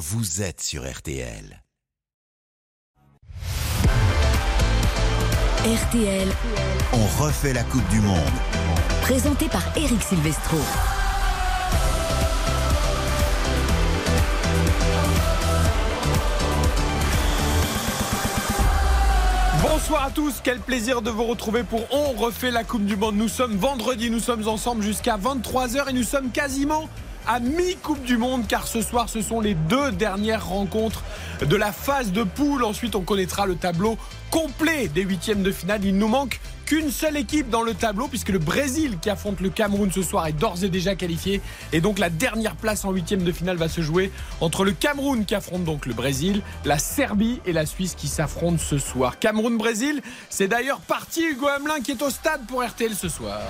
vous êtes sur RTL. RTL, On refait la Coupe du Monde. présenté par Eric Silvestro. Bonsoir à tous, quel plaisir de vous retrouver pour On refait la Coupe du Monde. Nous sommes vendredi, nous sommes ensemble jusqu'à 23h et nous sommes quasiment à mi-Coupe du Monde car ce soir ce sont les deux dernières rencontres de la phase de poule. Ensuite on connaîtra le tableau complet des huitièmes de finale. Il nous manque qu'une seule équipe dans le tableau puisque le Brésil qui affronte le Cameroun ce soir est d'ores et déjà qualifié et donc la dernière place en huitième de finale va se jouer entre le Cameroun qui affronte donc le Brésil, la Serbie et la Suisse qui s'affrontent ce soir. Cameroun-Brésil, c'est d'ailleurs parti Hugo Hamelin qui est au stade pour RTL ce soir.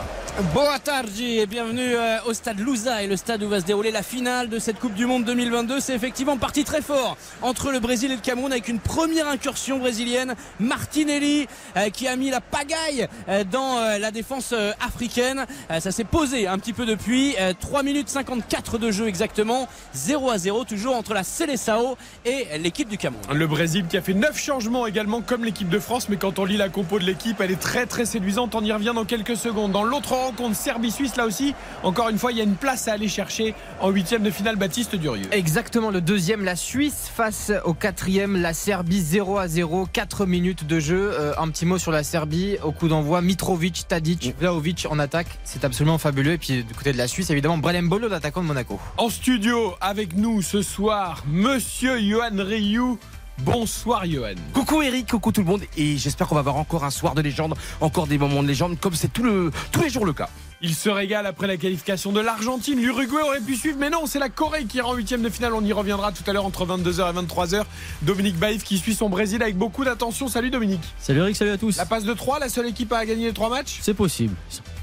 Boa tardi et bienvenue euh, au stade Louza et le stade où va se dérouler la finale de cette Coupe du Monde 2022. C'est effectivement parti très fort entre le Brésil et le Cameroun avec une première incursion brésilienne. Martinelli euh, qui a mis la pagaille dans euh, la défense euh, africaine. Euh, ça s'est posé un petit peu depuis. Euh, 3 minutes 54 de jeu exactement. 0 à 0 toujours entre la Seleção et l'équipe du Cameroun. Le Brésil qui a fait 9 changements également comme l'équipe de France, mais quand on lit la compo de l'équipe, elle est très très séduisante. On y revient dans quelques secondes. Dans l'autre rencontre, Serbie-Suisse, là aussi, encore une fois, il y a une place à aller chercher en huitième de finale, Baptiste Durieux. Exactement, le deuxième, la Suisse face au quatrième, la Serbie 0 à 0, 4 minutes de jeu. Euh, un petit mot sur la Serbie, au coup d'envoi, Mitrovic, Tadic, Vlaovic en attaque, c'est absolument fabuleux. Et puis du côté de la Suisse, évidemment, Brelem Bolo, l'attaquant de Monaco. En studio avec nous ce soir, Monsieur Johan Rioux. Bonsoir Johan. Coucou Eric, coucou tout le monde et j'espère qu'on va avoir encore un soir de légende, encore des moments de légende comme c'est tout le, tous les jours le cas. Il se régale après la qualification de l'Argentine. L'Uruguay aurait pu suivre, mais non, c'est la Corée qui en huitième de finale. On y reviendra tout à l'heure entre 22h et 23h. Dominique Baïf qui suit son Brésil avec beaucoup d'attention. Salut Dominique. Salut Eric, salut à tous. La passe de 3, la seule équipe à gagner les 3 matchs? C'est possible.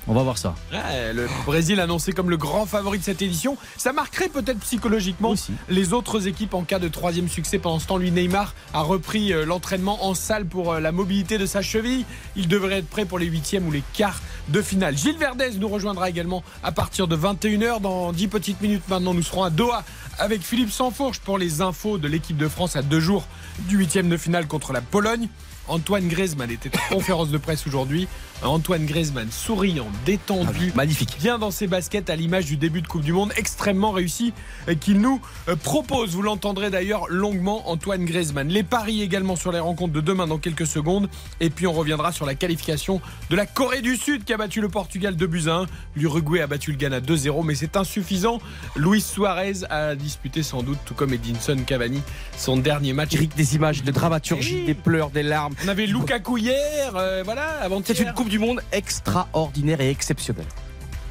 On va voir ça. Ouais, le Brésil annoncé comme le grand favori de cette édition. Ça marquerait peut-être psychologiquement Aussi. les autres équipes en cas de troisième succès. Pendant ce temps, lui, Neymar a repris euh, l'entraînement en salle pour euh, la mobilité de sa cheville. Il devrait être prêt pour les huitièmes ou les quarts de finale. Gilles Verdez nous rejoindra également à partir de 21h. Dans 10 petites minutes maintenant, nous serons à Doha avec Philippe Sansfourche pour les infos de l'équipe de France à deux jours du huitième de finale contre la Pologne. Antoine Griezmann était en conférence de presse aujourd'hui. Antoine Griezmann souriant, détendu, Magnifique. bien dans ses baskets à l'image du début de Coupe du Monde, extrêmement réussi qu'il nous euh, propose. Vous l'entendrez d'ailleurs longuement, Antoine Griezmann. Les paris également sur les rencontres de demain dans quelques secondes. Et puis on reviendra sur la qualification de la Corée du Sud qui a battu le Portugal 2 buts à 1. L'Uruguay a battu le Ghana 2-0, mais c'est insuffisant. Luis Suarez a disputé sans doute, tout comme Edinson Cavani, son dernier match. Eric, des images de dramaturgie, Oui. des pleurs, des larmes. On avait Lukaku hier, euh, voilà, avant C'est une Coupe du Monde extraordinaire et exceptionnelle.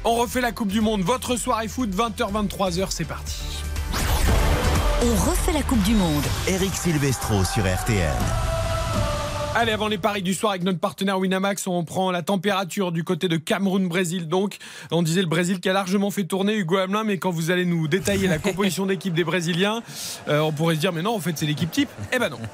On refait la Coupe du Monde. Votre soirée foot, 20h, 23h, c'est parti. On refait la Coupe du Monde. Eric Silvestro sur RTL. Allez, avant les paris du soir avec notre partenaire Winamax, on prend la température du côté de Cameroun-Brésil. Donc, on disait le Brésil qui a largement fait tourner Hugo Hamelin, mais quand vous allez nous détailler la composition d'équipe des Brésiliens, euh, on pourrait se dire, mais non, en fait, c'est l'équipe type. Eh ben non.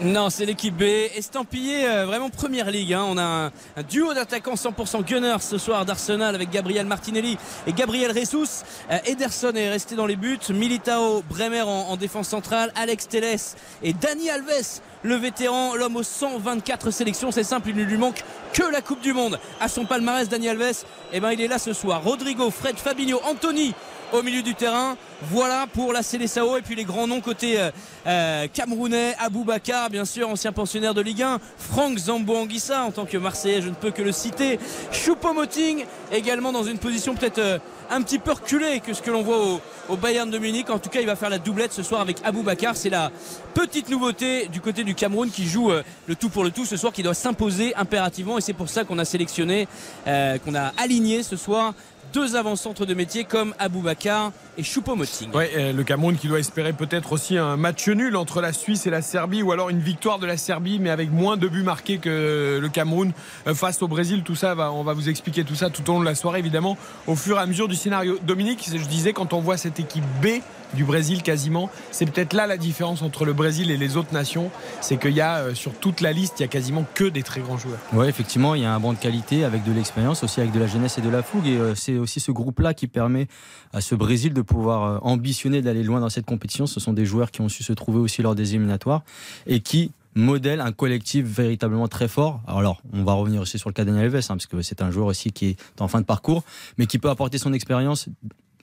Non, c'est l'équipe B, estampillé euh, vraiment première ligue. hein. On a un, un duo d'attaquants 100% Gunners ce soir d'Arsenal avec Gabriel Martinelli et Gabriel Jesus. Euh, Ederson est resté dans les buts. Militao, Bremer en, en défense centrale, Alex Teles et Dani Alves, le vétéran, l'homme aux 124 sélections. C'est simple, il ne lui manque que la Coupe du Monde. À son palmarès, Dani Alves, eh ben, il est là ce soir. Rodrigo, Fred, Fabinho, Anthony au milieu du terrain. Voilà pour la Célessao et puis les grands noms côté euh, euh, camerounais, Abou Bakar, bien sûr, ancien pensionnaire de Ligue 1, Franck Zambo Anguissa en tant que Marseillais, je ne peux que le citer, Choupo-Moting également dans une position peut-être euh, un petit peu reculée que ce que l'on voit au, Bayern de Munich. En tout cas, il va faire la doublette ce soir avec Abou Bakar. C'est la petite nouveauté du côté du Cameroun qui joue euh, le tout pour le tout ce soir, qui doit s'imposer impérativement et c'est pour ça qu'on a sélectionné, qu'on a aligné ce soir deux avant-centres de métier comme Aboubacar et Choupo-Moting. Ouais, euh, le Cameroun qui doit espérer peut-être aussi un match nul entre la Suisse et la Serbie, ou alors une victoire de la Serbie, mais avec moins de buts marqués que le Cameroun euh, face au Brésil. Tout ça, va, on va vous expliquer tout ça tout au long de la soirée, évidemment, au fur et à mesure du scénario. Dominique, je disais, quand on voit cette équipe B du Brésil quasiment, c'est peut-être là la différence entre le Brésil et les autres nations, c'est qu'il y a euh, sur toute la liste, il y a quasiment que des très grands joueurs. Ouais, effectivement, il y a un banc de qualité avec de l'expérience, aussi avec de la jeunesse et de la fougue. Et euh, c'est aussi ce groupe-là qui permet à ce Brésil de pouvoir euh, ambitionner d'aller loin dans cette compétition. Ce sont des joueurs qui ont su se trouver aussi lors des éliminatoires et qui modèlent un collectif véritablement très fort. Alors, on va revenir aussi sur le cas d'Daniel Alves, hein, parce que c'est un joueur aussi qui est en fin de parcours, mais qui peut apporter son expérience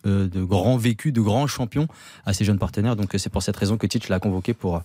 euh, de grands vécus, de grands champions à ses jeunes partenaires. Donc, c'est pour cette raison que Tite l'a convoqué pour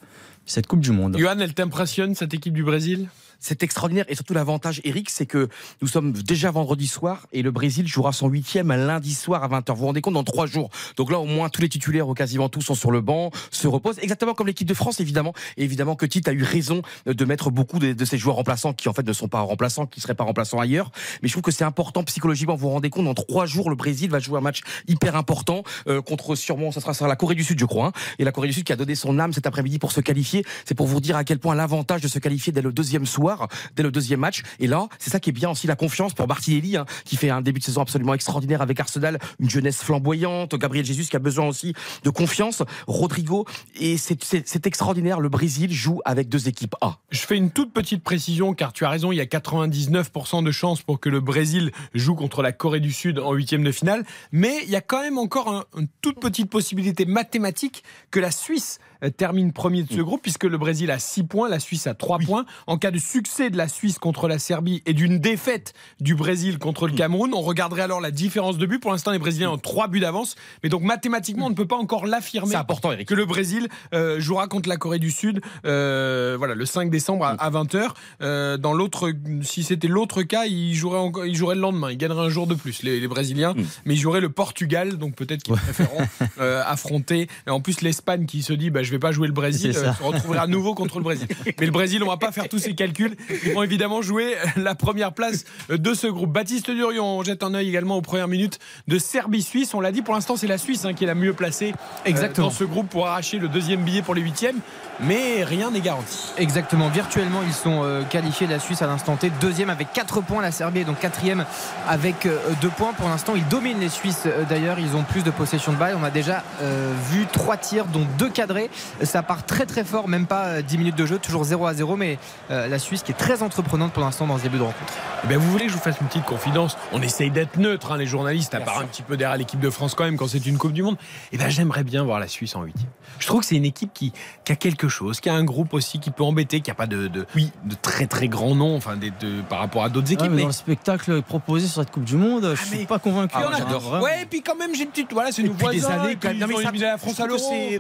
cette Coupe du Monde. Johan, elle t'impressionne cette équipe du Brésil? C'est extraordinaire et surtout l'avantage, Eric, c'est que nous sommes déjà vendredi soir et le Brésil jouera son huitième lundi soir à 20h. Vous vous rendez compte dans trois jours. Donc là, au moins tous les titulaires ou quasiment tous sont sur le banc, se reposent, exactement comme l'équipe de France, évidemment. Et évidemment que Tite a eu raison de mettre beaucoup de, de ces joueurs remplaçants qui en fait ne sont pas remplaçants, qui seraient pas remplaçants ailleurs. Mais je trouve que c'est important psychologiquement. Vous vous rendez compte, dans trois jours, le Brésil va jouer un match hyper important euh, contre sûrement, ça sera, ça sera la Corée du Sud, je crois. hein. Et la Corée du Sud qui a donné son âme cet après-midi pour se qualifier. C'est pour vous dire à quel point l'avantage de se qualifier dès le deuxième soir, dès le deuxième match. Et là, c'est ça qui est bien aussi la confiance pour Martinelli, hein, qui fait un début de saison absolument extraordinaire avec Arsenal, une jeunesse flamboyante. Gabriel Jesus qui a besoin aussi de confiance. Rodrigo. Et c'est- extraordinaire. Le Brésil joue avec deux équipes A. Je fais une toute petite précision car tu as raison, il y a 99% de chances pour que le Brésil joue contre la Corée du Sud en huitième de finale, mais il y a quand même encore un- une toute petite possibilité mathématique que la Suisse termine premier de ce groupe puisque le Brésil a 6 points, la Suisse a 3 points. En cas de succès de la Suisse contre la Serbie et d'une défaite du Brésil contre le Cameroun, on regarderait alors la différence de but. Pour l'instant, les Brésiliens ont 3 buts d'avance, mais donc mathématiquement, on ne peut pas encore l'affirmer C'est important, Eric. que le Brésil euh, jouera contre la Corée du Sud euh, voilà, le 5 décembre à, à 20h. Euh, dans l'autre, si c'était l'autre cas, il jouerait, encore, il jouerait le lendemain. Il gagnerait un jour de plus, les, les Brésiliens. Mm. Mais il jouerait le Portugal, donc peut-être qu'ils préféreront euh, affronter. Et en plus, l'Espagne qui se dit bah, je vais pas jouer le Brésil, euh, se retrouverait à nouveau contre le Brésil. Mais le Brésil, on va pas faire tous ces calculs. Ils vont évidemment jouer la première place de ce groupe. Baptiste Durion, on jette un œil également aux premières minutes de Serbie-Suisse. On l'a dit, pour l'instant, c'est la Suisse hein, qui est la mieux placée euh, Exactement. dans ce groupe pour arracher le deuxième billet pour les huitièmes. Mais rien n'est garanti. Exactement. Virtuellement, ils sont euh, qualifiés. La Suisse à l'instant T, deuxième avec 4 points. La Serbie est donc quatrième avec 2 points. Pour l'instant, ils dominent les Suisses. euh, D'ailleurs, ils ont plus de possession de balle. On a déjà euh, vu 3 tirs, dont 2 cadrés. Ça part très très fort, même pas euh, 10 minutes de jeu, toujours 0 à 0. Mais euh, la Suisse qui est très entreprenante pour l'instant dans ce début de rencontre. Eh ben, vous voulez que je vous fasse une petite confidence? On essaye d'être neutre, hein, les journalistes, à part un petit peu derrière l'équipe de France quand même quand c'est une Coupe du Monde. Et ben, j'aimerais bien voir la Suisse en huitième. Je trouve que c'est une équipe qui, qui a quelque chose, qui a un groupe aussi qui peut embêter, qui a pas de, de, oui, de très très grands noms, enfin des- de- par rapport à d'autres Ouais, équipes. mais mais- dans le spectacle proposé sur cette Coupe du Monde, je suis mais- pas convaincu. Ah, hein. Ouais, et puis quand même j'ai une petite, voilà, c'est nos depuis des voisins, années, quand même. ils la France je à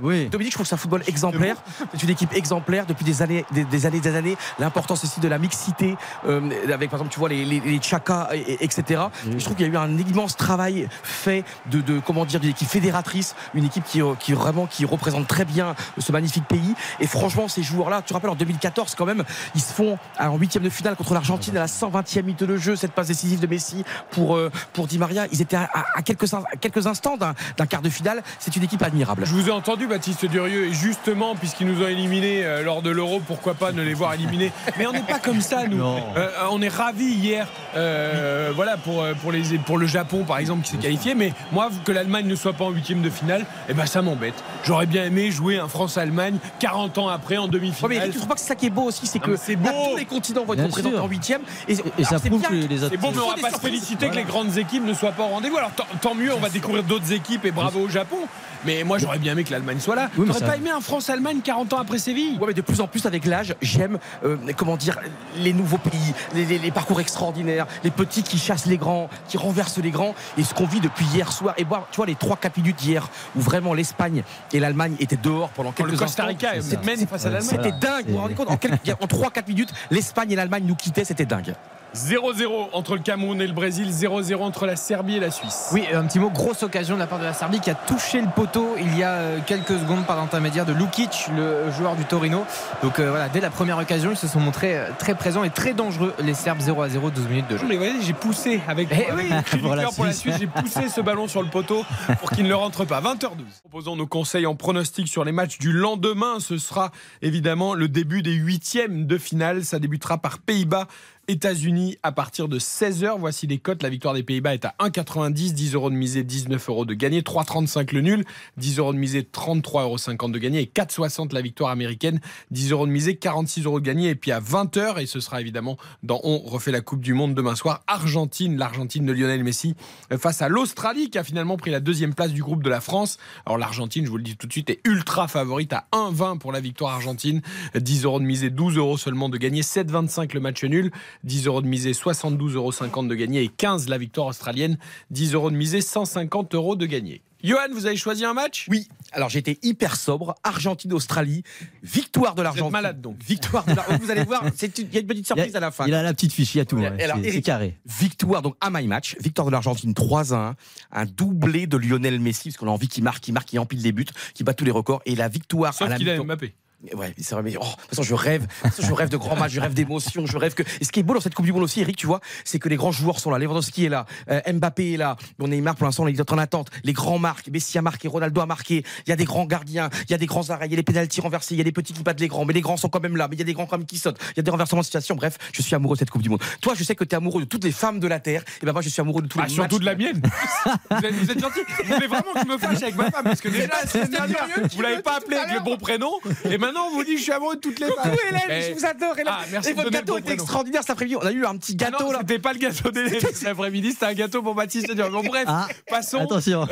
Oui. Dominique, je trouve que c'est un football exemplaire. C'est une équipe exemplaire depuis des années, des, des années, des années. L'importance aussi de la mixité, euh, avec par exemple, tu vois les, les, les Chaka, et- et- etc. Je trouve qu'il y a eu un immense travail fait de, de comment dire, d'une équipe fédératrice, une équipe qui, euh, qui vraiment qui représente très bien ce magnifique pays. Et franchement, ces joueurs-là, tu te rappelles en 2014 quand même, ils se font en huitième de finale contre l'Argentine à la 120e minute de jeu, cette passe décisive de Messi pour euh, pour Di Maria. Ils étaient à, à- à quelques in- à quelques instants d'un d'un quart de finale. C'est une équipe admirable. Je vous ai entendu, Baptiste Durieux, et justement, puisqu'ils nous ont éliminés euh, lors de l'Euro, pourquoi pas ne les voir éliminés? Mais on n'est pas comme ça, nous. Euh, on est ravis hier, euh, voilà, pour, pour, les, pour le Japon, par exemple, qui s'est qualifié. Mais moi, que l'Allemagne ne soit pas en huitième de finale, eh ben, ça m'embête. J'aurais bien aimé jouer un France-Allemagne 40 ans après en Ouais, mais demi-finale. Eric, tu trouves pas que c'est ça qui est beau aussi, c'est que beau. tous les continents vont être Bien représentés sûr. en huitième. Et, Et, ça c'est prouve bien que les C'est bon, mais on va pas se féliciter que les grandes équipes ne soient pas au rendez-vous. Alors tant, tant mieux, on va découvrir d'autres équipes et bravo au Japon. Mais moi j'aurais bien aimé que l'Allemagne soit là. Oui, mais T'aurais ça- pas aimé un France-Allemagne 40 ans après Séville? Ouais, mais de plus en plus avec l'âge, j'aime, euh, comment dire, les nouveaux pays, les, les- les parcours extraordinaires, les petits qui chassent les grands, qui renversent les grands, et ce qu'on vit depuis hier soir. Et voir, tu vois, les 3-4 minutes d'hier, où vraiment l'Espagne et l'Allemagne étaient dehors pendant quelques le Costa instants. Rica C'était- mène face à l'Allemagne. C'était Voilà, dingue, vous vous rendez compte en 3-4 minutes, l'Espagne et l'Allemagne nous quittaient, c'était dingue. 0-0 entre le Cameroun et le Brésil, 0-0 entre la Serbie et la Suisse. Oui, un petit mot, grosse occasion de la part de la Serbie qui a touché le poteau il y a euh, quelques secondes par l'intermédiaire de Lukic, le joueur du Torino. Donc euh, voilà, dès la première occasion, ils se sont montrés euh, très présents et très dangereux, les Serbes 0 à 0, 12 minutes de jeu. Mais vous voyez, j'ai poussé avec, Eh avec oui. pour la si. Suisse, j'ai poussé ce ballon sur le poteau pour qu'il ne le rentre pas. 20h12. Proposons nos conseils en pronostic sur les matchs du lendemain. Ce sera évidemment le début des huitièmes de finale. Ça débutera par Pays-Bas. États-Unis à partir de 16h. Voici les cotes. La victoire des Pays-Bas est à 1,90, 10 euros de misée, 19 euros de gagné, 3,35 le nul, 10 euros de misée, 33,50 euros de gagné et 4,60 la victoire américaine, 10 euros de misée, 46 euros de gagné. Et puis à 20h, et ce sera évidemment dans On refait la Coupe du Monde demain soir, Argentine, l'Argentine de Lionel Messi euh, face à l'Australie qui a finalement pris la deuxième place du groupe de la France. Alors l'Argentine, je vous le dis tout de suite, est ultra favorite à 1,20 pour la victoire argentine, 10 euros de misée, 12 euros seulement de gagné, 7,25 le match nul, 10 euros de misée, 72,50 euros de gagné et 15 la victoire australienne, 10 euros de misée, 150 euros de gagné. Johan, vous avez choisi un match? Oui, alors été hyper sobre. Argentine-Australie, victoire de Vous êtes l'Argentine. malade donc. Victoire de l'Argentine. Vous allez voir, il y a une petite surprise à la fin. Il a la petite fiche, il y a tout. Ouais. C'est- carré. Victoire, donc à my match, victoire de l'Argentine 3 à 1, un doublé de Lionel Messi, parce qu'on a envie qu'il marque, qu'il marque, qu'il empile des buts, qu'il bat tous les records, et la victoire Sauf à la qu'il a Mbappé. Ouais, c'est vrai, mais oh, de toute façon, je rêve. Façon, je rêve de grands matchs, je rêve d'émotions, je rêve que. Et ce qui est beau dans cette Coupe du Monde aussi, Eric, tu vois, c'est que les grands joueurs sont là. Lewandowski est là, euh, Mbappé est là. Bon, Neymar, pour l'instant, il est en attente. Les grands marquent, Messi a marqué, Ronaldo a marqué. Il y a des grands gardiens, il y a des grands arrêts, il y a des pénalties renversés, il y a des petits qui battent les grands, mais les grands sont quand même là. Mais il y a des grands quand même qui sautent. Il y a des renversements de situation. Bref, je suis amoureux de cette Coupe du Monde. Toi, je sais que tu es amoureux de toutes les femmes de la terre. Et ben moi, je suis amoureux de tous Ah, les surtout matchs. de la mienne. vous, êtes, vous êtes gentil. Vous voulez vraiment que je me fâche avec ma femme Parce que déjà, vous l'avez pas appelé avec le bon prénom. Et Maintenant, on vous dit, je suis amoureux de toutes les femmes. Coucou Hélène, eh, je vous adore. Hélène. Ah, merci et votre gâteau était extraordinaire cet après-midi. On a eu un petit gâteau ah là. C'était pas le gâteau d'Hélène cet après-midi, c'était un gâteau pour Baptiste Bon, bref, ah, passons. Attention.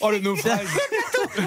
Oh, le naufrage.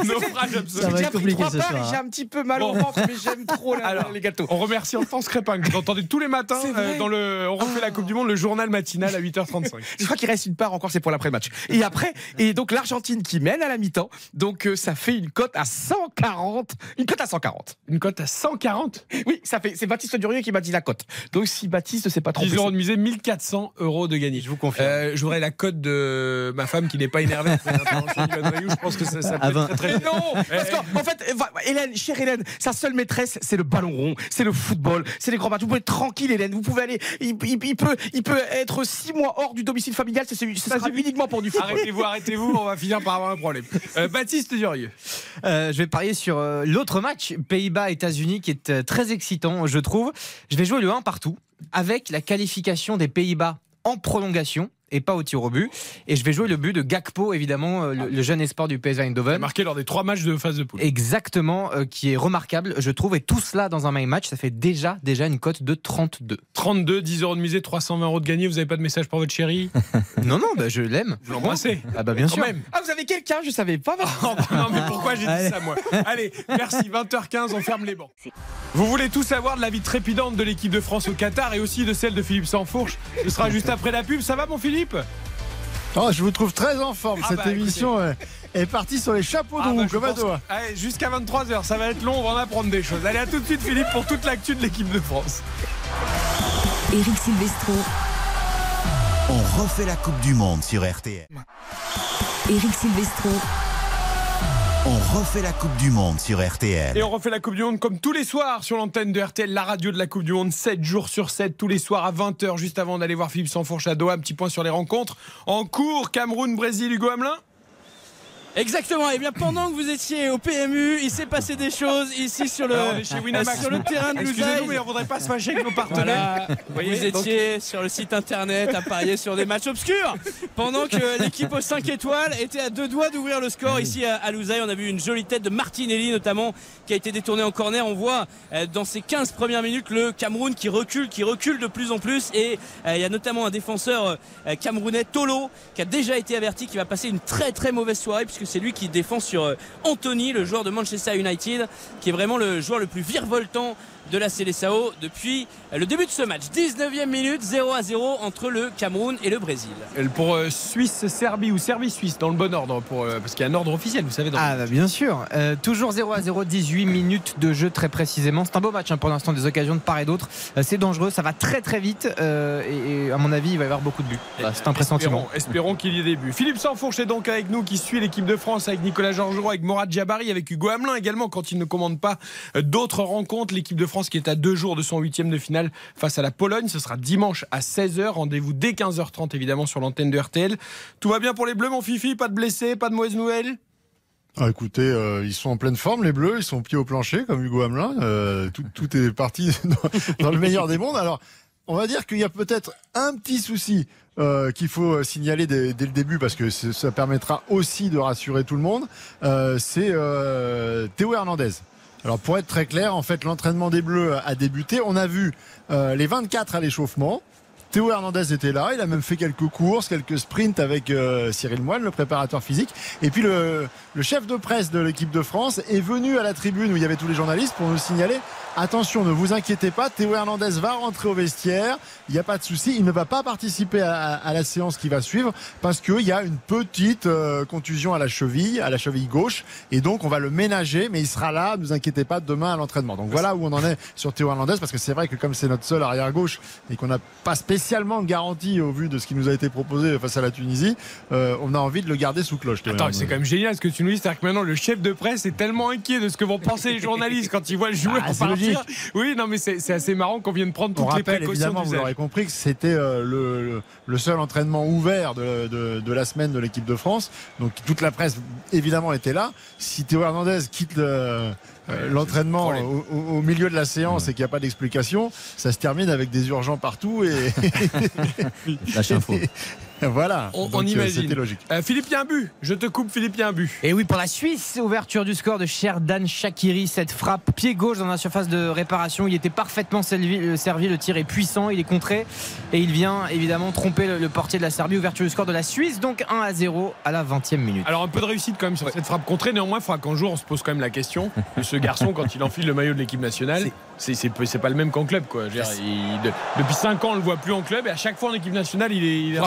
naufrage absolu. J'ai appris trois parts j'ai hein. un petit peu mal au ventre, mais j'aime trop les gâteaux. On remercie Hortense Crépin que vous entendez tous les matins euh, dans le On refait la Coupe du Monde, le journal matinal à 8h35. Je crois qu'il reste une part encore, c'est pour l'après-match. Et après, et donc l'Argentine qui mène à la mi-temps, donc euh, ça fait une cote à 140. Une cote à 140. Une cote à 140 Oui, ça fait. C'est Baptiste Durieux qui m'a dit la cote. Donc si Baptiste ne s'est pas trompé. 10 euros de misée, 1400 euros de gagné. Je vous confirme. Euh, J'aurais la cote de ma femme qui n'est pas énervée. Je pense que ça, ça peut À être 20. très très Mais non Parce qu'en en fait, Hélène, chère Hélène, sa seule maîtresse, c'est le ballon rond, c'est le football, c'est les grands matchs. Vous pouvez être tranquille, Hélène. Vous pouvez aller. Il, il- il peut, il peut être six mois hors du domicile familial. C'est Ce sera uniquement pour du football. Arrêtez-vous, arrêtez-vous, on va finir par avoir un problème. Euh, Baptiste Durieux. Euh, je vais parier sur euh, l'autre match, Pays-Bas-États-Unis, qui est euh, très excitant, je trouve. Je vais jouer le 1 partout, avec la qualification des Pays-Bas en prolongation et pas au tir au but. Et je vais jouer le but de Gakpo, évidemment, euh, le, le jeune espoir du PSV Il a Eindhoven. marqué lors des trois matchs de phase de poule. Exactement, euh, qui est remarquable, je trouve. Et tout cela dans un my match, ça fait déjà, déjà une cote de 32. 32, 10 euros de misée, 320 euros de gagné. Vous n'avez pas de message pour votre chérie non, non, bah, je l'aime. Vous l'embrassez Ah bah bien sûr. même. Ah, vous avez quelqu'un? Je savais pas. Oh, non, mais pourquoi j'ai dit ça, moi? Allez, merci. 20h15, on ferme les bancs. Vous voulez tout savoir de la vie trépidante de l'équipe de France au Qatar et aussi de celle de Philippe Sansfourche? Ce sera juste après la pub. Ça va, mon Philippe? Oh, je vous trouve très en forme. Ah Cette bah, émission euh, est partie sur les chapeaux de Ah, bah, roue, je comme à toi. Allez, jusqu'à 23h, ça va être long, on va en apprendre des choses. Allez, à tout de suite, Philippe, pour toute l'actu de l'équipe de France. Eric Silvestro, On refait la Coupe du Monde sur RTL. Eric Silvestro, On refait la Coupe du Monde sur RTL. Et on refait la Coupe du Monde comme tous les soirs sur l'antenne de RTL, la radio de la Coupe du Monde, 7 jours sur 7, tous les soirs à 20h, juste avant d'aller voir Philippe Sansfourche à Doha. Un petit point sur les rencontres. En cours, Cameroun, Brésil, Hugo Hamelin Exactement. Et bien pendant que vous étiez au PMU, il s'est passé des choses ici sur le, Alors, on est chez Winamax. sur le terrain de Excusez-nous, mais on voudrait pas se fâcher avec nos partenaires. Voilà. Vous voyez, vous donc- étiez sur le site internet à parier sur des matchs obscurs pendant que l'équipe aux 5 étoiles était à deux doigts d'ouvrir le score ici à, à. On a vu une jolie tête de Martinelli notamment qui a été détournée en corner. On voit euh, dans ces 15 premières minutes le Cameroun qui recule, qui recule de plus en plus et euh, il y a notamment un défenseur euh, camerounais Tolo qui a déjà été averti qui va passer une très très mauvaise soirée c'est lui qui défend sur euh, Anthony, le joueur de Manchester United qui est vraiment le joueur le plus virevoltant de la Célessao depuis le début de ce match. 19e minute, 0 à 0 entre le Cameroun et le Brésil. Euh, Pour euh, Suisse-Serbie ou Serbie-Suisse, dans le bon ordre, pour, euh, parce qu'il y a un ordre officiel, vous savez. Dans... Ah bah bien sûr. Euh, toujours 0 à 0, 18 minutes de jeu très précisément. C'est un beau match hein, pour l'instant, des occasions de part et d'autre. Euh, c'est dangereux, ça va très très vite euh, et, et à mon avis il va y avoir beaucoup de buts. Voilà, c'est un pressentiment. Espérons, espérons qu'il y ait des buts. Philippe Sansfourche est donc avec nous, qui suit l'équipe de France avec Nicolas Georgerot, avec Morad Jabari, avec Hugo Hamelin également, quand il ne commande pas d'autres rencontres. L'équipe de France qui est à deux jours de son huitième de finale face à la Pologne. Ce sera dimanche à 16h. Rendez-vous dès 15h30 évidemment sur l'antenne de RTL. Tout va bien pour les Bleus, mon Fifi? Pas de blessés, pas de mauvaises nouvelles? Ah, écoutez, euh, ils sont en pleine forme, les Bleus. Ils sont pieds au plancher, comme Hugo Hamelin. Euh, tout, tout est parti dans, dans le meilleur des mondes. Alors, on va dire qu'il y a peut-être un petit souci euh, qu'il faut signaler dès, dès le début parce que ça permettra aussi de rassurer tout le monde. Euh, c'est euh, Théo Hernandez. Alors pour être très clair, en fait, l'entraînement des Bleus a débuté. On a vu euh, les 24 à l'échauffement. Théo Hernandez était là, il a même fait quelques courses, quelques sprints avec euh, Cyril Moine, le préparateur physique. Et puis le, chef de presse de l'équipe de France est venu à la tribune où il y avait tous les journalistes pour nous signaler attention, ne vous inquiétez pas, Théo Hernandez va rentrer au vestiaire, il n'y a pas de souci, il ne va pas participer à, à la séance qui va suivre parce qu'il y a une petite euh, contusion à la cheville, à la cheville gauche, et donc on va le ménager, mais il sera là, ne vous inquiétez pas, demain à l'entraînement. Donc voilà où on en est sur Théo Hernandez, parce que c'est vrai que comme c'est notre seul arrière gauche et qu'on n'a pas spécialement de garantie au vu de ce qui nous a été proposé face à la Tunisie, euh, on a envie de le garder sous cloche. Attends, c'est quand même génial ce que tu nous dis. C'est-à-dire que maintenant, le chef de presse est tellement inquiet de ce que vont penser les journalistes quand ils voient le joueur Ah, partir. logique. Oui, non, mais c'est assez marrant qu'on vienne prendre On toutes les rappelle précautions évidemment, vous l'aurez compris, que c'était euh, le, le- seul entraînement ouvert de, de- de la semaine de l'équipe de France. Donc toute la presse évidemment était là. Si Théo Hernandez quitte le- euh, l'entraînement au- au milieu de la séance et qu'il n'y a pas d'explication, ça se termine avec des urgents partout et Lâche info. voilà. On- Donc, on euh, imagine. C'était logique. Euh, Philippe, il y a un but. Je te coupe, Philippe, il y a un but. Et oui, pour la Suisse, ouverture du score de Sherdan Shakiri. Cette frappe pied gauche dans la surface de réparation. Il était parfaitement servi, euh, servi, le tir est puissant, il est contré. Et il vient évidemment tromper le, le portier de la Serbie. Ouverture du score de la Suisse, donc 1 à 0 à la 20e minute. Alors un peu de réussite quand même sur cette frappe contrée. Néanmoins, il faudra qu'un jour on se pose quand même la question de ce garçon quand il enfile le maillot de l'équipe nationale. C'est c'est c'est pas le même qu'en club quoi. Je veux dire, il- de- depuis 5 ans on le voit plus en club et à chaque fois en équipe nationale il est. il est-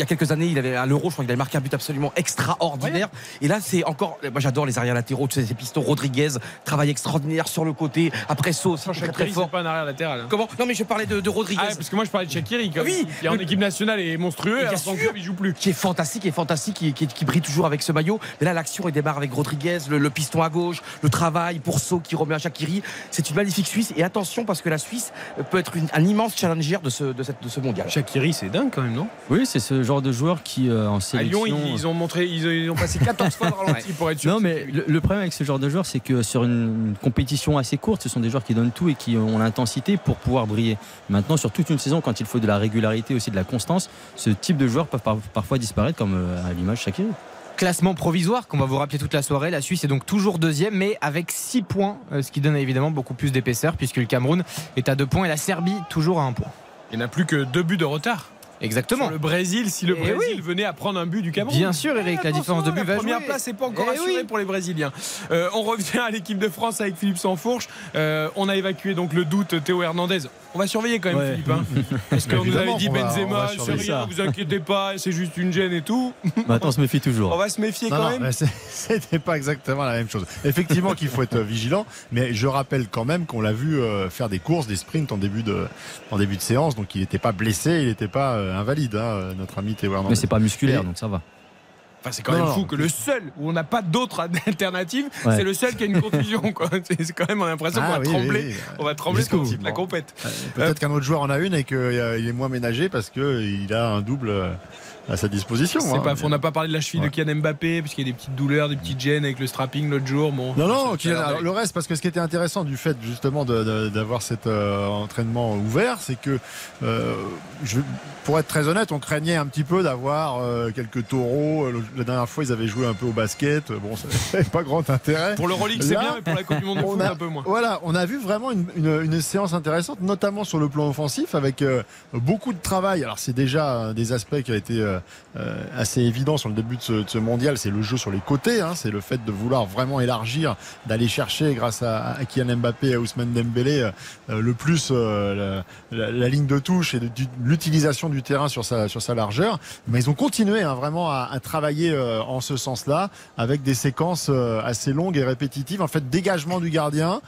il y a quelques années, il avait à l'Euro, je crois qu'il avait marqué un but absolument extraordinaire. Et là, c'est encore. Moi, j'adore les arrières latéraux, tu sais, ces pistons. Rodriguez, travail extraordinaire sur le côté. Après, Sans très, très fort. pas un arrière latéral. hein. Comment? Non, mais je parlais de, de Rodriguez. Ah, parce que moi je parlais de Shakiri quand Oui, qui en le- équipe nationale est monstrueux et que sûr. club il joue plus. qui est fantastique, qui est fantastique, qui, qui- qui brille toujours avec ce maillot. Mais là, l'action, il démarre avec Rodriguez, le, le piston à gauche, le travail pour Saut qui remet à Shakiri. C'est une magnifique Suisse. Et attention, parce que la Suisse peut être une- un immense challenger de ce, de cette- de ce mondial. Shakiri c'est dingue quand même non? Oui, c'est ce genre de joueur qui euh, en À sélection. Lyon ils, ils ont montré ils ont, ils ont passé 14 fois le ralenti pour être sûr. Non, mais le, le problème avec ce genre de joueurs, c'est que sur une, une compétition assez courte, ce sont des joueurs qui donnent tout et qui ont l'intensité pour pouvoir briller. Maintenant, sur toute une saison, quand il faut de la régularité aussi de la constance, ce type de joueurs peuvent par- parfois disparaître, comme euh, à l'image Shakiri. Classement provisoire qu'on va vous rappeler toute la soirée. La Suisse est donc toujours deuxième, mais avec 6 points, euh, ce qui donne évidemment beaucoup plus d'épaisseur, puisque le Cameroun est à 2 points et la Serbie toujours à 1 point. Il n'y en a plus que deux buts de retard. Exactement. Sur le Brésil, si le Eh Brésil oui. venait à prendre un but du Cameroun. Bien sûr, Eric, la différence de but va La première jouer. place n'est pas encore Eh assurée oui. pour les Brésiliens. Euh, on revient à l'équipe de France avec Philippe Sansfourche. Euh, on a évacué donc le doute Théo Hernandez. On va surveiller quand même Ouais. Philippe. Hein. Parce qu'on nous avait dit on Benzema, c'est rien, vous inquiétez pas, c'est juste une gêne et tout. Maintenant, on se méfie On toujours. va se méfier Non, quand non, même. mais c'est- c'était pas exactement la même chose. Effectivement qu'il faut être vigilant, mais je rappelle quand même qu'on l'a vu euh, faire des courses, des sprints en début de, en début de séance, donc il n'était pas blessé, il n'était pas euh, invalide, hein, euh, notre ami Théo. Mais c'est pas musculaire, Et- donc ça va. Enfin, c'est quand Non, même fou que le seul où on n'a pas d'autre alternative, Ouais. c'est le seul qui a une confusion. quoi. C'est quand même on a l'impression qu'on Ah va oui, trembler. oui, oui. On va trembler sur la compète. Peut-être qu'un autre joueur en a une et qu'il est moins ménagé parce qu'il a un double euh, à sa disposition. Hein. pas. On n'a pas parlé de la cheville Ouais. de Kylian Mbappé, puisqu'il y a des petites douleurs, des petites gênes avec le strapping l'autre jour. Bon, Non, non, Kylian, alors, le reste, parce que ce qui était intéressant du fait justement d'avoir cet euh, entraînement ouvert, c'est que, euh, je, pour être très honnête, on craignait un petit peu d'avoir euh, quelques taureaux. La dernière fois, ils avaient joué un peu au basket. Bon, ça n'avait pas grand intérêt. Pour le Rolex, c'est bien, mais pour la Coupe du Monde de on a- un peu moins. Voilà, on a vu vraiment une, une- une séance intéressante, notamment sur le plan offensif, avec beaucoup de travail. Alors c'est déjà un des aspects qui a été assez évident sur le début de ce, mondial, c'est le jeu sur les côtés, hein. c'est le fait de vouloir vraiment élargir, d'aller chercher grâce à, à Kylian Mbappé et à Ousmane Dembélé euh, euh, le plus euh, la, ligne de touche et l'utilisation du terrain sur sa, sur sa largeur. Mais ils ont continué hein, vraiment à, à travailler euh, en ce sens-là, avec des séquences euh, assez longues et répétitives. En fait, dégagement du gardien,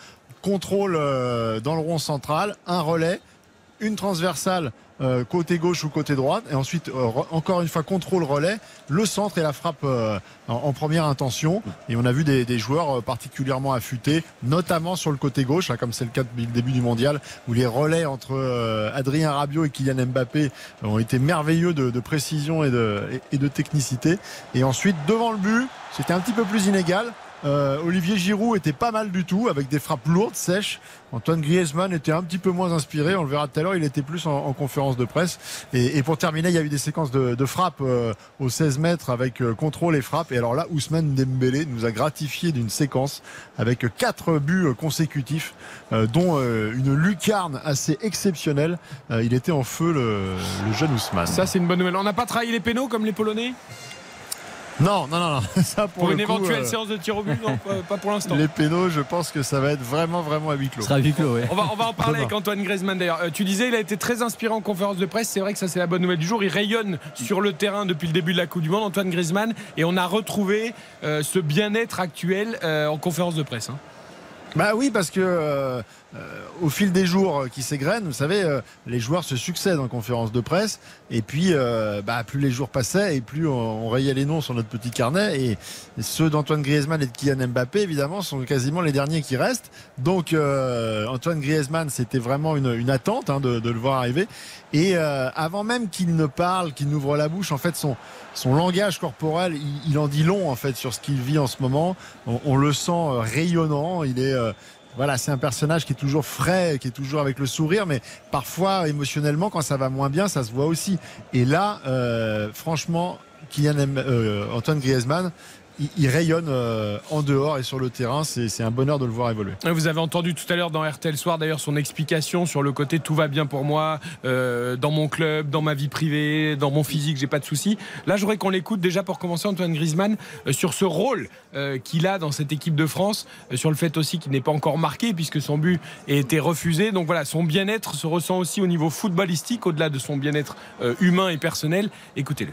contrôle euh, dans le rond central, un relais, une transversale euh, côté gauche ou côté droite, et ensuite euh, re- encore une fois contrôle relais, le centre et la frappe euh, en, première intention. Et on a vu des, joueurs particulièrement affûtés, notamment sur le côté gauche, hein, comme c'est le cas depuis le début du mondial, où les relais entre Adrien Rabiot et Kylian Mbappé ont été merveilleux de, précision et de technicité. Et ensuite devant le but, c'était un petit peu plus inégal. Euh, Olivier Giroud était pas mal du tout, avec des frappes lourdes, sèches. Antoine Griezmann était un petit peu moins inspiré. On le verra tout à l'heure, il était plus en, en conférence de presse. Et, et, pour terminer, il y a eu des séquences de, de frappes euh, aux 16 mètres avec euh, contrôle et frappe. Et alors là, Ousmane Dembélé nous a gratifié d'une séquence avec quatre buts euh, consécutifs, euh, dont une lucarne assez exceptionnelle. il était en feu, le, le jeune Ousmane. Ça, c'est une bonne nouvelle. On n'a pas trahi les pénaux comme les Polonais? Non, non, non, non. Ça, pour, pour une coup, éventuelle euh, séance de tir au but, non, pas, pas pour l'instant. Les pénaux, je pense que ça va être vraiment, vraiment à huis clos. Sera à huis clos, oui. On va, on va en parler Demain. avec Antoine Griezmann d'ailleurs. Euh, tu disais, il a été très inspirant en conférence de presse. C'est vrai que ça, c'est la bonne nouvelle du jour. Il rayonne sur le terrain depuis le début de la Coupe du Monde, Antoine Griezmann. Et on a retrouvé euh, ce bien-être actuel euh, en conférence de presse. hein. Bah oui, parce que au fil des jours euh, qui s'égrènent, vous savez, euh, les joueurs se succèdent en conférence de presse. Et puis, euh, bah, plus les jours passaient et plus on, rayait les noms sur notre petit carnet. Et ceux d'Antoine Griezmann et de Kylian Mbappé, évidemment, sont quasiment les derniers qui restent. Donc, euh, Antoine Griezmann, c'était vraiment une, une attente hein, de, de le voir arriver. Et euh, avant même qu'il ne parle, qu'il n'ouvre la bouche, en fait, son, son langage corporel, il, il en dit long en fait sur ce qu'il vit en ce moment. On, on le sent euh, rayonnant. Il est euh, voilà, c'est un personnage qui est toujours frais, qui est toujours avec le sourire, mais parfois émotionnellement, quand ça va moins bien, ça se voit aussi. Et là, euh, franchement, Kylian euh, Antoine Griezmann, il, rayonne euh, en dehors et sur le terrain. C'est un bonheur de le voir évoluer. Vous avez entendu tout à l'heure dans RTL Soir d'ailleurs son explication sur le côté tout va bien pour moi, euh, dans mon club, dans ma vie privée, dans mon physique, j'ai pas de soucis. Là, j'aurais qu'on l'écoute déjà pour commencer Antoine Griezmann euh, sur ce rôle qu'il a dans cette équipe de France, sur le fait aussi qu'il n'est pas encore marqué puisque son but a été refusé. Donc voilà, son bien-être se ressent aussi au niveau footballistique, au-delà de son bien-être humain et personnel. Écoutez-le.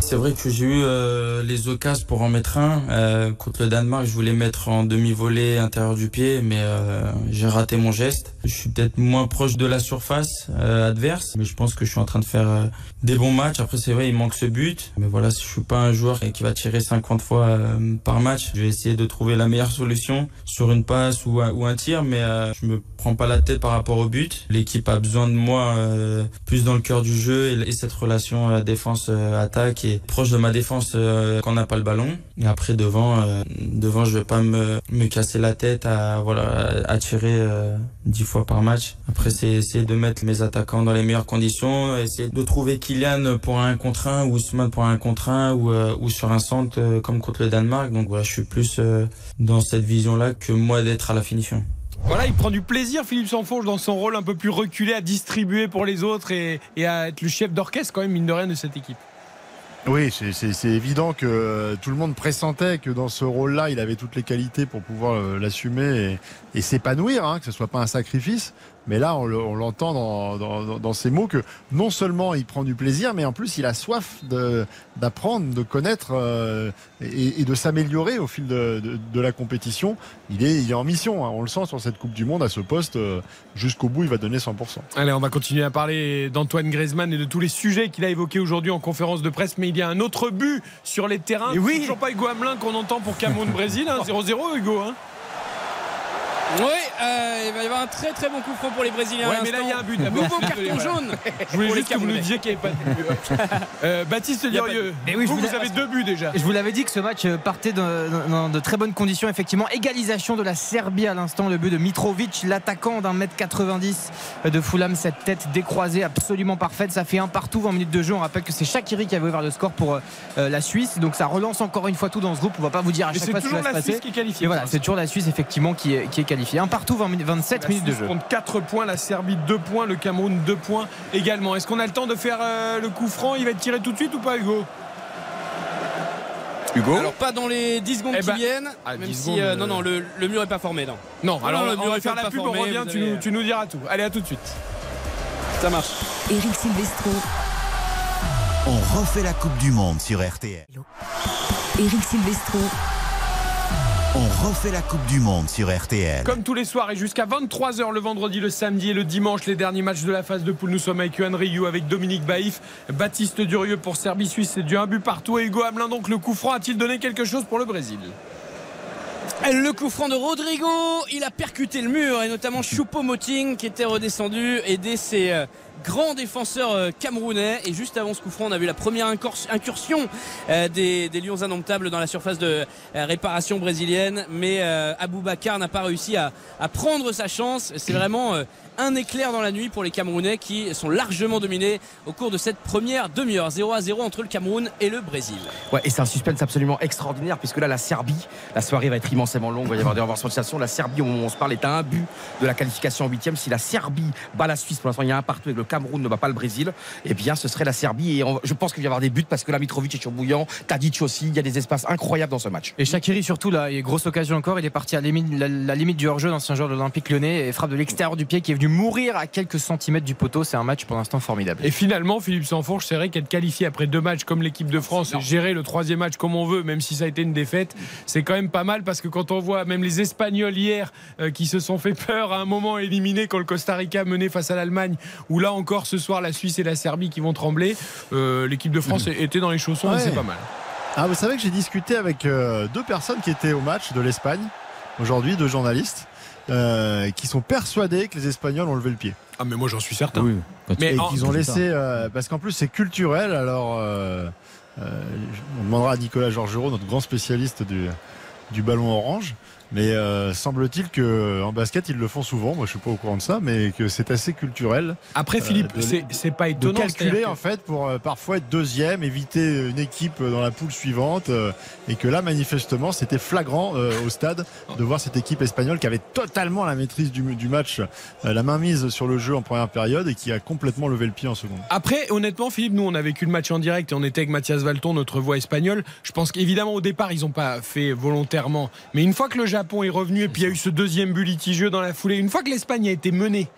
C'est vrai que j'ai eu euh, les occasions pour en mettre un. Euh, contre le Danemark, je voulais mettre en demi-volée intérieur du pied, mais euh, j'ai raté mon geste. Je suis peut-être moins proche de la surface euh, adverse, mais je pense que je suis en train de faire euh, des bons matchs. Après, c'est vrai, il manque ce but. Mais voilà, je suis pas un joueur qui va tirer 50 fois euh, par match. Je vais essayer de trouver la meilleure solution sur une passe ou un, tir, mais je me prends pas la tête par rapport au but. L'équipe a besoin de moi plus dans le cœur du jeu et, et cette relation défense-attaque est proche de ma défense quand on n'a pas le ballon. Et après devant, devant je vais pas me, me casser la tête à voilà à tirer euh, 10 fois par match. Après c'est essayer de mettre mes attaquants dans les meilleures conditions, essayer de trouver Kylian pour un contre un ou Ousmane pour un contre un ou, euh, ou sur un centre euh, comme contre le Danemark. Donc voilà, je suis plus euh, dans cette vision-là que moi d'être à la finition. Voilà, il prend du plaisir, Philippe Sanfonge, dans son rôle un peu plus reculé, à distribuer pour les autres et à être le chef d'orchestre, quand même, mine de rien, de cette équipe. Oui, c'est- évident que euh, tout le monde pressentait que dans ce rôle-là, il avait toutes les qualités pour pouvoir euh, l'assumer et, et s'épanouir, hein, que ce soit pas un sacrifice. Mais là, on le- on l'entend dans, dans, dans- dans ses mots que non seulement il prend du plaisir, mais en plus il a soif d'apprendre, de connaître euh, et, et de s'améliorer au fil de, de- de la compétition. Il est, il est en mission, hein, on le sent sur cette Coupe du Monde à ce poste. euh, Jusqu'au bout, il va donner 100%. Allez, on va continuer à parler d'Antoine Griezmann et de tous les sujets qu'il a évoqués aujourd'hui en conférence de presse. Mais il y a un autre but sur les terrains. Et oui. Toujours pas Hugo Hamelin qu'on entend pour Cameroun-Brésil. hein, 0-0, Hugo. hein. Oui, euh, il va y avoir un très très bon coup franc pour les Brésiliens. Ouais, à mais là, il y a un but. Nouveau carton jaune. Je voulais juste que vous nous disiez qu'il n'y avait pas de but. Euh, Baptiste de Mais oui, je vous, avez deux buts déjà. Je vous l'avais dit que ce match partait dans, dans de très bonnes conditions. Effectivement, égalisation de la Serbie à l'instant. Le but de Mitrovic, l'attaquant d'un mètre 90 de Fulham. Cette tête décroisée absolument parfaite. Ça fait un partout, 20 minutes de jeu. On rappelle que c'est Shakiri qui avait ouvert le score pour euh, la Suisse. Donc ça relance encore une fois tout dans ce groupe. On va pas vous dire à Mais chaque c'est fois ce qui toujours va se la passer. Suisse qui est qualifiée. Voilà, c'est toujours la Suisse effectivement qui est, qui est qualifiée. Un partout, 20 minutes- 27 La minutes de jeu. compte 4 points, la Serbie 2 points, le Cameroun 2 points également. Est-ce qu'on a le temps de faire euh, le coup franc? Il va être tiré tout de suite ou pas, Hugo? Hugo? Alors pas dans les 10 secondes Eh qui ben, viennent. ah, même 10 si secondes, euh, euh, non non le, le mur est pas formé non. Non, alors le on mur va est faire pas la pub, on formé, revient, vous tu avez- nous, tu nous diras tout. Allez, à tout de suite. Ça marche. Eric Silvestro. On refait la Coupe du Monde sur RTL. Eric Silvestro. On refait la Coupe du Monde sur RTL. Comme tous les soirs et jusqu'à 23h le vendredi, le samedi et le dimanche, les derniers matchs de la phase de poule. Nous sommes avec Yohan Ryu, avec Dominique Baïf, Baptiste Durieux pour Serbie-Suisse. C'est du un but partout. Et Hugo Hamelin, donc le coup franc, a-t-il donné quelque chose pour le Brésil? Le coup franc de Rodrigo, il a percuté le mur et notamment Choupo-Moting qui était redescendu aider ses euh, grands défenseurs euh, camerounais. Et juste avant ce coup franc on a vu la première incursion euh, des, Lions indomptables dans la surface de réparation brésilienne. Mais Aboubacar n'a pas réussi à, prendre sa chance. C'est vraiment un éclair dans la nuit pour les Camerounais qui sont largement dominés au cours de cette première demi-heure. 0 à 0 entre le Cameroun et le Brésil. Ouais, et c'est un suspense absolument extraordinaire puisque là, la Serbie, la soirée va être immensément longue. Il va y avoir des renversements La Serbie, au moment où on se parle, est à un but de la qualification en huitième. Si la Serbie bat la Suisse, pour l'instant, il y a un partout et le Cameroun ne bat pas le Brésil, eh bien, ce serait la Serbie. Et je pense qu'il va y avoir des buts parce que la Mitrovic est bouillant, Tadic aussi. Il y a des espaces incroyables dans ce match. Et Shakiri, surtout, là, il y a grosse occasion encore. Il est parti à la limite, la, limite du hors-jeu, l'ancien joueur de l'Olympique lyonnais, et frappe de l'extérieur du pied qui est venu mourir à quelques centimètres du poteau. C'est un match pour l'instant formidable. Et finalement, Philippe Sanfourche, c'est vrai qu'être qualifié après deux matchs comme l'équipe de France et gérer le troisième match comme on veut, même si ça a été une défaite, c'est quand même pas mal parce que quand on voit même les Espagnols hier euh, qui se sont fait peur à un moment éliminés quand le Costa Rica menait face à l'Allemagne, ou là encore ce soir la Suisse et la Serbie qui vont trembler, euh, l'équipe de France était dans les chaussons et c'est pas mal. Ah, vous savez que j'ai discuté avec euh, deux personnes qui étaient au match de l'Espagne aujourd'hui, deux journalistes. Euh, qui sont persuadés que les Espagnols ont levé le pied. Ah mais moi j'en suis certain. Mais ils ont laissé euh, parce qu'en plus c'est culturel. Alors euh, on demandera à Nicolas Georgerot, notre grand spécialiste du, du ballon orange. Mais euh, semble-t-il que en basket ils le font souvent. Moi je suis pas au courant de ça, mais que c'est assez culturel. Après Philippe, euh, c'est pas étonnant. De calculer en fait pour euh, parfois être deuxième, éviter une équipe dans la poule suivante, et que là manifestement c'était flagrant au stade de voir cette équipe espagnole qui avait totalement la maîtrise du, du match, la main mise sur le jeu en première période et qui a complètement levé le pied en seconde. Après honnêtement Philippe, nous on a vécu le match en direct et on était avec Mathias Valton, notre voix espagnole. Je pense qu'évidemment au départ ils ont pas fait volontairement, mais une fois que le Japon est revenu et puis il y a eu ce deuxième but litigieux dans la foulée. Une fois que l'Espagne a été menée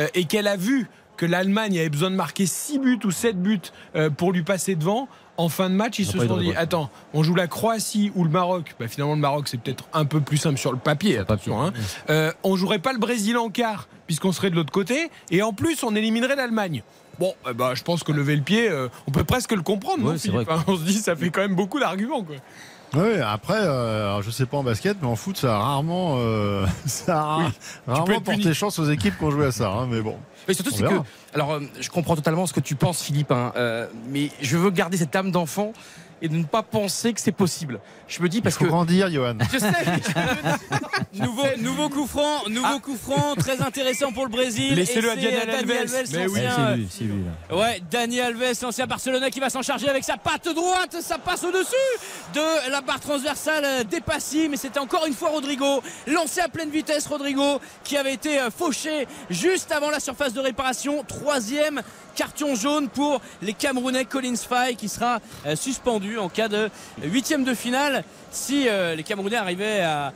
euh, et qu'elle a vu que l'Allemagne avait besoin de marquer 6 buts ou 7 buts euh, pour lui passer devant, en fin de match, ils se sont dit attends, on joue la Croatie ou le Maroc. Bah, finalement, le Maroc, c'est peut-être un peu plus simple sur le papier. Attention, hein. Euh, on jouerait pas le Brésil en quart, puisqu'on serait de l'autre côté. Et en plus, on éliminerait l'Allemagne. Bon, bah, je pense que lever le pied, on peut presque le comprendre. hein, on se dit, ça fait quand même beaucoup d'arguments. Oui, après, euh, je sais pas en basket, mais en foot, ça a rarement, euh, ça a rarement porté chance aux équipes qui ont joué à ça. Hein, mais bon. Mais surtout, c'est que. Alors, euh, je comprends totalement ce que tu penses, Philippe, hein, euh, mais je veux garder cette âme d'enfant et de ne pas penser que c'est possible. Je me dis parce Il faut que. grandir, Johan. Je sais. nouveau, nouveau coup franc, nouveau ah. coup franc, très intéressant pour le Brésil. Laissez-le à Daniel Alves. Mais oui, c'est lui, c'est lui là. Ouais, Daniel Alves, l'ancien Barcelonais qui va s'en charger avec sa patte droite, ça passe au-dessus de la barre transversale euh, dépassée, mais c'était encore une fois Rodrigo, lancé à pleine vitesse Rodrigo, qui avait été euh, fauché juste avant la surface de réparation. Troisième carton jaune pour les Camerounais Collins Fay qui sera euh, en cas de huitième de finale si les Camerounais arrivaient à,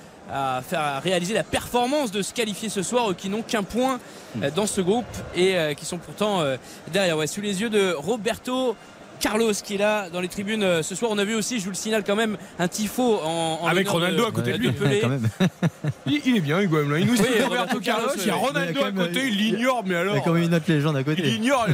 faire réaliser la performance de se qualifier ce soir, qui n'ont qu'un point euh, dans ce groupe et euh, qui sont pourtant euh, derrière, sous les yeux de Roberto Carlos qui est là dans les tribunes euh, ce soir. On a vu aussi, je vous le signale quand même, un tifo en, avec Ronaldo à côté de lui. il, est bien, Hugo Il nous dit Roberto Carlos, il y a Ronaldo à côté, il l'ignore, mais alors. Il y a quand même une autre légende à côté. Il ignore,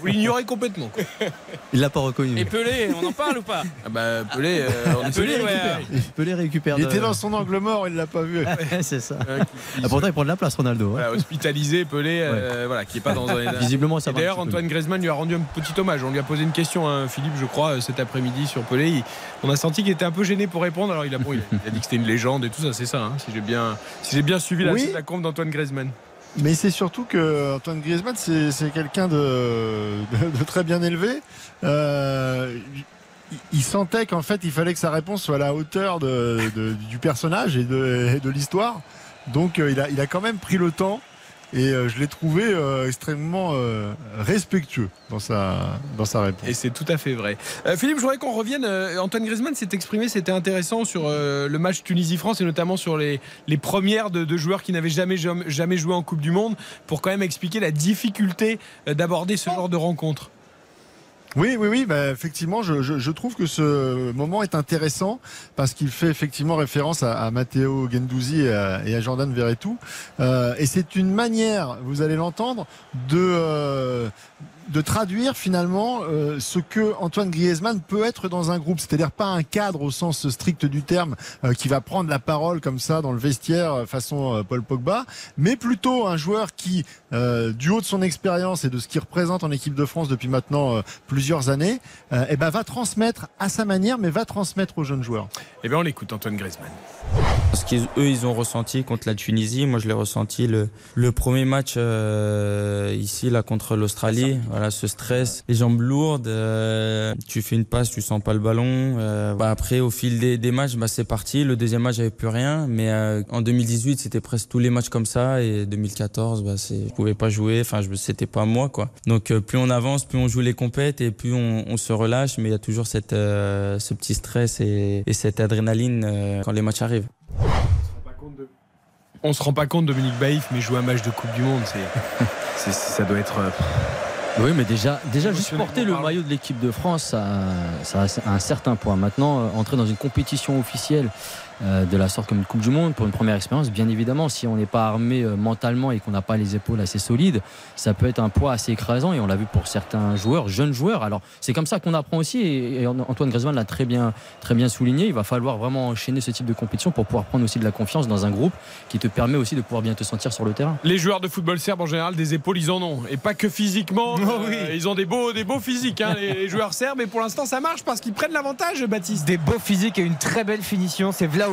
vous l'ignorez complètement. Il l'a pas reconnu. Et Pelé, on en parle ou pas? Ah bah, Pelé, euh, on Pelé, récupère. Pelé récupère. Il était dans son angle mort, il l'a pas vu. C'est ça. Ah, pourtant, il prend de la place, Ronaldo. Hein. hospitalisé, Pelé, euh, voilà, qui est pas dans un. Visiblement, ça D'ailleurs, Antoine Griezmann lui a rendu un petit hommage. On lui a posé une question, hein, Philippe, je crois euh, cet après-midi sur Pelé. on a senti qu'il était un peu gêné pour répondre. Alors il a, dit que c'était une légende et tout ça, c'est ça. Hein, si j'ai bien, si bien suivi la, la compte d'Antoine Griezmann. Mais c'est surtout que Antoine Griezmann, c'est quelqu'un de, très bien élevé. Euh, il sentait qu'en fait, il fallait que sa réponse soit à la hauteur du personnage et de, l'histoire. Donc, euh, il, a, il a quand même pris le temps et euh, je l'ai trouvé euh, extrêmement euh, respectueux dans sa, réponse. Et c'est tout à fait vrai. Philippe, je voudrais qu'on revienne. Antoine Griezmann s'est exprimé, c'était intéressant sur le match Tunisie-France et notamment sur les, premières de, de joueurs qui n'avaient jamais, jamais joué en Coupe du Monde pour quand même expliquer la difficulté d'aborder ce genre de rencontre. Oui, oui, oui. Bah, effectivement, je, je, je, trouve que ce moment est intéressant parce qu'il fait effectivement référence à, à Matteo Gendouzi et à, et à Jordan Verretou. Euh, et c'est une manière, vous allez l'entendre, de euh, de traduire finalement euh, ce que Antoine Griezmann peut être dans un groupe, c'est-à-dire pas un cadre au sens strict du terme euh, qui va prendre la parole comme ça dans le vestiaire euh, façon euh, Paul Pogba, mais plutôt un joueur qui, euh, du haut de son expérience et de ce qu'il représente en équipe de France depuis maintenant euh, plusieurs années, euh, eh ben va transmettre à sa manière, mais va transmettre aux jeunes joueurs. Eh bien, on l'écoute, Antoine Griezmann. Ce qu'eux ils ont ressenti contre la Tunisie, moi je l'ai ressenti le, le premier match euh, ici là contre l'Australie. Voilà ce stress, les jambes lourdes, euh, tu fais une passe, tu sens pas le ballon. Euh, bah, après au fil des, des matchs, bah, c'est parti. Le deuxième match j'avais plus rien, mais euh, en 2018 c'était presque tous les matchs comme ça et 2014 bah, c'est, pouvais pas jouer. Enfin je, c'était pas moi quoi. Donc euh, plus on avance, plus on joue les compètes et plus on, on se relâche, mais il y a toujours cette, euh, ce petit stress et, et cette adrénaline euh, quand les matchs arrivent. On se rend pas compte, Dominique Baïf, mais jouer un match de Coupe du Monde, c'est, c'est- ça doit être. Oui, mais déjà, déjà juste porter le maillot de l'équipe de France, ça, ça a un certain poids. Maintenant, entrer dans une compétition officielle euh, de la sorte comme une Coupe du Monde pour une première expérience, bien évidemment, si on n'est pas armé euh, mentalement et qu'on n'a pas les épaules assez solides, ça peut être un poids assez écrasant. Et on l'a vu pour certains joueurs, jeunes joueurs. Alors, c'est comme ça qu'on apprend aussi. Et, et Antoine Griezmann l'a très bien, très bien souligné. Il va falloir vraiment enchaîner ce type de compétition pour pouvoir prendre aussi de la confiance dans un groupe qui te permet aussi de pouvoir bien te sentir sur le terrain. Les joueurs de football serbe en général des épaules ils en ont et pas que physiquement euh, ils ont des beaux des beaux physiques hein, les, les joueurs serbes et pour l'instant ça marche parce qu'ils prennent l'avantage Baptiste Des beaux physiques et une très belle finition. C'est Vlaovic,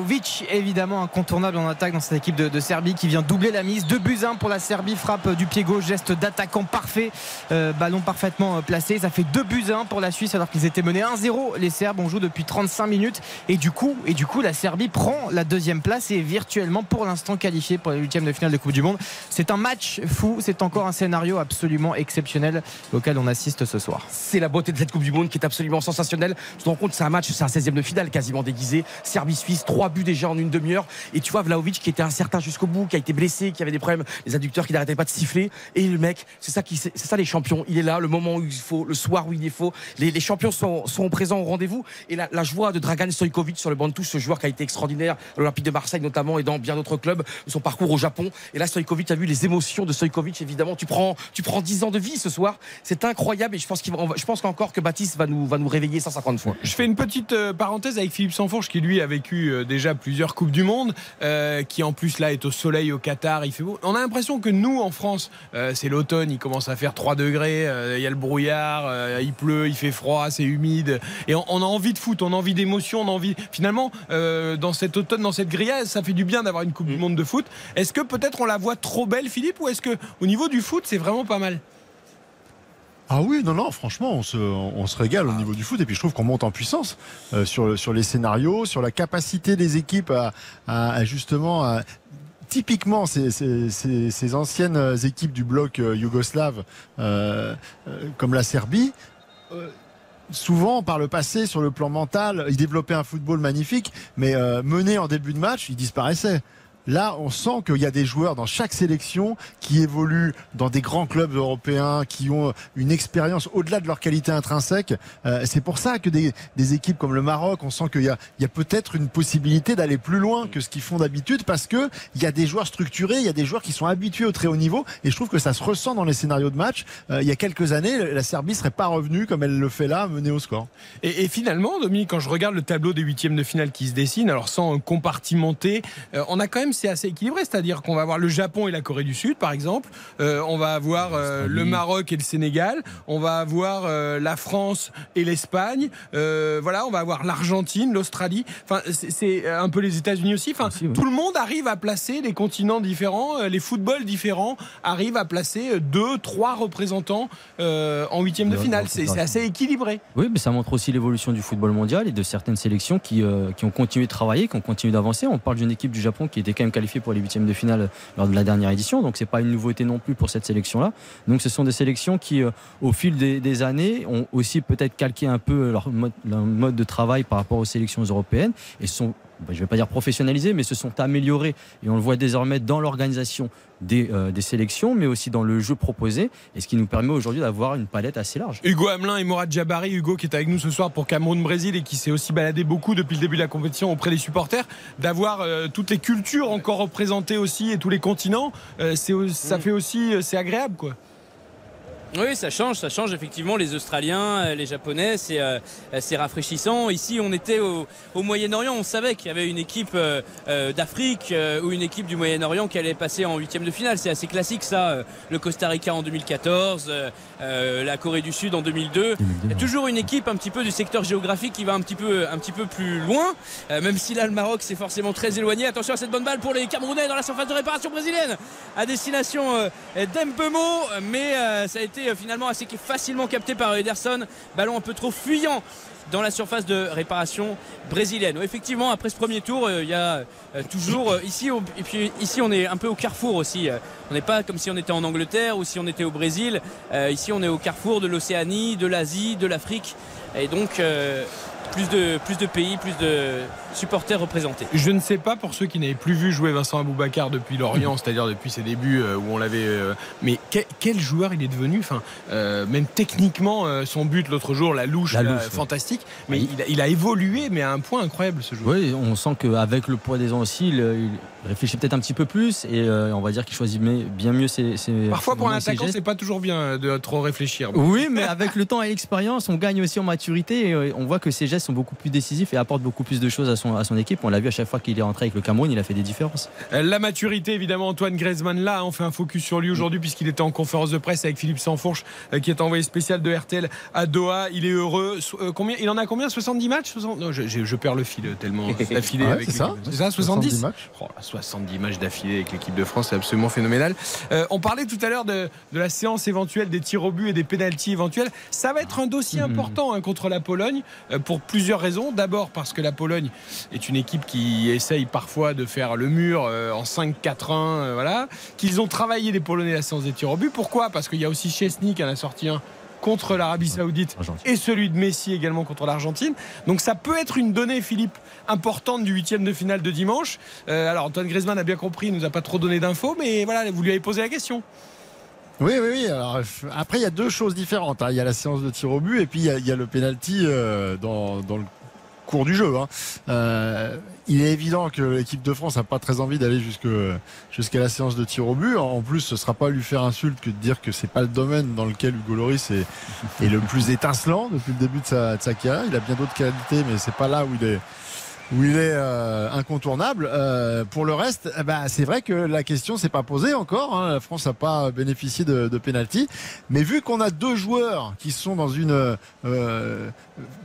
évidemment incontournable en attaque dans cette équipe de, Serbie qui vient doubler la mise. 2 buts 1 pour la Serbie, frappe du pied gauche, geste d'attaquant parfait, euh, ballon parfaitement euh, placé. Ça fait 2 buts 1 pour la Suisse alors qu'ils étaient menés 1-0. Les Serbes, on joue depuis 35 minutes et du coup, et du coup, la Serbie prend la deuxième place et est virtuellement pour l'instant qualifiée pour les huitièmes de finale de Coupe du Monde. C'est un match fou, c'est encore un scénario absolument exceptionnel auquel on assiste ce soir. C'est la beauté de cette Coupe du Monde qui est absolument sensationnelle. Tu te rends compte, c'est un match, c'est un 16e de finale quasiment déguisé. Serbie-Suisse, trois buts déjà en une demi-heure. Et tu vois Vlaovic qui était incertain jusqu'au bout, qui a été blessé, qui avait des problèmes, les adducteurs qui n'arrêtaient pas de siffler. Et le mec, c'est ça c'est ça les champions. Il est là, le moment où il faut, le soir où il est faut. Les, les champions sont, sont présents au rendez-vous. Et la, joie de Dragan Stojkovic sur le banc de touche, ce joueur qui a été extraordinaire à l'Olympique de Marseille notamment et dans bien d'autres clubs, son parcours au Japon. Et là, Stojkovic a vu les émotions de Stojkovic, évidemment. Tu prends, tu prends 10 ans de vie ce soir. C'est incroyable et je pense qu'il je pense qu'encore que Baptiste va nous, va nous réveiller 150 fois. Je fais une petite euh, parenthèse avec Philippe Sanfourche qui lui a vécu euh, déjà plusieurs coupes du monde, euh, qui en plus là est au soleil au Qatar, il fait beau. On a l'impression que nous en France, euh, c'est l'automne, il commence à faire 3 degrés, euh, il y a le brouillard, il pleut, il fait froid, c'est humide, et on, on a envie de foot, on a envie d'émotion, on a envie. Finalement, dans cet automne, dans cette grillade, ça fait du bien d'avoir une coupe du monde de foot. Est-ce que peut-être on la voit trop belle, Philippe, ou est-ce que au niveau du foot, c'est vraiment pas mal? Ah oui, non, non, franchement, on se, on se régale au niveau du foot et puis je trouve qu'on monte en puissance euh, sur, sur les scénarios, sur la capacité des équipes à, à- justement. à- Typiquement, ces, ces- ces- anciennes équipes du bloc euh, yougoslave, euh, comme la Serbie, souvent par le passé, sur le plan mental, ils développaient un football magnifique, mais menés en début de match, ils disparaissaient. Là, on sent qu'il y a des joueurs dans chaque sélection qui évoluent dans des grands clubs européens, qui ont une expérience au-delà de leur qualité intrinsèque. Euh, c'est pour ça que des, équipes comme le Maroc, on sent qu'il y a, peut-être une possibilité d'aller plus loin que ce qu'ils font d'habitude, parce que il y a des joueurs structurés, il y a des joueurs qui sont habitués au très haut niveau, et je trouve que ça se ressent dans les scénarios de match. Euh, il y a quelques années, la Serbie serait pas revenue comme elle le fait là, menée au score. Et, finalement, Dominique, quand je regarde le tableau des huitièmes de finale qui se dessine, alors sans compartimenter, euh, on a quand même c'est assez équilibré, c'est-à-dire qu'on va avoir le Japon et la Corée du Sud, par exemple, Euh, on va avoir euh, le Maroc et le Sénégal, on va avoir euh, la France et l'Espagne, voilà, on va avoir l'Argentine, l'Australie, enfin c'est- un peu les États-Unis aussi. Enfin, Aussi, tout le monde arrive à placer les continents différents, les footballs différents arrivent à placer deux, trois représentants en huitième de finale. C'est assez équilibré. Oui, mais ça montre aussi l'évolution du football mondial et de certaines sélections qui, qui ont continué de travailler, qui ont continué d'avancer. On parle d'une équipe du Japon qui était quand même qualifiée pour les huitièmes de finale lors de la dernière édition, donc c'est pas une nouveauté non plus pour cette sélection-là. Donc ce sont des sélections qui, euh, au fil des, années, ont aussi peut-être calqué un peu leur mode, leur mode de travail par rapport aux sélections européennes et sont je ne vais pas dire professionnalisés, mais se sont améliorés. Et on le voit désormais dans l'organisation des, euh, des sélections, mais aussi dans le jeu proposé, et ce qui nous permet aujourd'hui d'avoir une palette assez large. Hugo Hamelin et Morad Jabari. Hugo qui est avec nous ce soir pour Cameroun-Brésil et qui s'est aussi baladé beaucoup depuis le début de la compétition auprès des supporters. D'avoir euh, toutes les cultures encore représentées aussi et tous les continents, euh, c'est, ça fait aussi, c'est agréable quoi. Oui, ça change, ça change effectivement. Les Australiens, euh, les Japonais, c'est euh, c'est rafraîchissant. Ici, on était au, au Moyen-Orient, on savait qu'il y avait une équipe euh, euh, d'Afrique euh, ou une équipe du Moyen-Orient qui allait passer en huitième de finale. C'est assez classique ça. euh, Le Costa Rica en 2014, euh, euh, la Corée du Sud en 2002. Il y a toujours une équipe un petit peu du secteur géographique qui va un petit peu, un petit peu plus loin, Euh, même si là le Maroc c'est forcément très éloigné. Attention à cette bonne balle pour les Camerounais dans la surface de réparation brésilienne à destination euh, d'Empemo, mais euh, ça a été euh, finalement assez facilement capté par Ederson. Ballon un peu trop fuyant dans la surface de réparation brésilienne. Effectivement, après ce premier tour, euh, il y a euh, toujours euh, ici, et puis ici on est un peu au carrefour aussi. Euh, on n'est pas comme si on était en Angleterre ou si on était au Brésil. Euh, ici, on est au carrefour de l'Océanie, de l'Asie, de l'Afrique, et donc euh, plus de plus de pays, plus de supporters représentés. Je ne sais pas pour ceux qui n'avaient plus vu jouer Vincent Aboubacar depuis Lorient, c'est-à-dire depuis ses débuts euh, où on l'avait. euh, mais quel, quel joueur il est devenu? Enfin, euh, même techniquement, euh, son but l'autre jour, la louche, La là, louche, ouais. fantastique. Mais il a, il a évolué, mais à un point incroyable ce joueur. Oui, on sent qu'avec le poids des ans aussi, il, il réfléchit peut-être un petit peu plus et euh, on va dire qu'il choisit mais- bien mieux ses, ses- Parfois pour un attaquant, c'est pas toujours bien de trop réfléchir. Oui, mais avec le temps et l'expérience, on gagne aussi en maturité et euh, on voit que ses gestes sont beaucoup plus décisifs et apportent beaucoup plus de choses à son, à son équipe. On l'a vu à chaque fois qu'il est rentré avec le Cameroun, il a fait des différences. Euh, La maturité, évidemment, Antoine Griezmann, là, on fait un focus sur lui aujourd'hui puisqu'il était en conférence de presse avec Philippe Sansfourche, euh, qui est envoyé spécial de RTL à Doha. Il est heureux. So- euh, combien, il en a combien 70 matchs 60 Non, je, je- je perds le fil tellement d'affilée Ouais, avec c'est ça. ça, 70, 70 matchs. Oh, là, 70 matchs d'affilée avec l'équipe de France, c'est absolument phénoménal. Euh, on parlait tout à l'heure de, de la séance éventuelle des tirs au but et des pénalties éventuels. Ça va être un dossier Mhm. important hein, contre la Pologne euh, pour plusieurs raisons. D'abord parce que la Pologne est une équipe qui essaye parfois de faire le mur euh, en 5-4-1, euh, voilà. Qu'ils ont travaillé les Polonais la séance des tirs au but. Pourquoi? Parce qu'il y a aussi Chesney qui en a sorti un contre l'Arabie Saoudite Argentine. et celui de Messi également contre l'Argentine. Donc ça peut être une donnée, Philippe, importante du huitième de finale de dimanche. Euh, alors Antoine Griezmann a bien compris, il nous a pas trop donné d'infos, mais voilà, vous lui avez posé la question. Oui, oui, oui. Alors, après, il y a deux choses différentes. hein. Il y a la séance de tir au but et puis il y a, il y a le penalty euh, dans, dans le cours du jeu. hein. Euh, il est évident que l'équipe de France n'a pas très envie d'aller jusque jusqu'à la séance de tir au but. En plus, ce sera pas lui faire insulte que de dire que c'est pas le domaine dans lequel Hugo Loris est, est le plus étincelant depuis le début de sa, de sa carrière. Il a bien d'autres qualités, mais c'est pas là où il est où il est euh, incontournable. Euh, pour le reste, eh ben, c'est vrai que la question s'est pas posée encore. hein. La France n'a pas bénéficié de, de pénalty. Mais vu qu'on a deux joueurs qui sont dans une euh,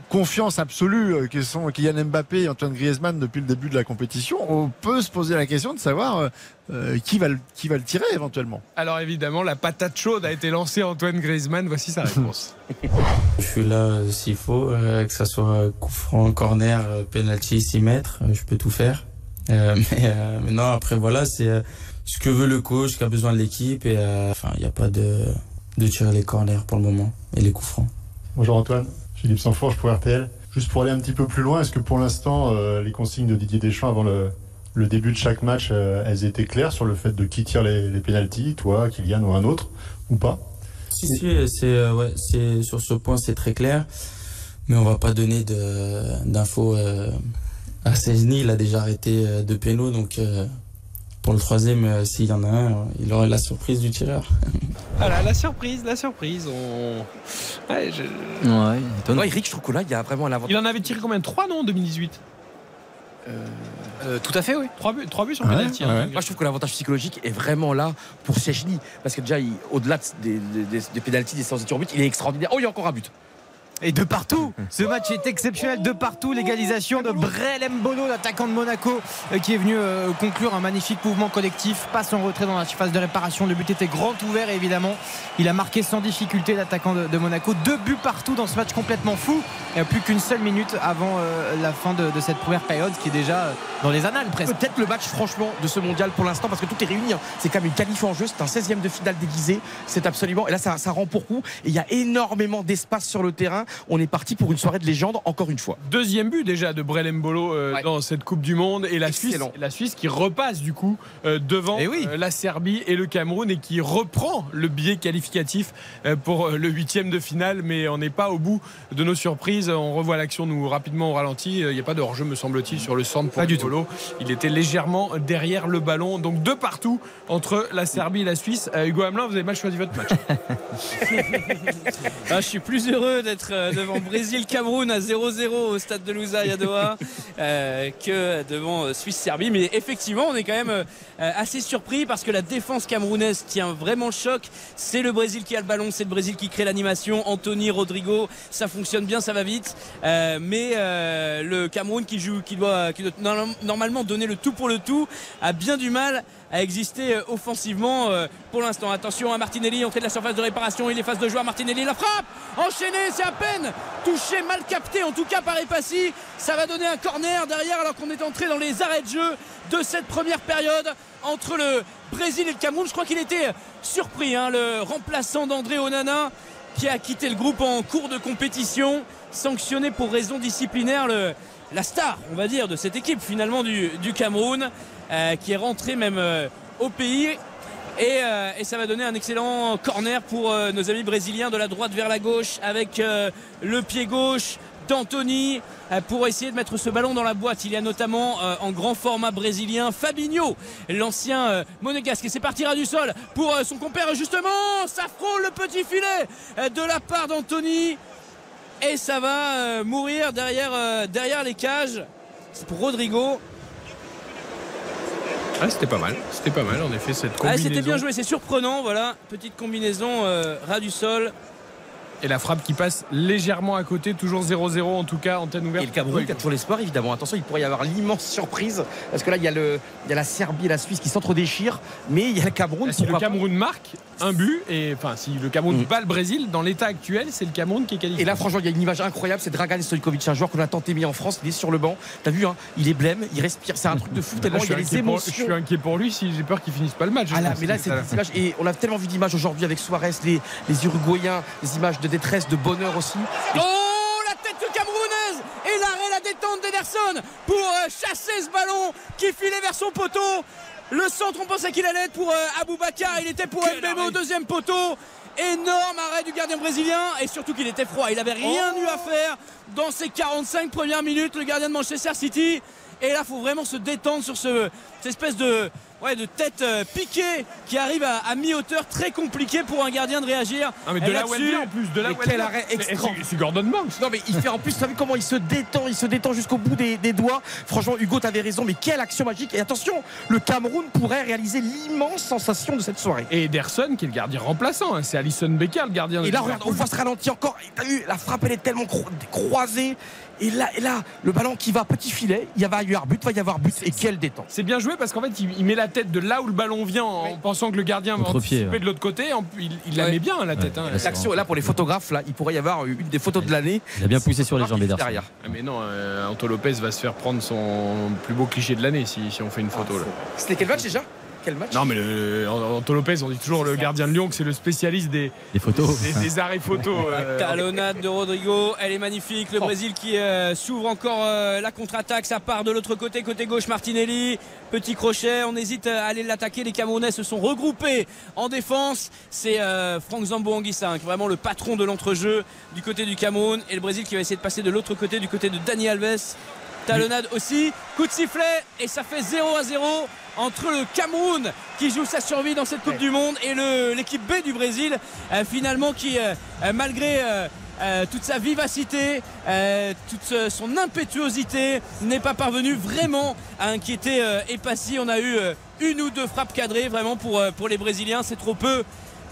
confiance absolue, euh, qui sont Kylian Mbappé et Antoine Griezmann depuis le début de la compétition, on peut se poser la question de savoir euh, qui, va le, qui va le tirer éventuellement? Alors évidemment, la patate chaude a été lancée à Antoine Griezmann. Voici sa réponse. Je suis là euh, s'il faut, euh, que ça soit coup franc, corner, euh, penalty, 6 mètres, euh, je peux tout faire. Euh, mais, euh, mais non, après voilà, c'est euh, ce que veut le coach, ce qu'a besoin de l'équipe. Et euh, enfin, il n'y a pas de, de tirer les corners pour le moment et les coups francs. Bonjour Antoine, Philippe Sanfourche pour RTL. Juste pour aller un petit peu plus loin, est-ce que pour l'instant, euh, les consignes de Didier Deschamps avant le, le début de chaque match, euh, elles étaient claires sur le fait de qui tire les, les pénalties, toi, Kylian ou un autre, ou pas Si, si, c'est euh, ouais, c'est sur ce point c'est très clair, mais on va pas donner de d'infos euh, à Cesny. Il a déjà arrêté euh, deux pénaux, donc euh, pour le troisième, euh, s'il y en a un, il aurait la surprise du tireur. Voilà, la surprise, la surprise. On... Ouais, je- Ouais, étonnant. Ouais, Eric, je trouve que là, il y a vraiment un avantage. Il en avait tiré combien? 3 non? En 2018 Euh, tout à fait, oui. 3 buts, trois buts sur Ouais, penalty. hein. ouais. Moi, je trouve que l'avantage psychologique est vraiment là pour Chechny. Parce que déjà, il- au-delà de- des, des, des, des pénalties, des séances de tir au but, il est extraordinaire. Oh, il y a encore un but. Et de partout Ce match est exceptionnel de partout. L'égalisation de Brel Mbolo, l'attaquant de Monaco, euh, qui est venu euh, conclure un magnifique mouvement collectif. Passe en retrait dans la surface de réparation. Le but était grand ouvert et évidemment, il a marqué sans difficulté l'attaquant de, Monaco. Deux buts partout dans ce match complètement fou. A plus qu'une seule minute avant euh, la fin de, cette première période qui est déjà dans les annales presque. Peut-être le match, franchement, de ce mondial pour l'instant, parce que tout est réuni. hein. C'est quand même une qualif en jeu, c'est un 16e de finale déguisé. C'est absolument. Et là, ça, ça rend pour coup. Et il y a énormément d'espace sur le terrain. On est parti pour une soirée de légende encore une fois. Deuxième but déjà de Brel Mbolo euh, Ouais. dans cette Coupe du Monde et la Suisse, la Suisse qui repasse du coup euh, devant Eh oui. euh, la Serbie et le Cameroun et qui reprend le biais qualificatif euh, pour le huitième de finale. Mais on n'est pas au bout de nos surprises. On revoit l'action nous rapidement au ralenti. Il n'y a pas de hors-jeu me semble-t-il sur le centre pour Pas du tout. Mbolo. Il était légèrement derrière le ballon. Donc de partout entre la Serbie et la Suisse. Euh, Hugo Hamelin, vous avez mal choisi votre match. Ah, je suis plus heureux d'être euh, devant Brésil-Cameroun à 0-0 au stade de Lusail à Doha euh, que devant euh, Suisse-Serbie. Mais effectivement, on est quand même euh, euh, assez surpris parce que la défense camerounaise tient vraiment le choc. C'est le Brésil qui a le ballon, c'est le Brésil qui crée l'animation. Anthony, Rodrigo, ça fonctionne bien, ça va vite. Euh, mais euh, le Cameroun qui joue, qui doit, normalement donner le tout pour le tout, a bien du mal à exister euh, offensivement euh, pour l'instant. Attention à Martinelli, entrée de la surface de réparation, il est face de joueur. Martinelli, la frappe enchaîné, c'est à peine touché, mal capté en tout cas par Epassi. Ça va donner un corner derrière alors qu'on est entré dans les arrêts de jeu de cette première période entre le Brésil et le Cameroun. Je crois qu'il était surpris, hein, le remplaçant d'André Onana qui a quitté le groupe en cours de compétition, sanctionné pour raison disciplinaire. La star, on va dire, de cette équipe finalement du, Cameroun, qui est rentré même euh, au pays. Et, euh, et ça va donner un excellent corner pour euh, nos amis brésiliens de la droite vers la gauche avec euh, le pied gauche d'Anthony euh, pour essayer de mettre ce ballon dans la boîte. Il y a notamment euh, en grand format brésilien Fabinho, l'ancien euh, monégasque. Et c'est parti ras du sol pour euh, son compère justement. Ça frôle le petit filet euh, de la part d'Anthony. Et ça va euh, mourir derrière, euh, derrière les cages. C'est pour Rodrigo. Ah, c'était pas mal. C'était pas mal en effet cette Ah, combinaison. C'était bien joué, c'est surprenant. Voilà, petite combinaison euh, ras du sol. Et la frappe qui passe légèrement à côté, toujours 0-0 en tout cas, antenne ouverte. Et le Cameroun qui a toujours l'espoir, évidemment. Attention, il pourrait y avoir l'immense surprise. Parce que là, il y, a le, il y a la Serbie et la Suisse qui s'entre-déchirent. Mais il y a le Cameroun. Si le. Cameroun marque un but, et enfin si le Cameroun Mm. bat le Brésil, dans l'état actuel, c'est le Cameroun qui est qualifié. Et là, franchement, il y a une image incroyable. C'est Dragan Stojkovic, un joueur qu'on a tenté mis en France. Il est sur le banc. T'as vu, hein, il est blême, il respire. C'est un truc de fou. Tellement il y a les pour, je émotions. suis inquiet pour lui si j'ai peur qu'il finisse pas le match. Ah là, mais là, que c'est ça- des images. Et on a tellement vu d'images aujourd'hui avec Suarez, les, les Uruguayens, des images de détresse, de bonheur aussi. Oh la tête camerounaise et l'arrêt, la détente d'Ederson pour euh, chasser ce ballon qui filait vers son poteau. Le centre, on pensait qu'il allait être pour euh, Aboubacar, il était pour Mbemo au deuxième poteau. Énorme arrêt du gardien brésilien et surtout qu'il était froid. Il avait rien eu à faire dans ces 45 premières minutes, le gardien de Manchester City. Et là, il faut vraiment se détendre sur ce, cette espèce de, ouais, de tête euh, piquée qui arrive à, à mi-hauteur. Très compliqué pour un gardien de réagir. Ah, mais de là-dessus, vient en plus, de là Mais où elle quel arrêt extra. c'est- Gordon Banks. Non mais il fait en plus, vous savez comment il se détend, il se détend jusqu'au bout des, des doigts. Franchement, Hugo, t'avais raison, mais quelle action magique. Et attention, le Cameroun pourrait réaliser l'immense sensation de cette soirée. Et Ederson qui est le gardien remplaçant, hein. c'est Alison Becker le gardien. de Et là, regarde, on voit ce ralenti encore. T'as vu, la frappe, elle est tellement cro- croisée. Et là, et là, le ballon qui va petit filet, il va y avoir but, il va y avoir but. Et quelle détente. C'est bien joué parce qu'en fait, il, il met la tête de là où le ballon vient en pensant que le gardien va anticiper ouais. de l'autre côté. En- il, il la Ouais. met bien la tête. hein. là, c'est L'action est là pour les photographes. Là, il pourrait y avoir une des photos de l'année. Il a bien poussé sur les jambes derrière. Ah, Mais non, euh, Anto Lopez va se faire prendre son plus beau cliché de l'année si, si on fait une photo. là. C'était quel match déjà? Quel match Non, mais le, Anto Lopez, on dit toujours le gardien de Lyon que c'est le spécialiste des, photos. des, des arrêts photos. euh, Talonnade de Rodrigo, elle est magnifique. Le Oh. Brésil qui euh, s'ouvre encore euh, la contre-attaque, ça part de l'autre côté, côté gauche Martinelli. Petit crochet, on hésite à aller l'attaquer. Les Camerounais se sont regroupés en défense. C'est euh, Franck Zambo Anguissa, qui est vraiment le patron de l'entrejeu du côté du Cameroun. Et le Brésil qui va essayer de passer de l'autre côté, du côté de Dani Alves. Talonnade aussi, coup de sifflet et ça fait 0 à 0 entre le Cameroun qui joue sa survie dans cette Coupe du Monde et l'équipe B du Brésil euh, finalement qui euh, euh, malgré euh, toute sa vivacité, toute son impétuosité n'est pas parvenu vraiment à inquiéter Epassi. On a eu une ou deux frappes cadrées vraiment pour, pour les Brésiliens, c'est trop peu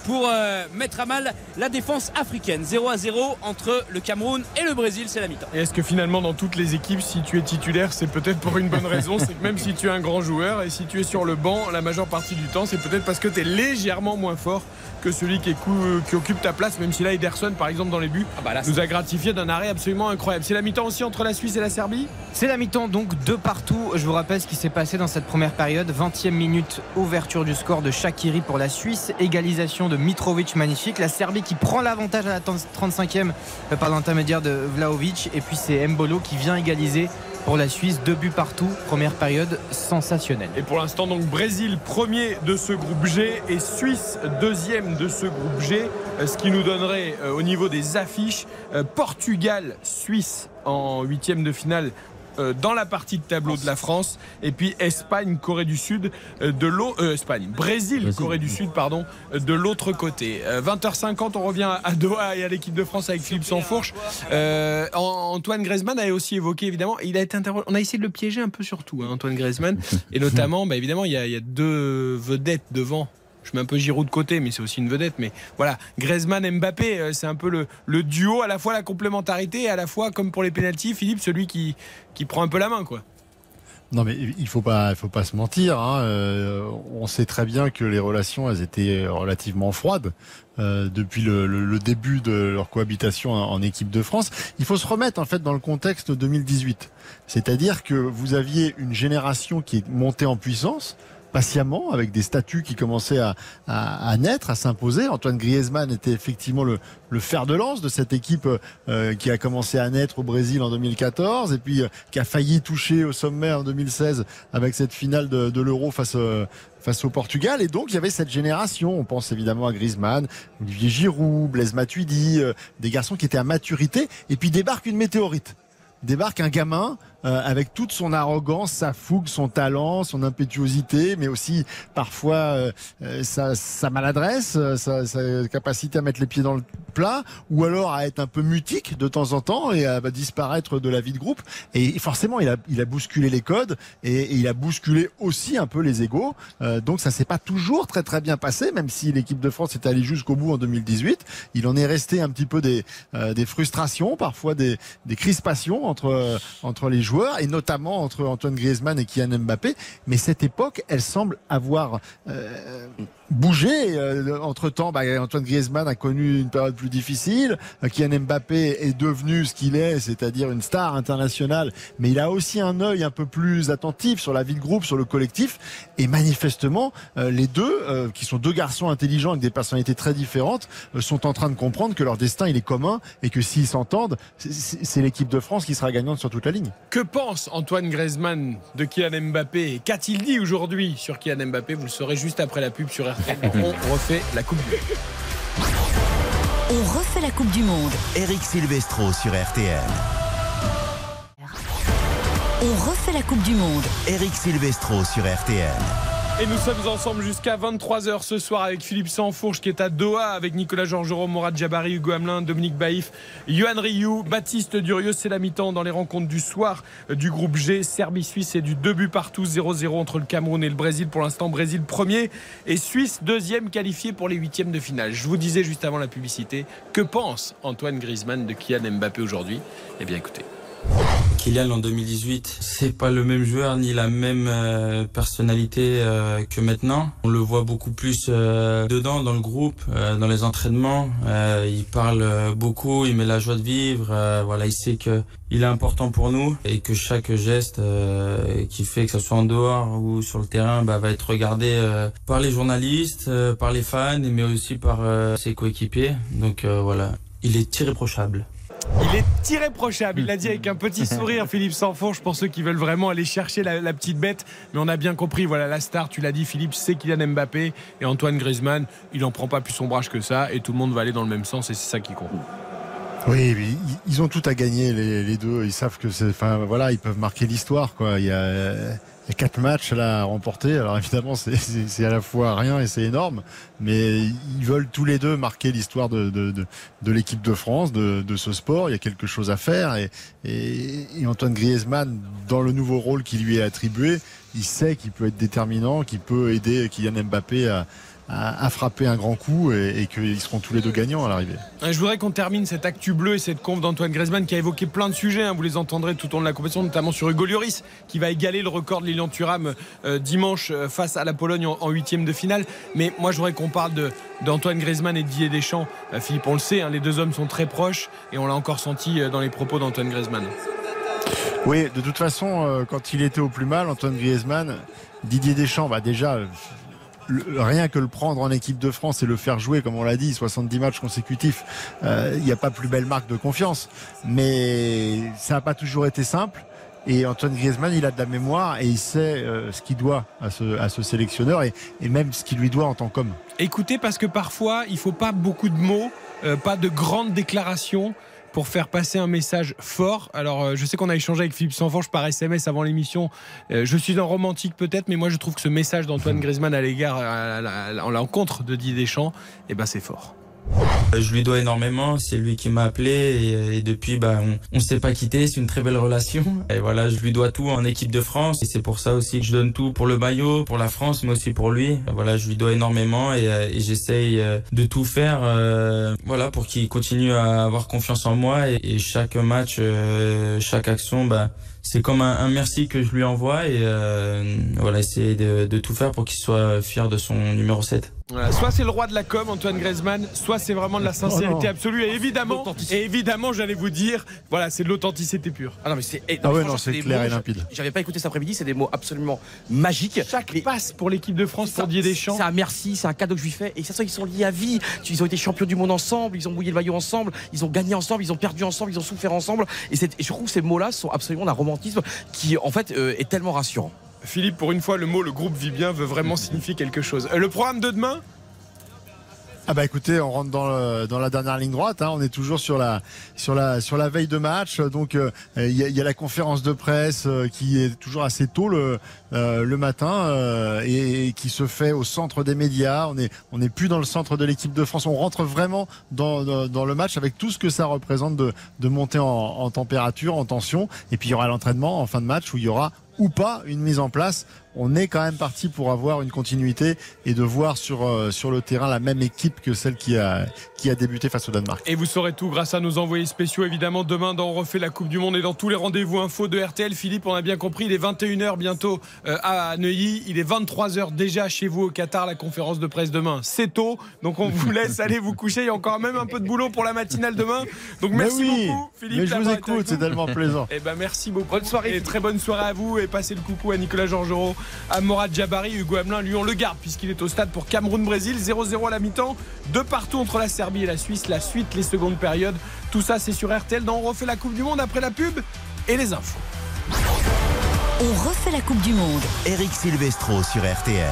pour euh, mettre à mal la défense africaine. 0 à 0 entre le Cameroun et le Brésil, c'est la mi-temps. Et est-ce que finalement dans toutes les équipes, si tu es titulaire, c'est peut-être pour une bonne raison, c'est que même si tu es un grand joueur et si tu es sur le banc la majeure partie du temps, c'est peut-être parce que tu es légèrement moins fort que celui qui, est cou- qui occupe ta place, même si là Ederson par exemple dans les buts Ah bah là, nous a gratifié d'un arrêt absolument incroyable. C'est la mi-temps aussi entre la Suisse et la Serbie? C'est la mi-temps donc de partout. Je vous rappelle ce qui s'est passé dans cette première période. 20e minute, ouverture du score de Shakiri pour la Suisse, égalisation de Mitrovic magnifique. La Serbie qui prend l'avantage à la 35e euh, par l'intermédiaire de Vlaovic. Et puis c'est Mbolo qui vient égaliser pour la Suisse. Deux buts partout. Première période sensationnelle. Et pour l'instant, donc Brésil premier de ce groupe G et Suisse deuxième de ce groupe G. Euh, ce qui nous donnerait euh, au niveau des affiches euh, Portugal, Suisse en huitième de finale dans la partie de tableau de la France. Et puis Espagne Corée du Sud euh, de l'autre Espagne Brésil, Corée du Sud pardon euh, de l'autre côté. 20h50 on revient à Doha et à l'équipe de France avec Philippe Sansfourche. Euh, Antoine Griezmann a aussi évoqué évidemment il a été interrogé on a essayé de le piéger un peu surtout hein, Antoine Griezmann. Et notamment bah, évidemment il y, a, il y a deux vedettes devant je mets un peu Giroud de côté, mais c'est aussi une vedette. Mais voilà, Griezmann, Mbappé, euh, c'est un peu le, duo, à la fois la complémentarité et à la fois, comme pour les pénalties, Philippe, celui qui, qui prend un peu la main, quoi. Non mais il faut faut pas se mentir. Hein. Euh, on sait très bien que les relations, elles étaient relativement froides euh, depuis le, début de leur cohabitation en, en, équipe de France. Il faut se remettre en fait dans le contexte 2018, c'est-à-dire que vous aviez une génération qui est montée en puissance patiemment avec des statuts qui commençaient à, à, à naître, à s'imposer. Antoine Griezmann était effectivement le, le, fer de lance de cette équipe euh, qui a commencé à naître au Brésil en 2014 et puis euh, qui a failli toucher au sommet en 2016 avec cette finale de, de l'Euro face, euh, face au Portugal. Et donc, il y avait cette génération. On pense évidemment à Griezmann, Olivier Giroud, Blaise Matuidi, euh, des garçons qui étaient à maturité. Et puis débarque une météorite. Débarque un gamin euh, avec toute son arrogance, sa fougue, son talent, son impétuosité, mais aussi parfois euh, sa, sa, maladresse, sa, sa, capacité à mettre les pieds dans le plat, ou alors à être un peu mutique de temps en temps et à bah, disparaître de la vie de groupe. Et forcément, il a, il a bousculé les codes et, et il a bousculé aussi un peu les égaux. Euh, donc ça s'est pas toujours très très bien passé, même si l'équipe de France est allée jusqu'au bout en 2018. Il en est resté un petit peu des, euh, des frustrations, parfois des, des crispations entre, entre les joueurs et notamment entre Antoine Griezmann et Kylian Mbappé. Mais cette époque, elle semble avoir euh, bougé. Euh, entre temps, bah, Antoine Griezmann a connu une période plus difficile. Euh, Kylian Mbappé est devenu ce qu'il est, c'est-à-dire une star internationale. Mais il a aussi un œil un peu plus attentif sur la vie de groupe, sur le collectif. Et manifestement, euh, les deux, euh, qui sont deux garçons intelligents avec des personnalités très différentes, euh, sont en train de comprendre que leur destin il est commun et que s'ils s'entendent, c'est l'équipe de France qui sera gagnante sur toute la ligne. Que pense Antoine Griezmann de Kylian Mbappé? Qu'a-t-il dit aujourd'hui sur Kylian Mbappé? Vous le saurez juste après la pub sur RTL. On refait la Coupe du Monde. On refait la Coupe du Monde. Eric Silvestro sur RTL. On refait la Coupe du Monde. Eric Silvestro sur RTL. Et nous sommes ensemble jusqu'à 23h ce soir avec Philippe Sansfourche qui est à Doha avec Nicolas Georgerot, Morad Jabari, Hugo Hamelin, Dominique Baïf, Yohan Rioux, Baptiste Durieux. C'est la mi-temps dans les rencontres du soir du groupe G. Serbie-Suisse et du 2 buts partout, 0-0 entre le Cameroun et le Brésil. Pour l'instant, Brésil premier et Suisse deuxième qualifié pour les huitièmes de finale. Je vous disais juste avant la publicité, que pense Antoine Griezmann de Kylian Mbappé aujourd'hui? Eh bien écoutez. Kylian en 2018, c'est pas le même joueur ni la même euh, personnalité euh, que maintenant. On le voit beaucoup plus euh, dedans, dans le groupe, dans les entraînements. il parle beaucoup, il met la joie de vivre. voilà, il sait que il est important pour nous et que chaque geste qui fait que ce soit en dehors ou sur le terrain bah, va être regardé par les journalistes, par les fans, mais aussi par ses coéquipiers. Donc voilà, il est irréprochable. Il est irréprochable, il l'a dit avec un petit sourire, Philippe Sanfourche, pour ceux qui veulent vraiment aller chercher la, la, petite bête. Mais on a bien compris, voilà, la star, tu l'as dit, Philippe, c'est Kylian Mbappé et Antoine Griezmann, il n'en prend pas plus son brage que ça et tout le monde va aller dans le même sens et c'est ça qui compte. Oui, oui, ils ont tout à gagner les, les deux. Ils savent que c'est, enfin voilà, ils peuvent marquer l'histoire quoi. Il y a, il y a quatre matchs là à remporter. Alors évidemment, c'est à la fois rien et c'est énorme, mais ils veulent tous les deux marquer l'histoire de, l'équipe de France, de, ce sport. Il y a quelque chose à faire et Antoine Griezmann, dans le nouveau rôle qui lui est attribué, il sait qu'il peut être déterminant, qu'il peut aider Kylian Mbappé à à, frapper un grand coup et, et qu'ils seront tous les deux gagnants à l'arrivée. Je voudrais qu'on termine cette actu bleue et cette conf d'Antoine Griezmann qui a évoqué plein de sujets. Hein, vous les entendrez tout au long de la compétition, notamment sur Hugo Lloris qui va égaler le record de Lilian Thuram euh, dimanche euh, face à la Pologne en huitième de finale. Mais moi, je voudrais qu'on parle d'Antoine Griezmann et de Didier Deschamps. Euh, Philippe, on le sait, hein, les deux hommes sont très proches et on l'a encore senti dans les propos d'Antoine Griezmann. Oui, de toute façon, quand il était au plus mal, Antoine Griezmann, Didier Deschamps, bah déjà rien que le prendre en équipe de France et le faire jouer, comme on l'a dit, 70 matchs consécutifs, euh, il n'y a pas plus belle marque de confiance. Mais ça n'a pas toujours été simple. Et Antoine Griezmann, il a de la mémoire et il sait euh, ce qu'il doit à ce, sélectionneur et, même ce qu'il lui doit en tant qu'homme. Écoutez, parce que parfois, il faut pas beaucoup de mots, euh, pas de grandes déclarations pour faire passer un message fort. Alors, euh, je sais qu'on a échangé avec Philippe Sanforge par SMS avant l'émission. Euh, je suis un romantique peut-être, mais moi je trouve que ce message d'Antoine Griezmann à l'égard, à l'encontre de Didier Deschamps, eh ben c'est fort. Euh, Je lui dois énormément, c'est lui qui m'a appelé et, et depuis bah on, on s'est pas quitté, c'est une très belle relation et voilà je lui dois tout en équipe de France et c'est pour ça aussi que je donne tout pour le maillot, pour la France mais aussi pour lui. Voilà je lui dois énormément et, euh, et j'essaye euh, de tout faire euh, voilà pour qu'il continue à avoir confiance en moi et, et chaque match, euh, chaque action bah c'est comme un, un merci que je lui envoie et euh, voilà essayer de, de tout faire pour qu'il soit fier de son numéro 7. Voilà, soit c'est le roi de la com, Antoine Griezmann, soit c'est vraiment de la sincérité Oh non. absolue. Et évidemment, et évidemment, j'allais vous dire, voilà, c'est de l'authenticité pure. Ah non, mais c'est. eh, Ah ouais, franchement, non, c'est des clair mots, et limpide. J'avais pas écouté cet après-midi, c'est des mots absolument magiques. Chaque Mais- passe pour l'équipe de France Ça, pour Didier Deschamps. C'est un merci, c'est un cadeau que je lui fais. Et ça, ils sont liés à vie. Ils ont été champions du monde ensemble, ils ont mouillé le maillot ensemble, ils ont gagné ensemble, ils ont perdu ensemble, ils ont souffert ensemble. Et, c'est- et je trouve que ces mots-là sont absolument d'un romantisme qui, en fait, euh, est tellement rassurant. Philippe, pour une fois, le mot le groupe vit bien veut vraiment signifier quelque chose. Euh, Le programme de demain Ah bah écoutez, on rentre dans, le- dans la dernière ligne droite. hein. On est toujours sur la sur la sur la veille de match. Donc euh, il y, a, il y a la conférence de presse euh, qui est toujours assez tôt le euh, le matin euh, et, et qui se fait au centre des médias. On est on n'est plus dans le centre de l'équipe de France. On rentre vraiment dans, dans, dans le match avec tout ce que ça représente de de monter en, en température, en tension. Et puis il y aura l'entraînement en fin de match où il y aura ou pas une mise en place. On est quand même parti pour avoir une continuité et de voir sur euh, sur le terrain la même équipe que celle qui a qui a débuté face au Danemark. Et vous saurez tout grâce à nos envoyés spéciaux, évidemment. Demain, dans On refait la Coupe du Monde et dans tous les rendez-vous info de RTL. Philippe, on a bien compris, il est 21h bientôt euh, à Neuilly. Il est 23h déjà chez vous au Qatar, la conférence de presse demain. C'est tôt, donc on vous laisse aller vous coucher. Il y a encore même un peu de boulot pour la matinale demain. Donc merci oui, beaucoup, Philippe. mais je vous écoute, c'est tellement plaisant. Eh ben merci beaucoup. Bonne soirée. Et très bonne soirée à vous et passez le coucou à Nicolas Georgerot, à Morad Jabari, Hugo Hamelin. Lui, on le garde puisqu'il est au stade pour Cameroun-Brésil. 0-0 à la mi-temps. De partout entre la Serbie et la Suisse. La suite, les secondes périodes. Tout ça, c'est sur RTL. Dans On refait la Coupe du Monde après la pub et les infos. On refait la Coupe du Monde. Eric Silvestro sur RTL.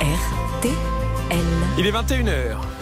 RTL. Il est 21h.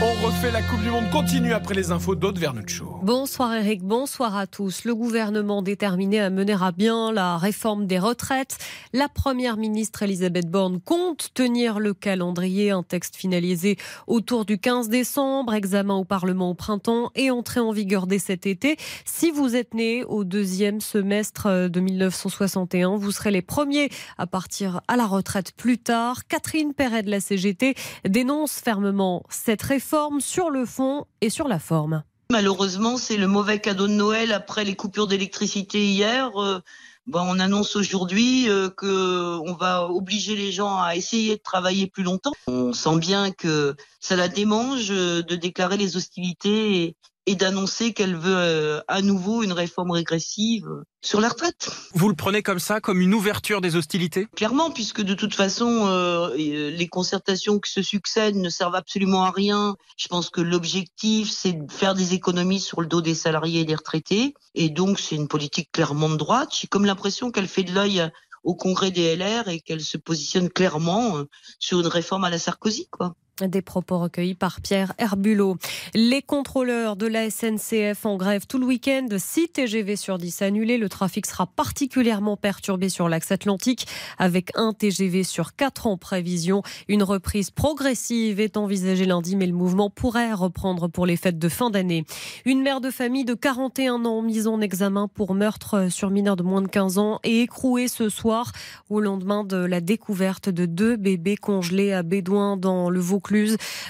On refait la Coupe du Monde continue après les infos d'Aude Vernuccio. Bonsoir Eric, bonsoir à tous. Le gouvernement déterminé à mener à bien la réforme des retraites. La première ministre Elisabeth Borne compte tenir le calendrier, un texte finalisé autour du 15 décembre, examen au Parlement au printemps et entrée en vigueur dès cet été. Si vous êtes né au deuxième semestre de 1961, vous serez les premiers à partir à la retraite plus tard. Catherine Perret de la CGT dénonce fermement cette réforme sur le fond et sur la forme. Malheureusement, c'est le mauvais cadeau de Noël après les coupures d'électricité hier. Euh, ben, on annonce aujourd'hui euh, que on va obliger les gens à essayer de travailler plus longtemps. On sent bien que ça la démange euh, de déclarer les hostilités et d'annoncer qu'elle veut euh, à nouveau une réforme régressive euh, sur la retraite. Vous le prenez comme ça, comme une ouverture des hostilités? Clairement, puisque de toute façon, euh, euh, les concertations qui se succèdent ne servent absolument à rien. Je pense que l'objectif, c'est de faire des économies sur le dos des salariés et des retraités. Et donc, c'est une politique clairement de droite. J'ai comme l'impression qu'elle fait de l'œil au congrès des LR et qu'elle se positionne clairement sur une réforme à la Sarkozy, quoi. Des propos recueillis par Pierre Herbulot. Les contrôleurs de la SNCF en grève tout le week-end. 6 TGV sur 10 annulés. Le trafic sera particulièrement perturbé sur l'axe atlantique avec un TGV sur 4 en prévision. Une reprise progressive est envisagée lundi, mais le mouvement pourrait reprendre pour les fêtes de fin d'année. Une mère de famille de 41 ans mise en examen pour meurtre sur mineur de moins de 15 ans et écrouée ce soir au lendemain de la découverte de deux bébés congelés à Bédouin dans le Vaucluse.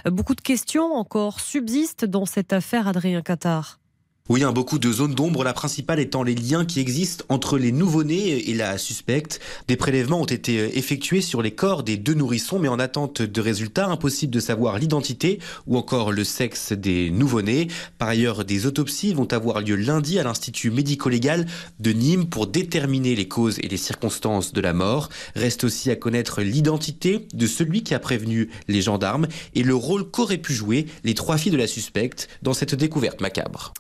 Beaucoup de questions encore subsistent dans cette affaire, Adrien Qatar. Oui, hein, beaucoup de zones d'ombre, la principale étant les liens qui existent entre les nouveau-nés et la suspecte. Des prélèvements ont été effectués sur les corps des deux nourrissons, mais en attente de résultats, impossible de savoir l'identité ou encore le sexe des nouveau-nés. Par ailleurs, des autopsies vont avoir lieu lundi à l'Institut médico-légal de Nîmes pour déterminer les causes et les circonstances de la mort. Reste aussi à connaître l'identité de celui qui a prévenu les gendarmes et le rôle qu'auraient pu jouer les trois filles de la suspecte dans cette découverte macabre.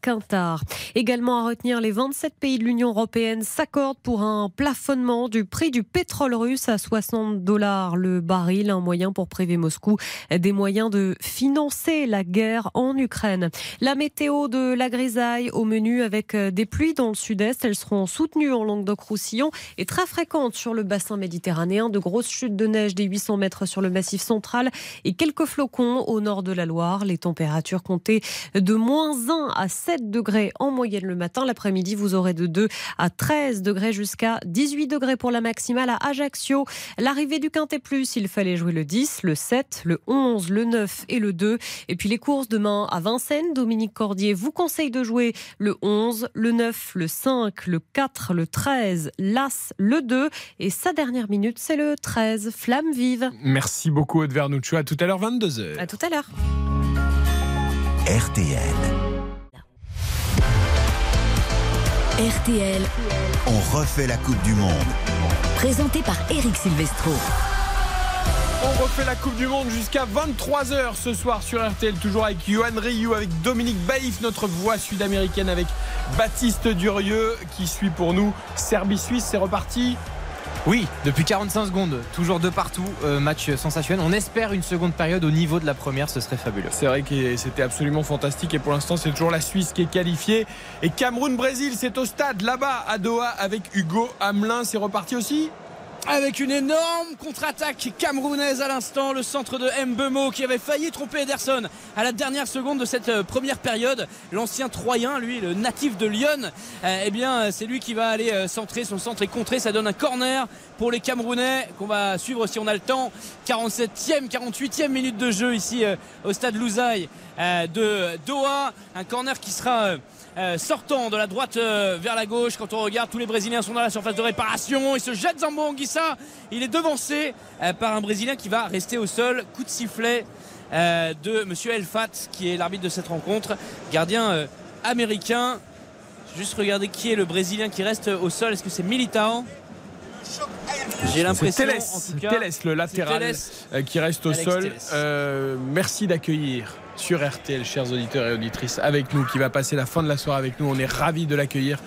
Quintard. Également à retenir, les 27 pays de l'Union européenne s'accordent pour un plafonnement du prix du pétrole russe à 60 dollars le baril, un moyen pour priver Moscou des moyens de financer la guerre en Ukraine. La météo de la grisaille au menu avec des pluies dans le sud-est. Elles seront soutenues en Languedoc-Roussillon et très fréquentes sur le bassin méditerranéen. De grosses chutes de neige des 800 mètres sur le massif central et quelques flocons au nord de la Loire. Les températures comptées de moins 1 à 7 degrés en moyenne le matin. L'après-midi, vous aurez de 2 à 13 degrés jusqu'à 18 degrés pour la maximale à Ajaccio. L'arrivée du Quintet Plus, il fallait jouer le 10, le 7, le 11, le 9 et le 2. Et puis les courses demain à Vincennes, Dominique Cordier vous conseille de jouer le 11, le 9, le 5, le 4, le 13, l'As, le 2. Et sa dernière minute, c'est le 13, Flamme vive. Merci beaucoup, Aude Vernuccio. À tout à l'heure, 22h. À tout à l'heure. RTL. RTL, On refait la Coupe du Monde. présenté par Eric Silvestro. On refait la Coupe du Monde jusqu'à 23h ce soir sur RTL, toujours avec Johan Rioux, avec Dominique Baïf, notre voix sud-américaine, avec Baptiste Durieux qui suit pour nous Serbie-Suisse. C'est reparti. Oui, depuis 45 secondes, toujours de partout, euh, match sensationnel. On espère une seconde période au niveau de la première, ce serait fabuleux. C'est vrai que c'était absolument fantastique et pour l'instant c'est toujours la Suisse qui est qualifiée. Et Cameroun-Brésil, c'est au stade là-bas à Doha avec Hugo Hamelin. C'est reparti aussi? Avec une énorme contre-attaque camerounaise à l'instant, le centre de Mbemo qui avait failli tromper Ederson à la dernière seconde de cette euh, première période. L'ancien Troyen, lui, le natif de Lyon, euh, eh bien, euh, c'est lui qui va aller centrer. Son centre est contré. Ça donne un corner pour les Camerounais qu'on va suivre si on a le temps. 47e, 48e minute de jeu ici euh, au stade Louzaï euh, de Doha. Un corner qui sera. euh, sortant de la droite vers la gauche. Quand on regarde, tous les Brésiliens sont dans la surface de réparation. Il se jette Zambo Anguissa. Il est devancé par un Brésilien qui va rester au sol. Coup de sifflet de Monsieur Elfat, qui est l'arbitre de cette rencontre. Gardien américain. Juste regarder qui est le Brésilien qui reste au sol. Est-ce que c'est Militao? J'ai l'impression. Télès, Télès, le latéral Télès. euh, qui reste au Alex sol. Euh, merci d'accueillir sur RTL, chers auditeurs et auditrices, avec nous, qui va passer la fin de la soirée avec nous. On est ravis de l'accueillir.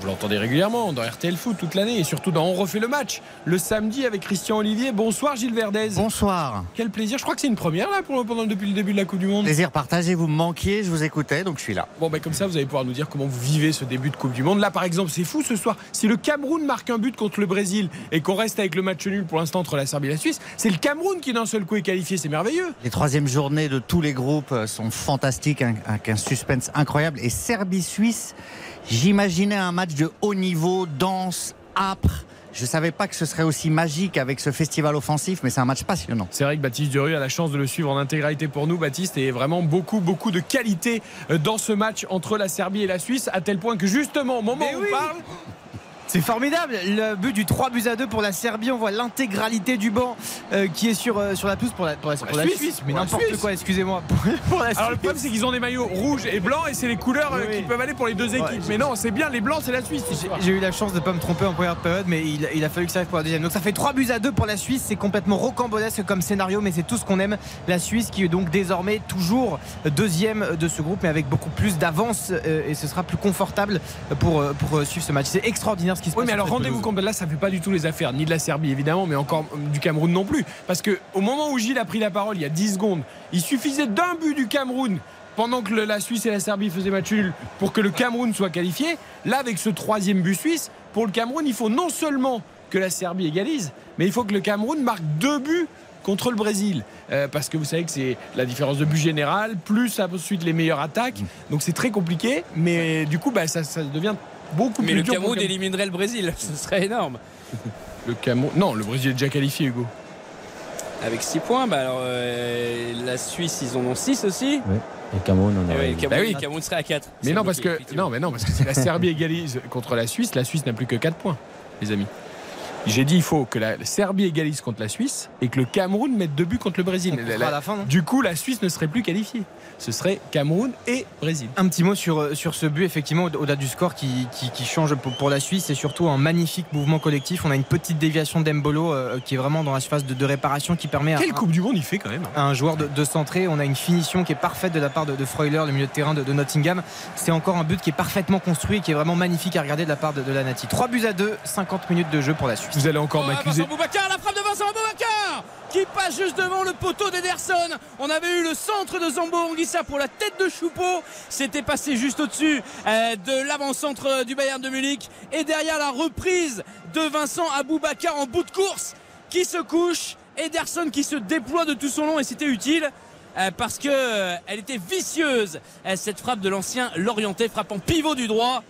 Vous l'entendez régulièrement dans RTL Foot toute l'année et surtout dans On refait le match le samedi avec Christian Olivier. Bonsoir Gilles Verdez. Bonsoir. Quel plaisir. Je crois que c'est une première là pour, pendant, depuis le début de la Coupe du Monde. Plaisir partagé, vous me manquiez, je vous écoutais, donc je suis là. Bon, ben comme ça, vous allez pouvoir nous dire comment vous vivez ce début de Coupe du Monde. Là, par exemple, c'est fou ce soir. Si le Cameroun marque un but contre le Brésil et qu'on reste avec le match nul pour l'instant entre la Serbie et la Suisse, c'est le Cameroun qui d'un seul coup est qualifié. C'est merveilleux. Les troisièmes journées de tous les groupes sont fantastiques, un- avec un suspense incroyable. Et Serbie-Suisse, j'imaginais un match de haut niveau, dense, âpre. Je ne savais pas que ce serait aussi magique avec ce festival offensif, mais c'est un match passionnant. C'est vrai que Baptiste Durieux a la chance de le suivre en intégralité pour nous, Baptiste, et vraiment beaucoup, beaucoup de qualité euh, dans ce match entre la Serbie et la Suisse, à tel point que justement, au moment où on parle, C'est formidable, le but du 3 buts à 2 pour la Serbie, on voit l'intégralité du banc euh, qui est sur, euh, sur la pelouse pour la, pour la, Pour la pour la Suisse. Suisse, mais n'importe quoi, excusez-moi. Alors le problème c'est qu'ils ont des maillots rouges et blancs et c'est les couleurs euh, Oui, qui peuvent aller pour les deux équipes. Ouais, mais non, c'est bien les blancs, c'est la Suisse. J'ai- eu la chance de ne pas me tromper en première période, mais il, il a fallu que ça arrive pour la deuxième. Donc ça fait 3 buts à 2 pour la Suisse. C'est complètement rocambolesque comme scénario, mais c'est tout ce qu'on aime. La Suisse qui est donc désormais toujours deuxième de ce groupe, mais avec beaucoup plus d'avance et ce sera plus confortable pour, pour suivre ce match. C'est extraordinaire ce qui se Oui, passe. mais alors rendez-vous compte, là, ça fait pas du tout les affaires, ni de la Serbie évidemment, mais encore du Cameroun non plus. Parce que au moment où Gilles a pris la parole il y a 10 secondes, il suffisait d'un but du Cameroun pendant que la Suisse et la Serbie faisaient match nul pour que le Cameroun soit qualifié. Là, avec ce troisième but suisse, pour le Cameroun, il faut non seulement que la Serbie égalise, mais il faut que le Cameroun marque deux buts contre le Brésil. Euh, parce que vous savez que c'est la différence de but général, plus ensuite les meilleures attaques. Donc c'est très compliqué, mais du coup, bah, ça, ça devient beaucoup Mais plus le Cameroun éliminerait le Brésil. Ce serait énorme. Le Cameroun. Non, le Brésil est déjà qualifié, Hugo. Avec 6 points, bah alors euh, la Suisse, ils en ont 6 aussi. Et Cameroun, on aurait- oui, le Cameroun, Bah oui. le Cameroun serait à 4. Mais non, parce que non, mais non, parce que si la Serbie égalise contre la Suisse, la Suisse n'a plus que 4 points, les amis. J'ai dit il faut que la Serbie égalise contre la Suisse et que le Cameroun mette deux buts contre le Brésil. La- à la fin, du coup, la Suisse ne serait plus qualifiée. Ce serait Cameroun et Brésil. Un petit mot sur, euh, sur ce but, effectivement, au- au-delà du score qui, qui, qui change pour, pour la Suisse, c'est surtout un magnifique mouvement collectif. On a une petite déviation d'Embolo euh, qui est vraiment dans la phase de, de réparation qui permet à, Quelle Coupe du Monde il fait quand même à un joueur de, de centrer. On a une finition qui est parfaite de la part de, de Freuler, le milieu de terrain de, de Nottingham. C'est encore un but qui est parfaitement construit et qui est vraiment magnifique à regarder de la part de, de la Nati. 3 buts à 2, 50 minutes de jeu pour la Suisse. Vous allez encore Oh, m'accuser. Vincent Boubacar, la frappe de Vincent Boubacar qui passe juste devant le poteau d'Ederson. On avait eu le centre de Zambo Anguissa pour la tête de Choupeau. C'était passé juste au-dessus euh, de l'avant-centre du Bayern de Munich. Et derrière la reprise de Vincent Aboubacar en bout de course qui se couche. Ederson qui se déploie de tout son long et c'était utile. euh, parce que euh, elle était vicieuse cette frappe de l'ancien Lorientais frappant pivot du droit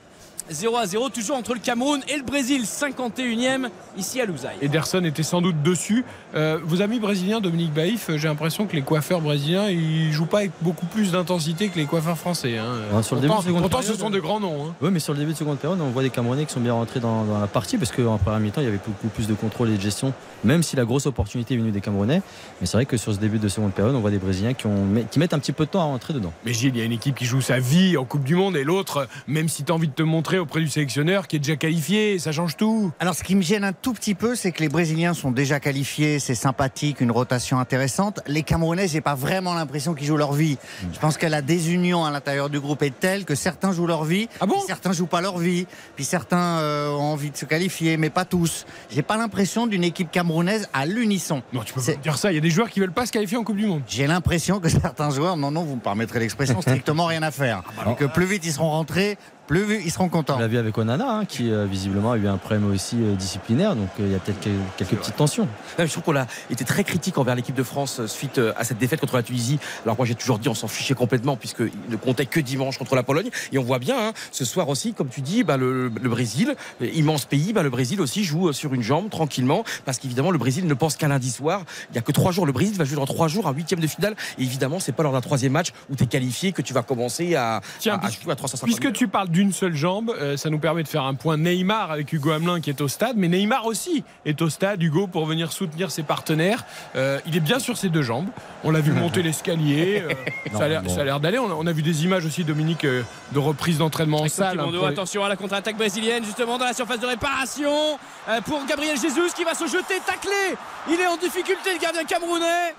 0 à 0 toujours entre le Cameroun et le Brésil 51e ici à Louzaï Ederson était sans doute dessus. Euh, vos amis brésiliens, Dominique Baïf, euh, j'ai l'impression que les coiffeurs brésiliens, ils jouent pas avec beaucoup plus d'intensité que les coiffeurs français. hein. Sur le début pourtant, de seconde pourtant, ce période, sont de grands noms. hein. Oui, mais sur le début de seconde période, on voit des Camerounais qui sont bien rentrés dans, dans la partie parce qu'en première mi-temps, il y avait beaucoup plus de contrôle et de gestion, même si la grosse opportunité est venue des Camerounais. Mais c'est vrai que sur ce début de seconde période, on voit des Brésiliens qui, ont, qui mettent un petit peu de temps à rentrer dedans. Mais Gilles, il y a une équipe qui joue sa vie en Coupe du Monde et l'autre, même si tu as envie de te montrer auprès du sélectionneur qui est déjà qualifié, ça change tout. Alors, ce qui me gêne un tout petit peu, c'est que les Brésiliens sont déjà qualifiés, c'est sympathique, une rotation intéressante. Les Camerounais, j'ai pas vraiment l'impression qu'ils jouent leur vie. Je pense que la désunion à l'intérieur du groupe est telle que certains jouent leur vie, Ah bon? certains jouent pas leur vie, puis certains euh, ont envie de se qualifier, mais pas tous. J'ai pas l'impression d'une équipe camerounaise à l'unisson. Non, tu peux pas dire ça. Il y a des joueurs qui veulent pas se qualifier en Coupe du Monde. J'ai l'impression que certains joueurs, non, non, vous me permettrez l'expression, strictement rien à faire. Et que plus vite ils seront rentrés, plus vite ils seront contents. On l'a vu avec Onana, hein, qui euh, visiblement a eu un problème aussi euh, disciplinaire, donc euh, il y a peut-être quelques, quelques petites tensions. Non, je trouve qu'on a été très critique envers l'équipe de France suite à cette défaite contre la Tunisie. Alors moi j'ai toujours dit on s'en fichait complètement puisqu'il ne comptait que dimanche contre la Pologne. Et on voit bien hein, ce soir aussi, comme tu dis, bah, le, le Brésil, immense pays, bah, le Brésil aussi joue sur une jambe tranquillement parce qu'évidemment le Brésil ne pense qu'à lundi soir. Il n'y a que trois jours. Le Brésil va jouer dans trois jours un huitième de finale. Et évidemment c'est pas lors d'un troisième match où tu es qualifié que tu vas commencer à, Tiens, à, à puisque- jouer à 350 Puisque tu parles d'une seule jambe, euh, ça nous permet de faire un point Neymar avec Hugo Hamelin qui est au stade, mais Neymar aussi est au stade, Hugo, pour venir soutenir ses partenaires. Euh, il est bien sur ses deux jambes. On l'a vu monter l'escalier. euh, ça a l'air- bon. d'aller. On, a- on a vu des images aussi, Dominique, euh, de reprise d'entraînement en salle. Hein, pour- attention à la contre-attaque brésilienne, justement dans la surface de réparation euh, pour Gabriel Jesus qui va se jeter, taclé. Il est en difficulté, le gardien camerounais.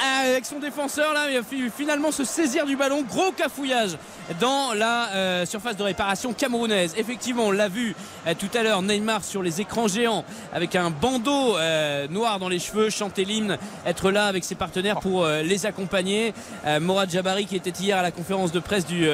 Euh, avec son défenseur là, il fi- finalement se saisir du ballon. Gros cafouillage dans la euh, surface de réparation camerounaise. Effectivement, on l'a vu euh, tout à l'heure, Neymar sur les écrans géants avec un bandeau noir dans les cheveux, chanter l'hymne, être là avec ses partenaires pour les accompagner. Morad Jabari qui était hier à la conférence de presse du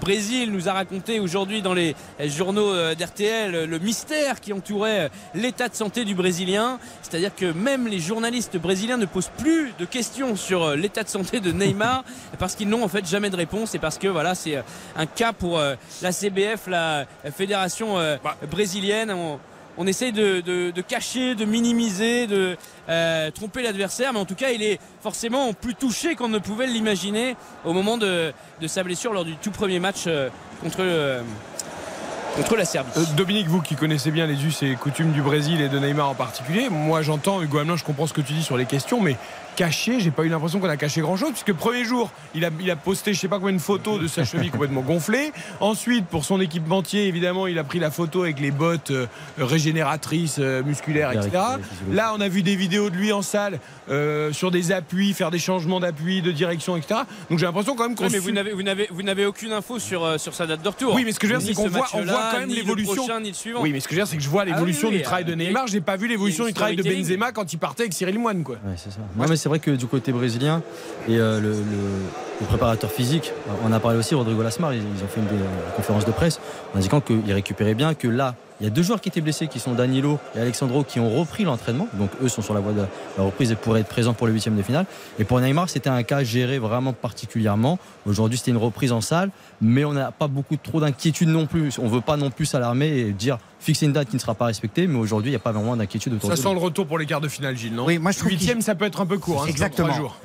Brésil nous a raconté aujourd'hui dans les journaux d'RTL le mystère qui entourait l'état de santé du Brésilien. C'est-à-dire que même les journalistes brésiliens ne posent plus de questions sur euh, l'état de santé de Neymar parce qu'ils n'ont en fait jamais de réponse et parce que voilà c'est euh, un cas pour euh, la CBF, la fédération euh, brésilienne. On, on essaye de, de- de cacher, de minimiser, de euh, tromper l'adversaire, mais en tout cas, il est forcément plus touché qu'on ne pouvait l'imaginer au moment de, de sa blessure lors du tout premier match euh, contre, euh, contre la Serbie. Euh, Dominique, vous qui connaissez bien les us et coutumes du Brésil et de Neymar en particulier, moi j'entends Hugo Hamelin, je comprends ce que tu dis sur les questions, mais caché, j'ai pas eu l'impression qu'on a caché grand chose, puisque premier jour, il a, il a posté je sais pas combien de photos de sa cheville complètement gonflée. Ensuite, pour son équipementier, évidemment, il a pris la photo avec les bottes euh, régénératrices, euh, musculaires, etc. Là, on a vu des vidéos de lui en salle euh, sur des appuis, faire des changements d'appui, de direction, etc. Donc j'ai l'impression quand même qu'on Ouais, mais su- vous n'avez, vous, n'avez, vous n'avez aucune info sur, euh, sur sa date de retour. Oui, mais ce que je veux dire, c'est qu'on ce voit, on voit quand même ni le l'évolution. prochain, ni le suivant. Oui, mais ce que je veux dire, c'est que je vois l'évolution Ah oui, du travail de Neymar. J'ai pas vu l'évolution du travail de. Benzema quand il partait avec Cyril Moine, quoi. Ouais, c'est ça. Non, mais c'est vrai que du côté brésilien et euh, le, préparateur physique, euh, on a parlé aussi Rodrigo Lasmar, ils, ont fait une, une conférence de presse en indiquant qu'ils récupéraient bien, que là, il y a deux joueurs qui étaient blessés, qui sont Danilo et Alexandro, qui ont repris l'entraînement. Donc eux sont sur la voie de la reprise et pourraient être présents pour le huitième de finale. Et pour Neymar, c'était un cas géré vraiment particulièrement. Aujourd'hui, c'était une reprise en salle, mais on n'a pas beaucoup trop d'inquiétude non plus. On veut pas non plus s'alarmer et dire fixer une date qui ne sera pas respectée, mais aujourd'hui, il n'y a pas vraiment d'inquiétude autour Ça de sent le retour pour les quarts de finale, Gilles, non Oui, moi, je trouve Huitième, ça peut être un peu court. hein, Exactement. jours.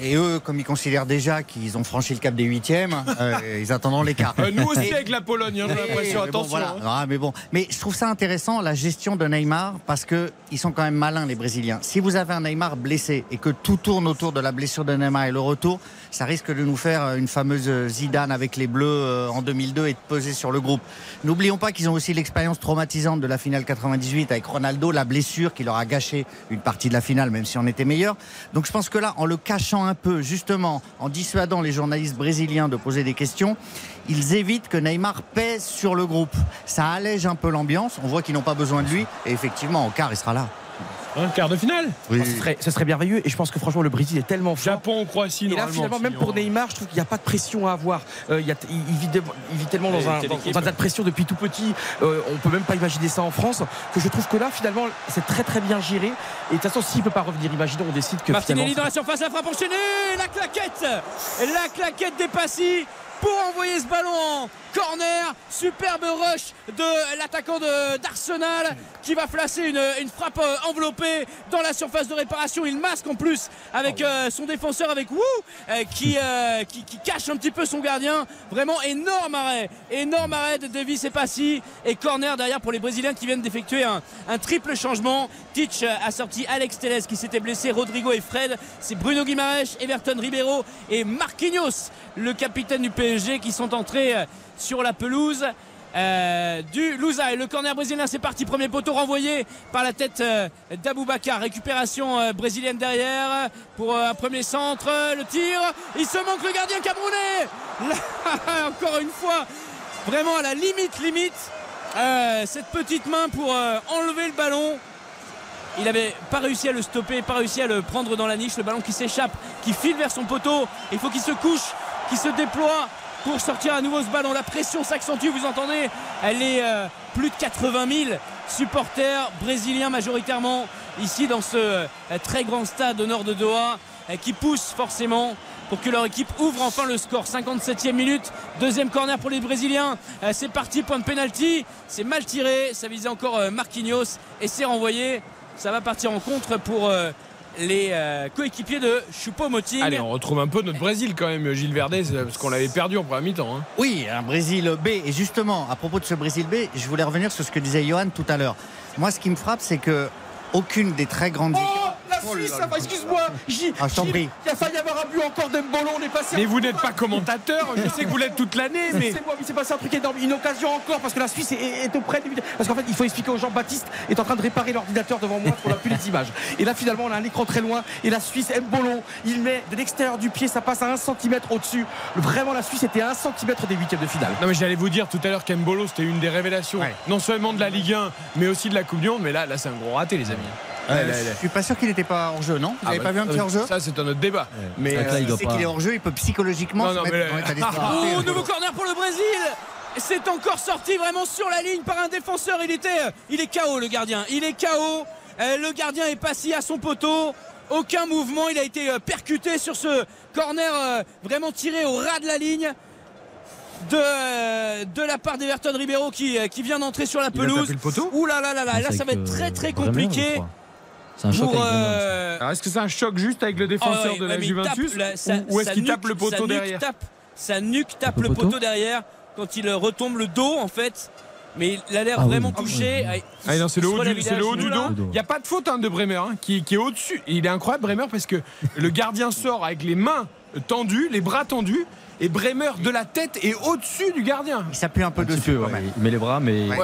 Et eux, comme ils considèrent déjà qu'ils ont franchi le cap des huitièmes. euh, ils attendront les quarts. Euh, nous aussi avec la Pologne, hein, j'ai l'impression. bon, Attention. voilà. hein. Ah, mais bon, mais je trouve ça intéressant la gestion de Neymar parce que ils sont quand même malins les Brésiliens. Si vous avez un Neymar blessé et que tout tourne autour de la blessure de Neymar et le retour, ça risque de nous faire euh, une fameuse Zidane avec les Bleus euh, en 2002 et de peser sur le groupe. N'oublions pas qu'ils ont aussi l'expérience traumatisante de la finale 98 avec Ronaldo, la blessure qui leur a gâché une partie de la finale, même si on était meilleur. Donc je pense que là, en le cachant un peu, justement, en dissuadant les journalistes brésiliens de poser des questions, ils évitent que Neymar pèse sur le groupe. Ça allège un peu l'ambiance. On voit qu'ils n'ont pas besoin de lui. Et effectivement, au quart, il sera là. Un quart de finale. Ce, serait, ce serait merveilleux et je pense que franchement le Brésil est tellement fort. Japon, Croatie, Et là normalement, finalement même pour Neymar je trouve qu'il n'y a pas de pression à avoir. Euh, il, y a- il- il vit, de- il vit tellement dans un, dans, équipe. dans un tas de pression depuis tout petit. Euh, on peut même pas imaginer ça en France. Que je trouve que là finalement c'est très très bien géré. Et de toute façon s'il peut pas revenir, imaginons on décide que Martinelli dans la surface, la frappe enchaînée, la claquette, la claquette des Passy pour envoyer ce ballon en corner. Superbe rush de l'attaquant d'Arsenal qui va placer une, une frappe euh, enveloppée dans la surface de réparation. Il masque en plus avec euh, son défenseur, avec Wu, euh, qui, euh, qui, qui cache un petit peu son gardien. Vraiment énorme arrêt, énorme arrêt de Davis et Passy et corner derrière pour les Brésiliens qui viennent d'effectuer un, un triple changement. Titch a sorti Alex Telles qui s'était blessé, Rodrigo et Fred. C'est Bruno Guimaraes, Everton Ribeiro et Marquinhos, le capitaine du PSG, qui sont entrés euh, sur la pelouse. euh, du Louza et le corner brésilien c'est parti. Premier poteau renvoyé par la tête euh, d'Aboubacar récupération euh, brésilienne derrière pour un premier centre. Le tir il se manque le gardien camerounais. Là, encore une fois vraiment à la limite limite cette petite main pour enlever le ballon. Il avait pas réussi à le stopper, pas réussi à le prendre dans la niche, le ballon qui s'échappe, qui file vers son poteau. Il faut qu'il se couche, qu'il se déploie pour sortir à nouveau ce ballon. La pression s'accentue, vous entendez Elle est euh, plus de 80 000 supporters brésiliens majoritairement ici dans ce euh, très grand stade au nord de Doha euh, qui poussent forcément pour que leur équipe ouvre enfin le score. 57e minute, deuxième corner pour les Brésiliens. C'est parti, point de pénalty. C'est mal tiré, ça visait encore Marquinhos et c'est renvoyé. Ça va partir en contre pour les euh, coéquipiers de Choupo-Moting. Allez, on retrouve un peu notre Brésil quand même, Gilles Verdez, parce qu'on l'avait perdu en première mi-temps. hein. Oui, un Brésil B. Et justement, à propos de ce Brésil B, je voulais revenir sur ce que disait Johan tout à l'heure. Moi, ce qui me frappe, c'est que aucune des très grandes équipes. Oh la Suisse, ça va, excuse-moi. J- Ah. Il a failli y avoir un but encore d'Embolo, on est passé. Mais vous n'êtes pas commentateur, je sais que vous l'êtes toute l'année, mais. C'est moi, mais c'est passé un truc énorme. Une occasion encore parce que la Suisse est, est auprès du. Parce qu'en fait, il faut expliquer aux gens Baptiste est en train de réparer l'ordinateur devant moi qu'on n'a plus les images. Et là, finalement, on a un écran très loin. Et la Suisse, Mbolo, il met de l'extérieur du pied, ça passe à un centimètre au-dessus. Vraiment, la Suisse était à un centimètre des huitièmes de finale. Non mais j'allais vous dire tout à l'heure qu'Embolo c'était une des révélations non seulement de la Ligue 1 mais aussi de la Coupe du Monde mais là là c'est un gros raté les amis. Euh, Ouais, là, là. Je suis pas sûr qu'il n'était pas hors jeu, non Vous Ah n'avez bah, pas vu un petit euh, hors jeu Ça c'est un autre débat. Mais Mais euh, c'est qu'il est hors jeu, il peut psychologiquement Non, se non, mettre mais là- Oh, nouveau corner pour le Brésil C'est encore sorti vraiment sur la ligne par un défenseur. Il était, euh, il est KO le gardien. Il est KO. Euh, le gardien est passé à son poteau. Aucun mouvement. Il a été euh, percuté sur ce corner euh, vraiment tiré au ras de la ligne. De, euh, de la part d'Everton Ribeiro qui, euh, qui vient d'entrer sur la Il a pelouse. tapé le poteau Ouh là là là là, C'est là ça va être très très euh, compliqué. C'est un choc pour, euh, Alors est-ce que c'est un choc juste avec le défenseur Ah ouais, de la ouais, Juventus la- sa- ou, est-ce qu'il tape le poteau derrière tape- Sa nuque tape Le le poteau poteau derrière quand il retombe le dos en fait. Mais il a l'air Ah vraiment Ah oui. touché. Ah, Ah non, c'est le haut du, c'est le haut dos. Il n'y a pas de faute hein, de Bremer hein, qui, qui est au-dessus. Il est incroyable Bremer parce que le gardien sort avec les mains tendues, les bras tendus et Bremer de la tête est au-dessus du gardien. Il s'appuie un peu Un dessus. peu, ouais. Il met les bras, mais Ouais,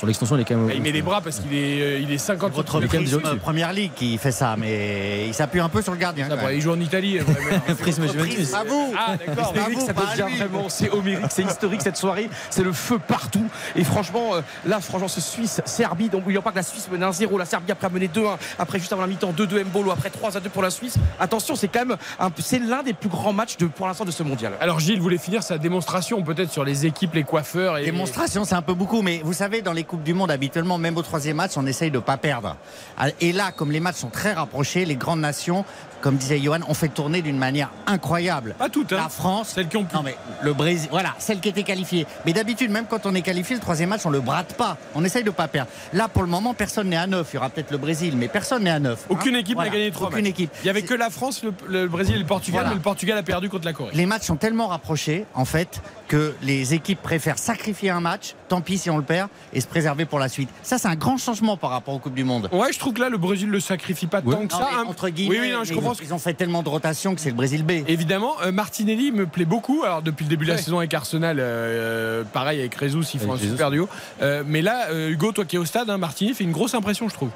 sur, l'extension, il est quand même. Il met les bras parce qu'il est, euh, il est 50 Votre prisme première ligue qui fait ça, mais il s'appuie un peu sur le gardien. Ah, bah, il joue en Italie. Bremer. Prisme Juventus. À vous Ah d'accord. Ça devient vraiment, c'est homérique, c'est historique cette soirée, c'est le feu partout. Et franchement, euh, là, franchement, ce Suisse-Serbie, donc n'oublions pas que la Suisse menait 1-0, la Serbie après a mené 2-1, après juste avant la mi-temps 2-2 Mbolo, après 3-2 pour la Suisse. Attention, c'est quand même, un- c'est l'un des plus grands matchs de, pour l'instant de ce mondial. mondial. Alors Gilles voulait finir sa démonstration peut-être sur les équipes, les coiffeurs et Démonstration, c'est un peu beaucoup, mais vous savez, dans les Coupes du Monde, habituellement, même au troisième match, on essaye de ne pas perdre. Ah, Et là, comme les matchs sont très rapprochés, les grandes nations, comme disait Johan, ont fait tourner d'une manière incroyable. Pas toutes, hein. La France. Celles qui ont pu. Non, mais le Brésil, voilà, celles qui étaient qualifiées. Mais d'habitude, même quand on est qualifié, le troisième match, on le brade pas. On essaye de ne pas perdre. Là, pour le moment, personne n'est à neuf. Il y aura peut-être le Brésil, mais personne n'est à neuf. hein. Aucune équipe Voilà, n'a gagné trois Aucune matchs. équipe. Il y avait que la France, le, le Brésil et le Portugal, Voilà. mais le Portugal a perdu contre la Corée. Les matchs sont tellement rapprochés, en fait, que les équipes préfèrent sacrifier un match, tant pis si on le perd, et se préserver pour la suite. Ça, c'est un grand changement par rapport aux Coupes du Monde. Ouais, je trouve que là, le Brésil le sacrifie pas tant que Non, ça. mais entre guillemets, oui, oui, non, je ils, comprends. Ont, ils ont fait tellement de rotation que c'est le Brésil B. Évidemment, euh, Martinelli me plaît beaucoup. Alors depuis le début de la Ouais. saison avec Arsenal, euh, pareil avec Rezus, ils font Avec un Jesus. super duo. Euh, mais là, euh, Hugo, toi qui es au stade, hein, Martinelli fait une grosse impression, je trouve.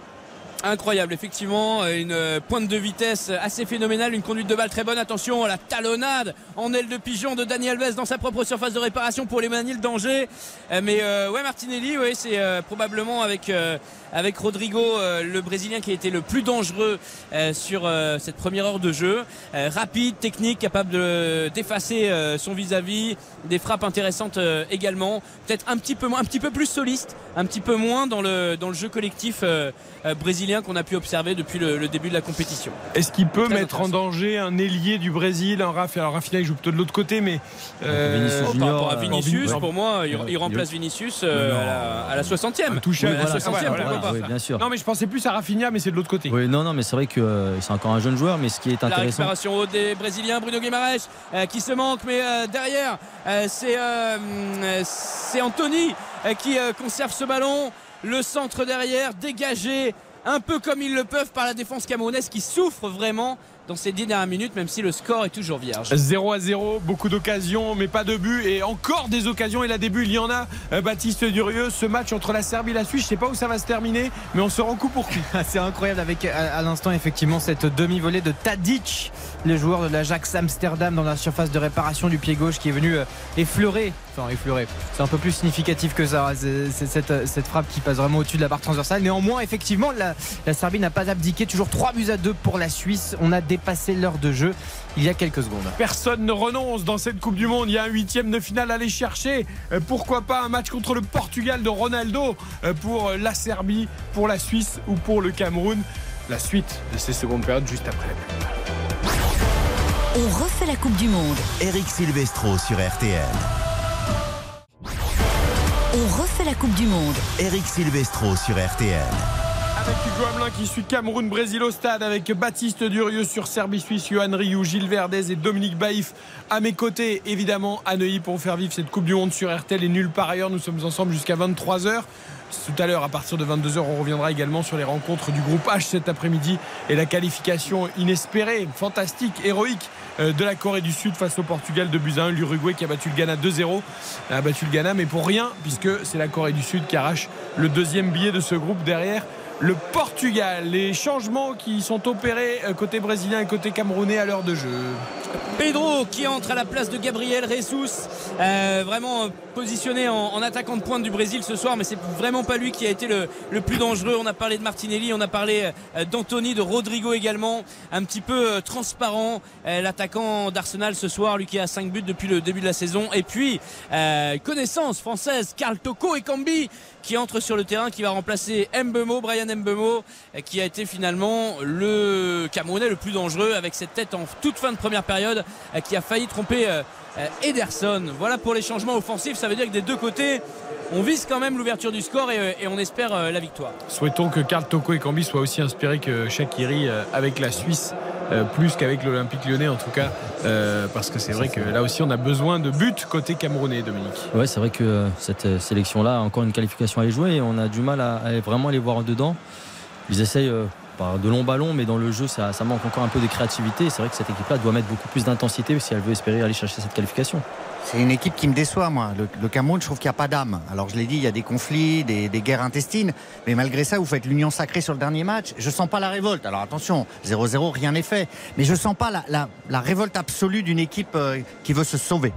Incroyable, effectivement, euh, une euh, pointe de vitesse assez phénoménale, une conduite de balle très bonne. Attention à la talonnade en aile de pigeon de Daniel Alves dans sa propre surface de réparation pour l'éloigner le danger. Euh, Mais ouais, Martinelli, ouais, c'est probablement avec, avec Rodrigo, le Brésilien qui a été le plus dangereux sur cette première heure de jeu. Rapide, technique, capable de- d'effacer son vis-à-vis, des frappes intéressantes également. Peut-être un petit peu moins, un petit peu plus soliste, un petit peu moins dans le, dans le jeu collectif euh, euh, qu'on a pu observer depuis le, le début de la compétition. Est-ce qu'il peut Très mettre en danger un ailier du Brésil, un Rafa? Alors Rafinha, il joue plutôt de l'autre côté, mais euh, Vinicius Oh, par rapport à euh, Vinicius, ouais. pour moi, il, remplace Vinicius euh, à, la, à la 60e. Intouchable. Ouais, à la Voilà, 60e, voilà, pourquoi voilà, pas. oui, bien sûr. non, mais je pensais plus à Rafinha, mais c'est de l'autre côté. Oui, non, non, mais c'est vrai que euh, c'est encore un jeune joueur, mais ce qui est La intéressant. récupération haute des Brésiliens, Bruno Guimaraes euh, qui se manque, mais euh, derrière euh, c'est euh, euh, c'est Anthony euh, qui euh, conserve ce ballon. Le centre derrière, dégagé, un peu comme ils le peuvent par la défense camerounaise qui souffre vraiment dans ces dix dernières minutes, même si le score est toujours vierge. 0 à 0, beaucoup d'occasions, mais pas de but. Et encore des occasions. Et là, des buts, il y en a. Euh, Baptiste Durieux, ce match entre la Serbie et la Suisse, je sais pas où ça va se terminer, mais on se rend coup pour coup. C'est incroyable avec à, à l'instant effectivement cette demi-volée de Tadic, le joueur de l'Ajax Amsterdam dans la surface de réparation du pied gauche qui est venu euh, effleurer, enfin effleurer, c'est un peu plus significatif que ça, c'est cette, frappe qui passe vraiment au-dessus de la barre transversale. Néanmoins effectivement la, la Serbie n'a pas abdiqué, toujours 3 buts à 2 pour la Suisse, on a dépassé l'heure de jeu il y a quelques secondes. Personne ne renonce dans cette Coupe du Monde. Il y a un huitième de finale à aller chercher. Euh, Pourquoi pas un match contre le Portugal de Ronaldo euh, pour euh, la Serbie, pour la Suisse ou pour le Cameroun? La suite de ces secondes périodes juste après la pub. On refait la Coupe du Monde. Eric Silvestro sur RTL. On refait la Coupe du Monde. Eric Silvestro sur RTL. Avec Hugo Hamelin qui suit Cameroun-Brésil au stade, avec Baptiste Durieux sur Serbie-Suisse, Johan Rioux, Gilles Verdez et Dominique Baïf à mes côtés, évidemment à Neuilly pour faire vivre cette Coupe du Monde sur RTL et nulle part ailleurs. Nous sommes ensemble jusqu'à 23h. Tout à l'heure, à partir de 22h, on reviendra également sur les rencontres du groupe H cet après-midi et la qualification inespérée, fantastique, héroïque euh, de la Corée du Sud face au Portugal de 1. L'Uruguay qui a battu le Ghana 2-0, a battu le Ghana, mais pour rien, puisque c'est la Corée du Sud qui arrache le deuxième billet de ce groupe derrière le Portugal. Les changements qui sont opérés euh, côté brésilien et côté camerounais à l'heure de jeu. Pedro qui entre à la place de Gabriel Jesus, euh, vraiment positionné en, attaquant de pointe du Brésil ce soir, mais c'est vraiment pas lui qui a été le, plus dangereux. On a parlé de Martinelli, on a parlé euh, d'Anthony, de Rodrigo également, un petit peu transparent, l'attaquant d'Arsenal ce soir, lui qui a 5 buts depuis le début de la saison. Et puis, connaissance française, Karl Toko et Cambi qui entre sur le terrain, qui va remplacer Mbemo, Brian Mbemo, qui a été finalement le Camerounais le plus dangereux avec cette tête en toute fin de première période, qui a failli tromper euh, Ederson. Voilà pour les changements offensifs, ça veut dire que des deux côtés, on vise quand même l'ouverture du score et, euh, et on espère euh, la victoire. Souhaitons que Karl Toko et Cambi soient aussi inspirés que Shakiri euh, avec la Suisse, euh, plus qu'avec l'Olympique lyonnais en tout cas, euh, parce que c'est vrai que là aussi on a besoin de buts côté camerounais, Dominique. Ouais, c'est vrai que euh, cette euh, sélection-là a encore une qualification à aller jouer et on a du mal à, à vraiment aller voir dedans. Ils essayent de longs ballons, mais dans le jeu, ça, manque encore un peu de créativité. C'est vrai que cette équipe-là doit mettre beaucoup plus d'intensité si elle veut espérer aller chercher cette qualification. C'est une équipe qui me déçoit, moi. Le, Cameroun, je trouve qu'il n'y a pas d'âme. Alors, je l'ai dit, il y a des conflits, des, guerres intestines. Mais malgré ça, vous faites l'union sacrée sur le dernier match. Je sens pas la révolte. Alors, attention, 0-0, rien n'est fait. Mais je sens pas la révolte absolue d'une équipe euh, qui veut se sauver.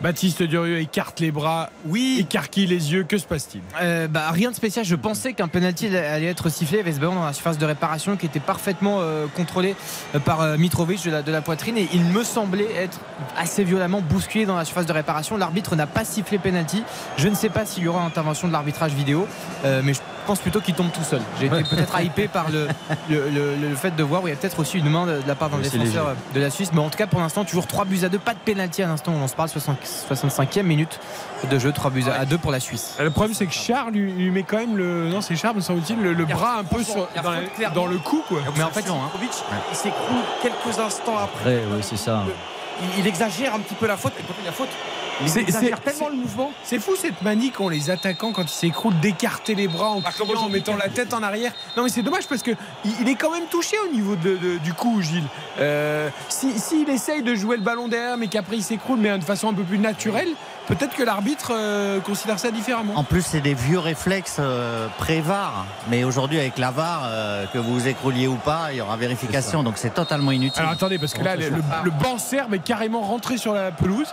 Baptiste Durieux écarte les bras, oui, écarquille les yeux. Que se passe-t-il? Euh, bah, Rien de spécial. Je pensais qu'un penalty allait être sifflé. Il y avait ce ballon dans la surface de réparation qui était parfaitement euh, contrôlé euh, par euh, Mitrovic de la, de la poitrine et il me semblait être assez violemment bousculé dans la surface de réparation. L'arbitre n'a pas sifflé penalty. Je ne sais pas s'il y aura intervention de l'arbitrage vidéo, mais je pense plutôt qu'il tombe tout seul. J'ai été peut-être hypé par le, le, le- le fait de voir où il y a peut-être aussi une main de, de la part d'un défenseur léger. de la Suisse. Mais en tout cas, pour l'instant, toujours 3 buts à 2. Pas de penalty à l'instant où on se parle. 60 65e minute de jeu. 3 buts à 2 pour la Suisse. Le problème, c'est que Charles lui, lui met quand même le. Non, c'est Charles, me semble-t-il, le, bras un peu sur- dans, la- dans le cou, quoi. Mais en fait, non. hein. Il s'écroule quelques instants après. Après, oui, c'est ça. Il, il exagère un petit peu la faute. Et quand il y a faute, C'est- tellement le mouvement. C'est fou cette manie qu'ont les attaquants quand ils s'écroulent d'écarter les bras en, criant, mettant la tête en arrière. Non mais c'est dommage parce que il, il est quand même touché au niveau de- de- du cou, Gilles. Euh, si- S'il essaye de jouer le ballon derrière mais qu'après il s'écroule mais de façon un peu plus naturelle, peut-être que l'arbitre euh, considère ça différemment. En plus, c'est des vieux réflexes euh, pré-VAR. Mais aujourd'hui, avec la VAR, euh, que vous vous écrouliez ou pas, il y aura vérification. Donc c'est totalement inutile. Alors attendez, parce que là, le, le- le banc serbe est carrément rentré sur la pelouse.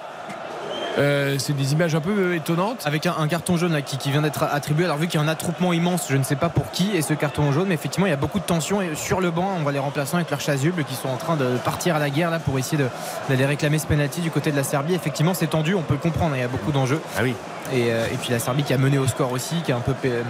Euh, c'est des images un peu euh, étonnantes. Avec un, un carton jaune là, qui, qui vient d'être attribué. Alors vu qu'il y a un attroupement immense, je ne sais pas pour qui est ce carton jaune, mais effectivement il y a beaucoup de tension et sur le banc, on voit les remplaçants avec leurs chasubles qui sont en train de partir à la guerre là pour essayer de- d'aller réclamer ce penalty du côté de la Serbie. Effectivement c'est tendu, on peut le comprendre, hein, il y a beaucoup d'enjeux. Ah oui. Et, euh, et puis la Serbie qui a mené au score aussi, qui a un peu euh,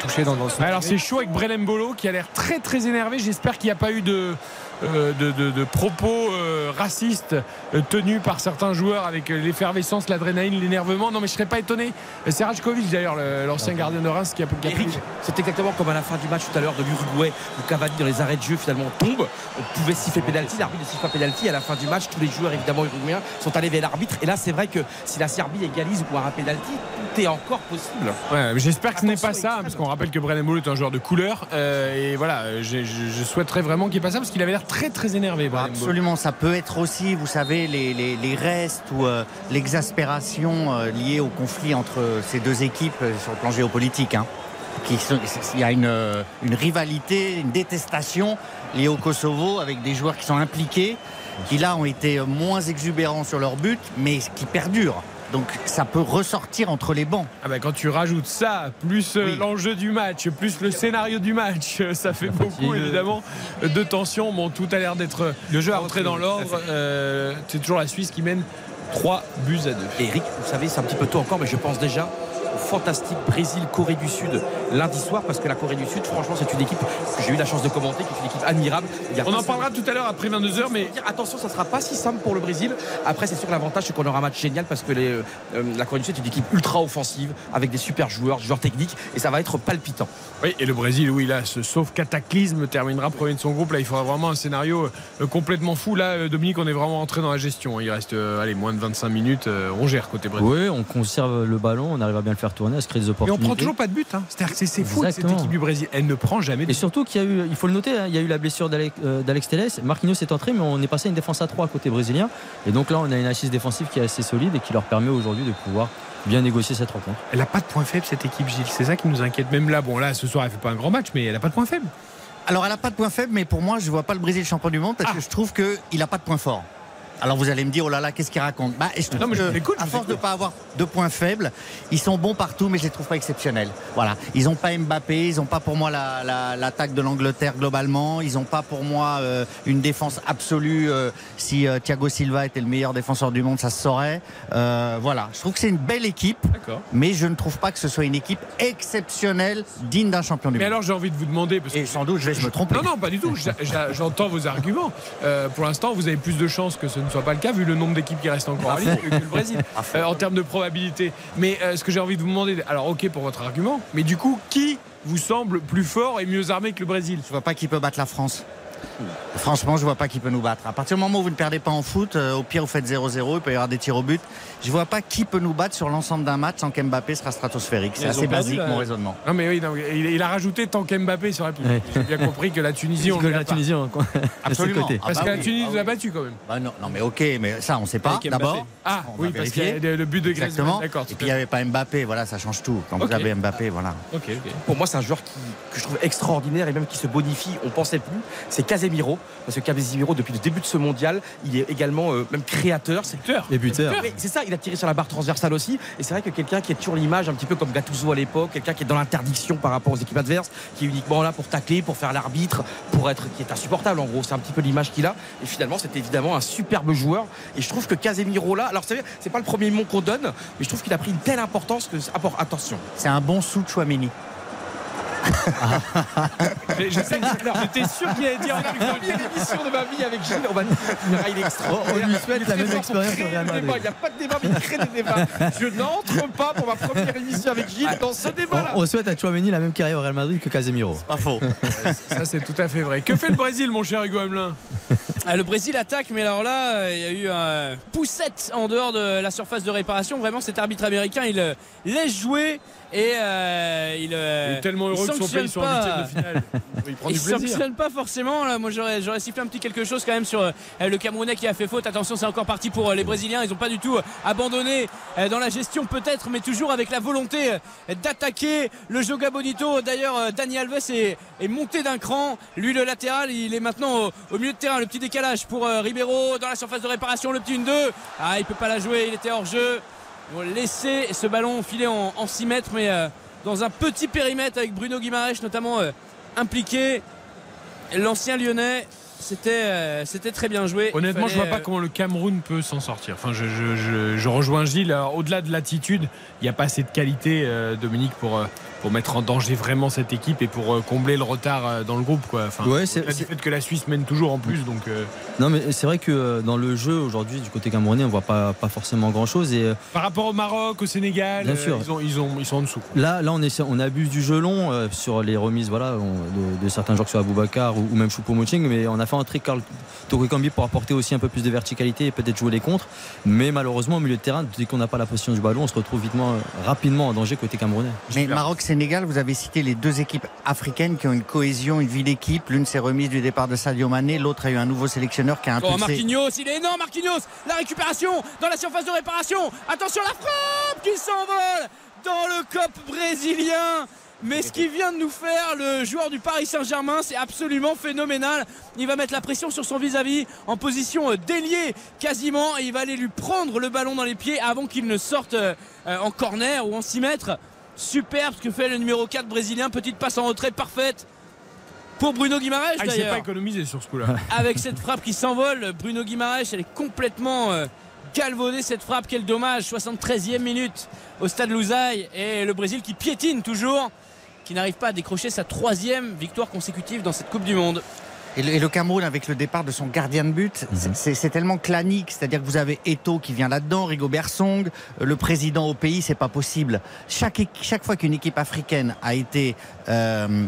touché dans, dans son. Alors c'est chaud avec Brelem Bolo qui a l'air très très énervé. J'espère qu'il n'y a pas eu de, de, de- de propos euh, racistes euh, tenus par certains joueurs avec euh, l'effervescence, l'adrénaline, l'énervement. Non mais je serais pas étonné. Euh, C'est Rajkovic d'ailleurs, le- l'ancien gardien de Reims qui a, qui a Eric, c'est exactement comme à la fin du match tout à l'heure de l'Uruguay où Cavani dans les arrêts de jeu finalement tombe. On pouvait siffler pénalty, l'arbitre ne siffle pas pénalty. À la fin du match, tous les joueurs évidemment uruguayens sont allés vers l'arbitre. Et là, c'est vrai que si la Serbie égalise ou a un pénalty, tout est encore possible. Ouais, j'espère que ce n'est pas ça, parce qu'on rappelle que Brennan est un joueur de couleur. euh, et voilà, euh, je, je- je souhaiterais vraiment qu'il n'y ait pas ça, parce qu'il avait l'air très très énervé. Absolument, ça peut être aussi, vous savez, les, restes ou euh, l'exaspération euh, liée au conflit entre ces deux équipes euh, sur le plan géopolitique. hein. Il y a une, une rivalité, une détestation liée au Kosovo avec des joueurs qui sont impliqués, qui là ont été moins exubérants sur leur but, mais qui perdurent. Donc ça peut ressortir entre les bancs. Ah bah quand tu rajoutes ça, plus euh, Oui. l'enjeu du match, plus le scénario du match, euh, ça fait beaucoup évidemment de tension. Bon, tout a l'air d'être le jeu à rentrer dans l'ordre. Euh, c'est toujours la Suisse qui mène 3 buts à 2. Et Eric, vous savez, c'est un petit peu tôt encore, mais je pense déjà fantastique Brésil-Corée du Sud lundi soir, parce que la Corée du Sud, franchement, c'est une équipe que j'ai eu la chance de commenter, qui est une équipe admirable. Il y a On en parlera tout à l'heure après 22h, mais attention, ça sera pas si simple pour le Brésil. Après, c'est sûr que l'avantage, c'est qu'on aura un match génial parce que les, euh, la Corée du Sud est une équipe ultra offensive avec des super joueurs, joueurs techniques et ça va être palpitant. Oui, et le Brésil, oui, là, ce sauf cataclysme terminera premier de son groupe. Là, il faudra vraiment un scénario euh, complètement fou. Là, euh, Dominique, on est vraiment entré dans la gestion. Il reste, euh, allez, moins de 25 minutes. euh, on gère côté Brésil. Oui, on conserve le ballon, on arrive à bien le faire tourner, à se créer des Et on opportunités. prend toujours pas de but. Hein. C'est-à-dire que c'est- fou cette équipe du Brésil. Elle ne prend jamais de Et surtout qu'il y a eu, il faut le noter, hein, il y a eu la blessure d'Alex euh, d'Alex Telles. Marquinhos est entré, mais on est passé à une défense à 3 côté brésilien. Et donc là, on a une assise défensive qui est assez solide et qui leur permet aujourd'hui de pouvoir bien négocier cette rencontre. Elle n'a pas de point faible cette équipe, Gilles. C'est ça qui nous inquiète. Même là, bon, là, ce soir, elle fait pas un grand match, mais elle n'a pas de point faible. Alors elle n'a pas de point faible, mais pour moi, je ne vois pas le Brésil champion du monde parce que je trouve qu'il n'a pas de point fort. Alors vous allez me dire, oh là là, qu'est-ce qu'il raconte bah, je trouve Non, mais je que, vous écoute, je à force de ne pas avoir de points faibles, ils sont bons partout, mais je les trouve pas exceptionnels. Voilà, ils n'ont pas Mbappé, ils n'ont pas pour moi la- la- l'attaque de l'Angleterre globalement, ils n'ont pas pour moi euh, une défense absolue. euh, si euh, Thiago Silva était le meilleur défenseur du monde, ça se saurait. Voilà, je trouve que c'est une belle équipe, mais je ne trouve pas que ce soit une équipe exceptionnelle, digne d'un champion du Mais monde. alors, j'ai envie de vous demander. Parce que Et sans doute, je vais me tromper. Non, non, pas du tout. J'entends vos arguments. Pour l'instant, vous avez plus de chances que ce ne soit pas le cas, vu le nombre d'équipes qui restent encore en ligne que le Brésil, euh, en termes de probabilité. Mais euh, ce que j'ai envie de vous demander, alors ok pour votre argument, mais du coup, qui vous semble plus fort et mieux armé que le Brésil? Je vois pas qui peut battre la France. Franchement, je vois pas qui peut nous battre. À partir du moment où vous ne perdez pas en foot, euh, au pire vous faites 0-0, il peut y avoir des tirs au but. Je vois pas qui peut nous battre sur l'ensemble d'un match sans qu'Mbappé sera stratosphérique. C'est assez perdu, basique là. mon raisonnement. Non, mais oui, non, il, il a rajouté tant qu'Mbappé sur la piste. Ouais. J'ai bien compris que la Tunisie, on que ne la on- Absolument. côté. Ah Parce bah que la oui, Tunisie ah nous a oui. battu quand même. Bah non, non, mais ok, mais ça on sait pas. D'abord. Ah on oui, va parce qu'il y a vérifier. le, but de Griezmann. Exactement. D'accord. Et puis il n'y avait pas Mbappé, voilà, ça change tout. Quand vous avez Mbappé, voilà. Pour moi, c'est un joueur qui, que je trouve extraordinaire et même qui se bonifie. On pensait plus. C'est Casemiro, parce que Casemiro, depuis le début de ce mondial, il est également euh, même créateur. C'est Et buteur. Oui, c'est ça, il a tiré sur la barre transversale aussi. Et c'est vrai que quelqu'un qui est toujours l'image, un petit peu comme Gattuso à l'époque, quelqu'un qui est dans l'interdiction par rapport aux équipes adverses, qui est uniquement là pour tacler, pour faire l'arbitre, pour être, qui est insupportable en gros. C'est un petit peu l'image qu'il a. Et finalement, c'est évidemment un superbe joueur. Et je trouve que Casemiro là, alors c'est c'est pas le premier mot qu'on donne, mais je trouve qu'il a pris une telle importance que, attention. C'est un bon sous Chouameni. Mais je sais que j'étais sûr qu'il allait dire truc première émission de ma vie avec Gilles, on va dire il est extraordinaire. On lui souhaite la même expérience que au Real Madrid. Il n'y a pas de débat, mais il crée des débats. Je n'entre pas pour ma première émission avec Gilles dans ce débat-là. On, souhaite à Chouameni la même carrière au Real Madrid que Casemiro. Pas faux. Ça, c'est tout à fait vrai. Que fait le Brésil, mon cher Hugo Hamelin? Le Brésil attaque, mais alors là, euh, il y a eu un poussette en dehors de la surface de réparation. Vraiment, cet arbitre américain, il euh, laisse jouer et euh, il, euh, Il est tellement heureux que son pays soit en de finale. Il prend Il du plaisir. sanctionne pas forcément. Là, moi, j'aurais, j'aurais sifflé un petit quelque chose quand même sur euh, le Camerounais qui a fait faute. Attention, c'est encore parti pour les Brésiliens. Ils n'ont pas du tout abandonné dans la gestion peut-être, mais toujours avec la volonté d'attaquer le Joga Bonito. D'ailleurs, Dani Alves est, est monté d'un cran. Lui, le latéral, il est maintenant au, au milieu de terrain. Le petit décalage pour euh, Ribeiro dans la surface de réparation. Le petit 1-2. Ah, il peut pas la jouer. Il était hors jeu. Ils vont laisser ce ballon filer en, en 6 mètres, mais euh, dans un petit périmètre avec Bruno Guimaraes notamment euh, impliqué. L'ancien lyonnais, c'était euh, c'était très bien joué. Honnêtement, je vois pas comment le Cameroun peut s'en sortir. Enfin, je, je- je- je rejoins Gilles. Alors, Au-delà de l'attitude, il n'y a pas assez de qualité, euh, Dominique, pour, euh, pour mettre en danger vraiment cette équipe et pour euh, combler le retard euh, dans le groupe. Quoi. Enfin, Ouais, c'est- au-delà du c'est- fait que la Suisse mène toujours en plus. Donc, euh, Non, mais c'est vrai que euh, dans le jeu aujourd'hui, du côté camerounais, on voit pas, pas forcément grand chose. Et euh, par rapport au Maroc, au Sénégal, Bien euh, sûr. Ils, ont, ils, ont, ils sont en dessous. quoi. Là, là on, essaie- on abuse du jeu long euh, sur les remises voilà, on- de, de certains joueurs que ce soit Aboubacar ou, ou même Choupo-Moting, mais on a fait entrer Karl Tourikambi pour apporter aussi un peu plus de verticalité et peut-être jouer les contres. Mais malheureusement, au milieu de terrain, dès qu'on n'a pas la position du ballon, on se retrouve vitement, euh, rapidement en danger côté camerounais. Mais Maroc-Sénégal, vous avez cité les deux équipes africaines qui ont une cohésion, une vie d'équipe. L'une s'est remise du départ de Sadio Mané, l'autre a eu un nouveau sélectionneur qui a Oh, impulsé. Marquinhos, il est énorme, Marquinhos. La récupération dans la surface de réparation. Attention, la frappe qui s'envole dans le cop brésilien. Mais ce qu'il vient de nous faire, le joueur du Paris Saint-Germain, c'est absolument phénoménal. Il va mettre la pression sur son vis-à-vis en position euh, déliée quasiment et il va aller lui prendre le ballon dans les pieds avant qu'il ne sorte euh, euh, en corner ou en 6 mètres. Superbe ce que fait le numéro 4 brésilien. Petite passe en retrait parfaite pour Bruno Guimaraes Ah, il s'est d'ailleurs pas économisé sur ce coup-là. avec cette frappe qui s'envole. Bruno Guimaraes, elle est complètement euh, galvaudée cette frappe. Quel dommage. 73e minute au stade Louzaï. Et le Brésil qui piétine toujours, qui n'arrive pas à décrocher sa troisième victoire consécutive dans cette Coupe du Monde. Et le, et le Cameroun, avec le départ de son gardien de but, c'est- c'est c'est tellement clanique. C'est-à-dire que vous avez Eto qui vient là-dedans, Rigobert Song, euh, le président au pays, c'est pas possible. Chaque fois qu'une équipe africaine a été euh,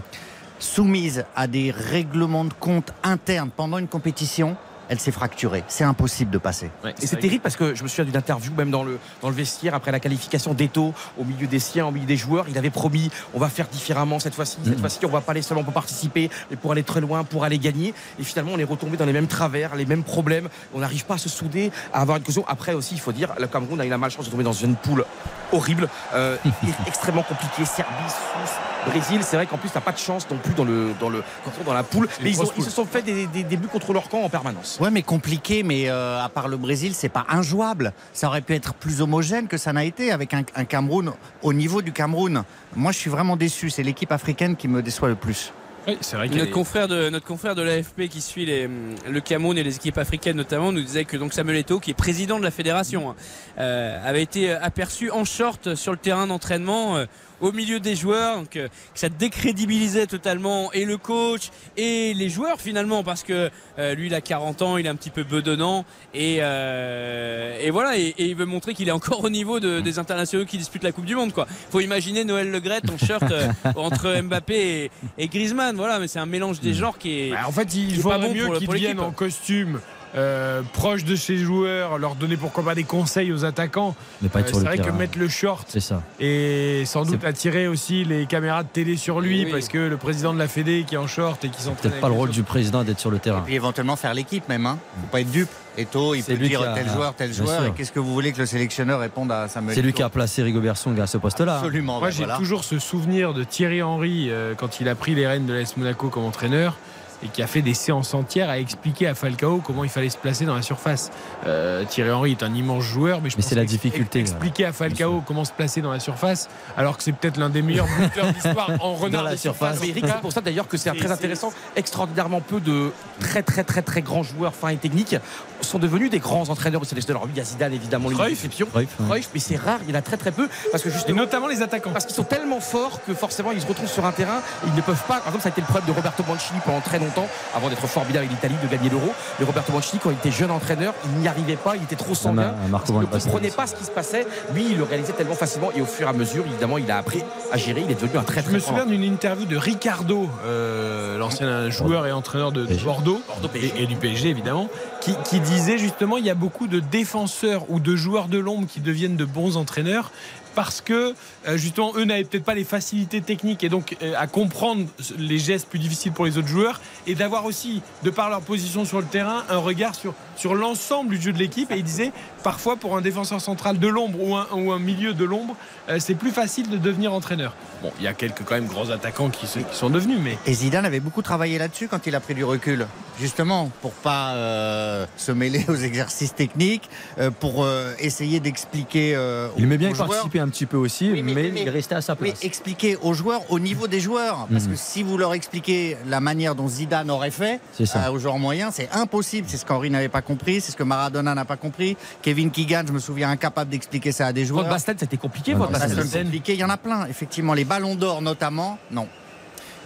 soumise à des règlements de compte internes pendant une compétition, elle s'est fracturée. C'est impossible de passer. Et c'est terrible parce que je me souviens d'une interview même dans le, dans le vestiaire après la qualification d'Eto au milieu des siens, au milieu des joueurs. Il avait promis on va faire différemment cette fois-ci. Cette fois-ci, on va pas aller seulement pour participer, mais pour aller très loin, pour aller gagner. Et finalement, on est retombé dans les mêmes travers, les mêmes problèmes. On n'arrive pas à se souder, à avoir une cohésion. Après aussi, il faut dire, le Cameroun a eu la malchance de tomber dans une poule horrible, euh, extrêmement compliquée. Serbie, Suisse, Brésil. C'est vrai qu'en plus, t'as pas de chance non plus dans le dans le dans la poule. Mais ils, ont- grosse ils se sont fait des, des- des buts contre leur camp en permanence. Ouais, mais compliqué, mais euh, à part le Brésil, c'est pas injouable. Ça aurait pu être plus homogène que ça n'a été avec un, un Cameroun au niveau du Cameroun. Moi, je suis vraiment déçu. C'est l'équipe africaine qui me déçoit le plus. Oui, c'est vrai Notre confrère de notre confrère de l'AFP qui suit les, le Cameroun et les équipes africaines notamment nous disait que donc Samuel Eto'o qui est président de la fédération euh, avait été aperçu en short sur le terrain d'entraînement euh, au milieu des joueurs donc euh, que ça décrédibilisait totalement et le coach et les joueurs finalement parce que euh, lui il a 40 ans il est un petit peu bedonnant et, euh, et voilà et, et il veut montrer qu'il est encore au niveau de- des internationaux qui disputent la Coupe du Monde quoi faut imaginer Noël Legrette en shirt entre Mbappé et, et Griezmann voilà mais c'est un mélange des genres qui est Bah, en fait, il pas bon mieux le- l'équipe. viennent en costume. Euh, proche de ses joueurs, leur donner pourquoi pas des conseils aux attaquants. Mais pas être Euh, sur c'est vrai que mettre le short C'est ça. et sans doute attirer aussi les caméras de télé sur lui Oui. parce que le président de la Fédé qui est en short et qui s'entraîne. Peut-être pas le rôle du président d'être sur le terrain. Et éventuellement faire l'équipe même. Hein. Faut pas être dupe. Eto, il C'est peut dire a- tel joueur, tel joueur. Et qu'est-ce que vous voulez que le sélectionneur réponde à Samuel C'est lui qui a placé Rigobert Song à ce poste-là. Absolument. Moi, ben j'ai voilà. toujours ce souvenir de Thierry Henry euh, quand il a pris les rênes de l'AS Monaco comme entraîneur. Et qui a fait des séances entières à expliquer à Falcao comment il fallait se placer dans la surface. Euh, Thierry Henry est un immense joueur, mais je Mais pense c'est la difficulté, Expliquer à Falcao comment se placer dans la surface, alors que c'est peut-être l'un des meilleurs buteurs d'histoire en renard Dans la des surfaces. Mais Eric, c'est pour ça d'ailleurs que c'est très intéressant. Extraordinairement peu de très très très très grands joueurs fins et techniques sont devenus des grands entraîneurs au sélectionneur. Alors oui, il y a Zidane évidemment, les Cruyff. Cruyff, ouais. Cruyff, mais c'est rare, il y en a très très peu parce que Et justement notamment les attaquants. parce qu'ils sont tellement forts que forcément ils se retrouvent sur un terrain, ils ne peuvent pas. Par exemple, ça a été le problème de Roberto Mancini pendant très longtemps, avant d'être formidable avec l'Italie, de gagner l'Euro. Mais Roberto Mancini, quand il était jeune entraîneur, il n'y arrivait pas, il était trop sanguin. Il ne comprenait pas ce qui se passait. Lui, il le réalisait tellement facilement et au fur et à mesure, évidemment, il a appris à gérer. Il est devenu un très Je très me grand souviens d'une interview de Ricardo, euh, l'ancien joueur et entraîneur de. Bordeaux, et, et du PSG évidemment, qui, qui disait justement il y a beaucoup de défenseurs ou de joueurs de l'ombre qui deviennent de bons entraîneurs parce que euh, justement eux n'avaient peut-être pas les facilités techniques et donc euh, à comprendre les gestes plus difficiles pour les autres joueurs et d'avoir aussi de par leur position sur le terrain un regard sur, sur l'ensemble du jeu de l'équipe et il disait parfois pour un défenseur central de l'ombre ou un, ou un milieu de l'ombre euh, c'est plus facile de devenir entraîneur bon il y a quelques quand même grands attaquants qui, se- qui sont devenus mais Et Zidane avait beaucoup travaillé là-dessus quand il a pris du recul, justement pour pas euh, se mêler aux exercices techniques, euh, pour euh, essayer d'expliquer. euh, Il aimait bien participer un petit peu aussi, Oui, mais, il restait à sa Mais place. expliquer aux joueurs au niveau des joueurs. Parce Mhm. que si vous leur expliquez la manière dont Zidane aurait fait C'est ça. euh, aux joueurs moyens, c'est impossible. C'est ce qu'Henri n'avait pas compris, c'est ce que Maradona n'a pas compris. Kevin Keegan, je me souviens, incapable d'expliquer ça à des joueurs. Basten, c'était compliqué. Basten. c'est compliqué. Il y en a plein, effectivement. Les ballons d'or, notamment, non.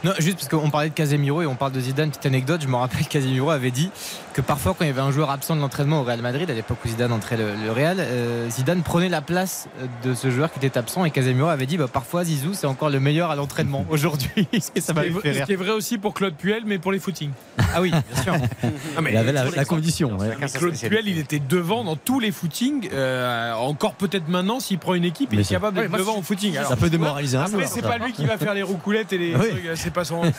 Non, juste parce qu'on parlait de Casemiro et on parle de Zidane, petite anecdote, je me rappelle Casemiro avait dit que parfois quand il y avait un joueur absent de l'entraînement au Real Madrid, à l'époque où Zidane entrait le, le Real, euh, Zidane prenait la place de ce joueur qui était absent et Casemiro avait dit bah, parfois Zizou c'est encore le meilleur à l'entraînement aujourd'hui. Ça ce qui, m'avait est, fait vrai- ce rire. qui est vrai aussi pour Claude Puel mais pour les footings Ah oui, bien sûr. Ah, mais Il avait la, condition. ouais. Claude. Puel, il était devant dans tous les footings. euh, encore peut-être maintenant, s'il prend une équipe, il Mais est capable d'être Ouais, devant au footing. Alors, Ça peut démoraliser un après, joueur. c'est pas lui qui va faire les roucoulettes et les Oui. trucs, c'est pas son. mais-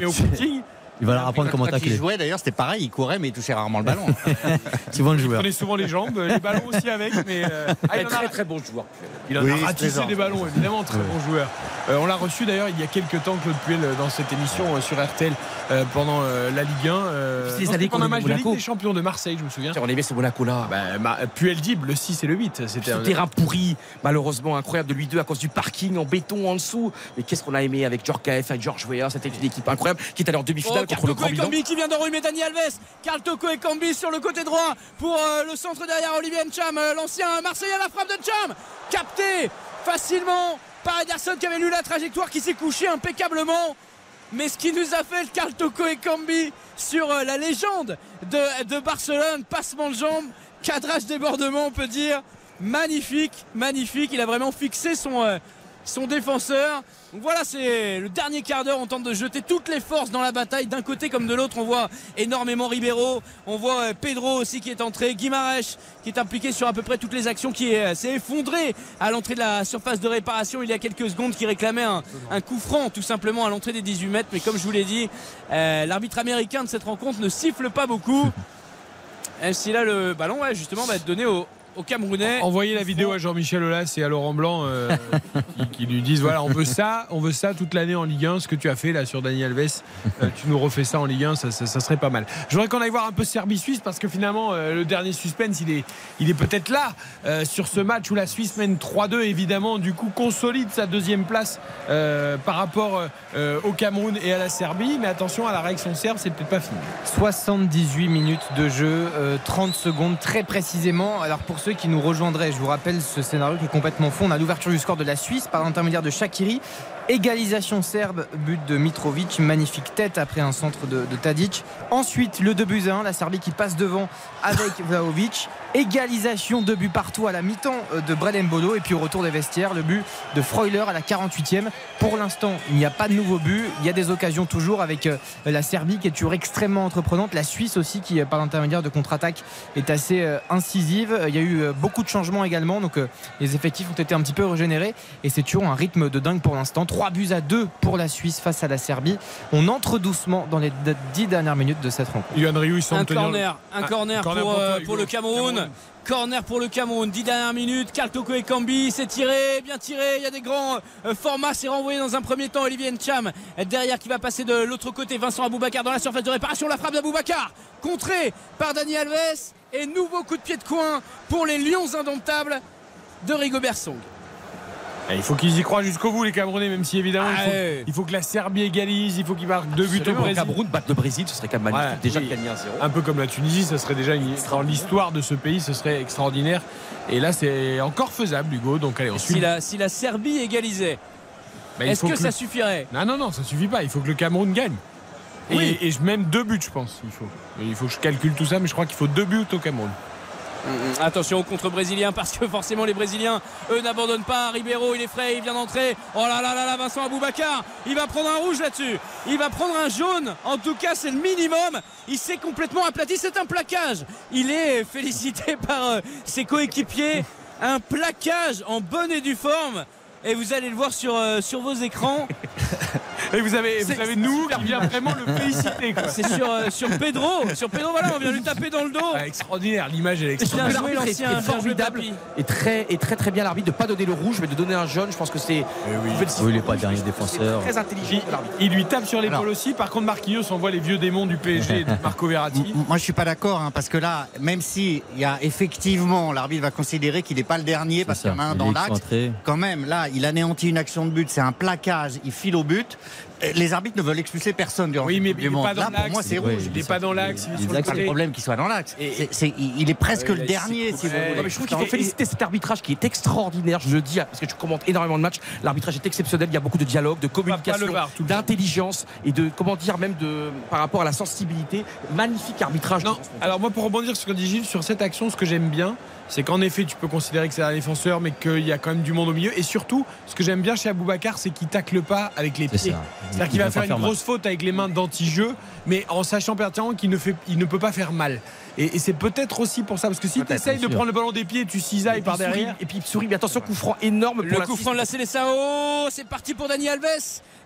Mais au footing, Il va leur apprendre comment Quand il tacler. jouait, d'ailleurs, c'était pareil. Il courait, mais il touchait rarement le ballon. Souvent le il joueur. prenait souvent les jambes, les ballons aussi avec. Mais euh, ah, il en a- très très bon joueur. Il en Oui, a ratissé des ballons, évidemment, très bon joueur. Euh, on l'a reçu d'ailleurs il y a quelques temps, Claude Puel, euh, dans cette émission euh, sur RTL euh, pendant euh, la Ligue 1. euh, pendant qu'on un match de Ligue Monaco. des Champions de Marseille, je me souviens. On aimait ce Monaco là. Bah, Ma- Puel Dib, le 6 et le 8. C'était un terrain pourri, malheureusement incroyable de lui deux à cause du parking en béton en dessous. Mais qu'est-ce qu'on a aimé avec George KF, avec George Weah, c'était une équipe incroyable qui est allée en demi-finale contre le Carl Grand et. Cambi qui vient d'enrhumer Dani Alves. Carl Toko et Cambi sur le côté droit pour euh, le centre derrière Olivier Ncham, euh, l'ancien Marseillais à la frappe de Ncham. Capté facilement par Ederson qui avait lu la trajectoire, qui s'est couché impeccablement. Mais ce qui nous a fait le Carl Toko et Cambi sur euh, la légende de, de Barcelone, passement de jambes, cadrage débordement, on peut dire. Magnifique, magnifique. Il a vraiment fixé son, son défenseur. Donc voilà, c'est le dernier quart d'heure. On tente de jeter toutes les forces dans la bataille, d'un côté comme de l'autre. On voit énormément Ribeiro, on voit euh, Pedro aussi qui est entré, Guimarães qui est impliqué sur à peu près toutes les actions, qui euh, s'est effondré à l'entrée de la surface de réparation il y a quelques secondes, qui réclamait un, un coup franc tout simplement à l'entrée des 18 mètres. Mais comme je vous l'ai dit, euh, l'arbitre américain de cette rencontre ne siffle pas beaucoup. Même si là le ballon, ouais, justement, va être donné au, au Camerounais. Envoyez la vidéo à Jean-Michel Aulas et à Laurent Blanc euh, qui, qui lui disent voilà on veut ça on veut ça toute l'année en Ligue 1 ce que tu as fait là sur Dani Alves euh, tu nous refais ça en Ligue 1 ça, ça- ça serait pas mal je voudrais qu'on aille voir un peu Serbie-Suisse parce que finalement euh, le dernier suspense il est, il est peut-être là euh, sur ce match où la Suisse mène 3-2 évidemment du coup consolide sa deuxième place euh, par rapport euh, au Cameroun et à la Serbie mais attention à la réaction serbe c'est peut-être pas fini 78 minutes de jeu, euh, 30 secondes très précisément. Alors pour ceux qui nous rejoindraient, je vous rappelle ce scénario qui est complètement fond. On a l'ouverture du score de la Suisse par l'intermédiaire de Shakiri. Égalisation serbe, but de Mitrovic, magnifique tête après un centre de, de Tadic. Ensuite, le 2 buts à 1, la Serbie qui passe devant avec Vlaovic. Égalisation, deux buts partout à la mi-temps euh, de Bodo. Et puis au retour des vestiaires, le but de Freuler à la 48e. Pour l'instant, il n'y a pas de nouveau but. Il y a des occasions toujours avec euh, la Serbie qui est toujours extrêmement entreprenante. La Suisse aussi qui, euh, par l'intermédiaire de contre-attaque, est assez incisive. Il y a eu beaucoup de changements également. Donc les effectifs ont été un petit peu régénérés. Et c'est toujours un rythme de dingue pour l'instant. 3 buts à 2 pour la Suisse face à la Serbie. On entre doucement dans les 10 dernières minutes de cette rencontre. Il Un semble tenir- corner, un Ah, corner pour, toi, euh, Hugo. pour le Cameroun. Corner pour le Cameroun, 10 dernières minutes. Karl Toko et Kambi, c'est tiré, bien tiré. Il y a des grands euh, formats. C'est renvoyé dans un premier temps. Olivier Ncham derrière qui va passer de l'autre côté. Vincent Aboubacar dans la surface de réparation. La frappe d'Aboubacar, contrée par Dani Alves. Et nouveau coup de pied de coin pour les Lions indomptables de Rigobert Song. Eh, Il faut qu'ils y croient jusqu'au bout, les Camerounais, même si évidemment il, Ah faut, ouais. il faut que la Serbie égalise, il faut qu'ils marquent deux buts au. Brésil. Cameroun battre le Brésil, ce serait quand même magnifique. Ouais, Déjà oui. de gagner 1-0. Un peu comme la Tunisie, ça serait déjà une, l'histoire de ce pays, ce serait extraordinaire. Et là, c'est encore faisable, Hugo. Donc allez, on suit. Si la, si la Serbie égalisait, Bah, est-ce que, que ça le- suffirait? Non, non, non, ça suffit pas. Il faut que le Cameroun gagne. Et, Oui. et je- même deux buts, je pense. Il faut. Il faut que je calcule tout ça, mais je crois qu'il faut deux buts au Cameroun. Attention au contre brésilien parce que forcément les Brésiliens eux n'abandonnent pas. Ribeiro il est frais, il vient d'entrer. Oh là là là là, Vincent Aboubacar, il va prendre un rouge là-dessus. Il va prendre un jaune. En tout cas, c'est le minimum. Il s'est complètement aplati. C'est un plaquage. Il est félicité par euh, ses coéquipiers. Un plaquage en bonne et due forme. Et vous allez le voir sur, euh, sur vos écrans. Et vous avez, vous avez nous qui vient vraiment le féliciter. C'est sur, euh, sur Pedro. Sur Pedro, voilà, on vient lui taper dans le dos. Ah, extraordinaire, l'image elle est Bien extraordinaire. joué l'ancien, bien joué formidable Papy. et très, et très très bien l'arbitre de pas donner le rouge mais de donner un jaune. Je pense que c'est. le siffler Oui, il est pas dernier défenseur. Très intelligent. Il lui tape sur l'épaule aussi. Par contre, Marquinhos envoie les vieux démons du PSG et de Marco Verratti. M- Moi, je suis pas d'accord, hein, parce que là, même si il y a effectivement, l'arbitre va considérer qu'il n'est pas le dernier parce qu'il y en a un dans l'axe. Quand même, là, il anéantit une action de but, c'est un plaquage, il file au but. Euh, Les arbitres ne veulent expulser personne durant Oui, mais il Monde. pas dans Là, pour l'axe. moi, c'est Oui, rouge. Il n'est pas dans l'axe, il pas le problème qu'il soit dans l'axe. Il est presque le dernier, si vous. Non, mais je trouve qu'il faut féliciter cet arbitrage qui est extraordinaire. Je le dis parce que tu commentes énormément de matchs. L'arbitrage est exceptionnel. Il y a beaucoup de dialogue, de communication, d'intelligence et de comment dire même de par rapport à la sensibilité. Magnifique arbitrage. Non, alors moi pour rebondir sur ce que dit Gilles, sur cette action, ce que j'aime bien, c'est qu'en effet tu peux considérer que c'est un défenseur, mais qu'il y a quand même du monde au milieu. Et surtout, ce que j'aime bien chez Aboubacar, c'est qu'il tacle pas avec les pieds. C'est-à-dire Il qu'il va faire une faire mal. grosse faute avec les mains d'anti-jeu, mais en sachant pertinemment qu'il ne, fait, il ne peut pas faire mal. Et, et c'est peut-être aussi pour ça, parce que si tu essayes de prendre le ballon des pieds, tu cisailles Et par souris, derrière. et puis souris, mais attention, coup franc énorme pour Le la coup franc de la Célessao, c'est parti pour Dani Alves.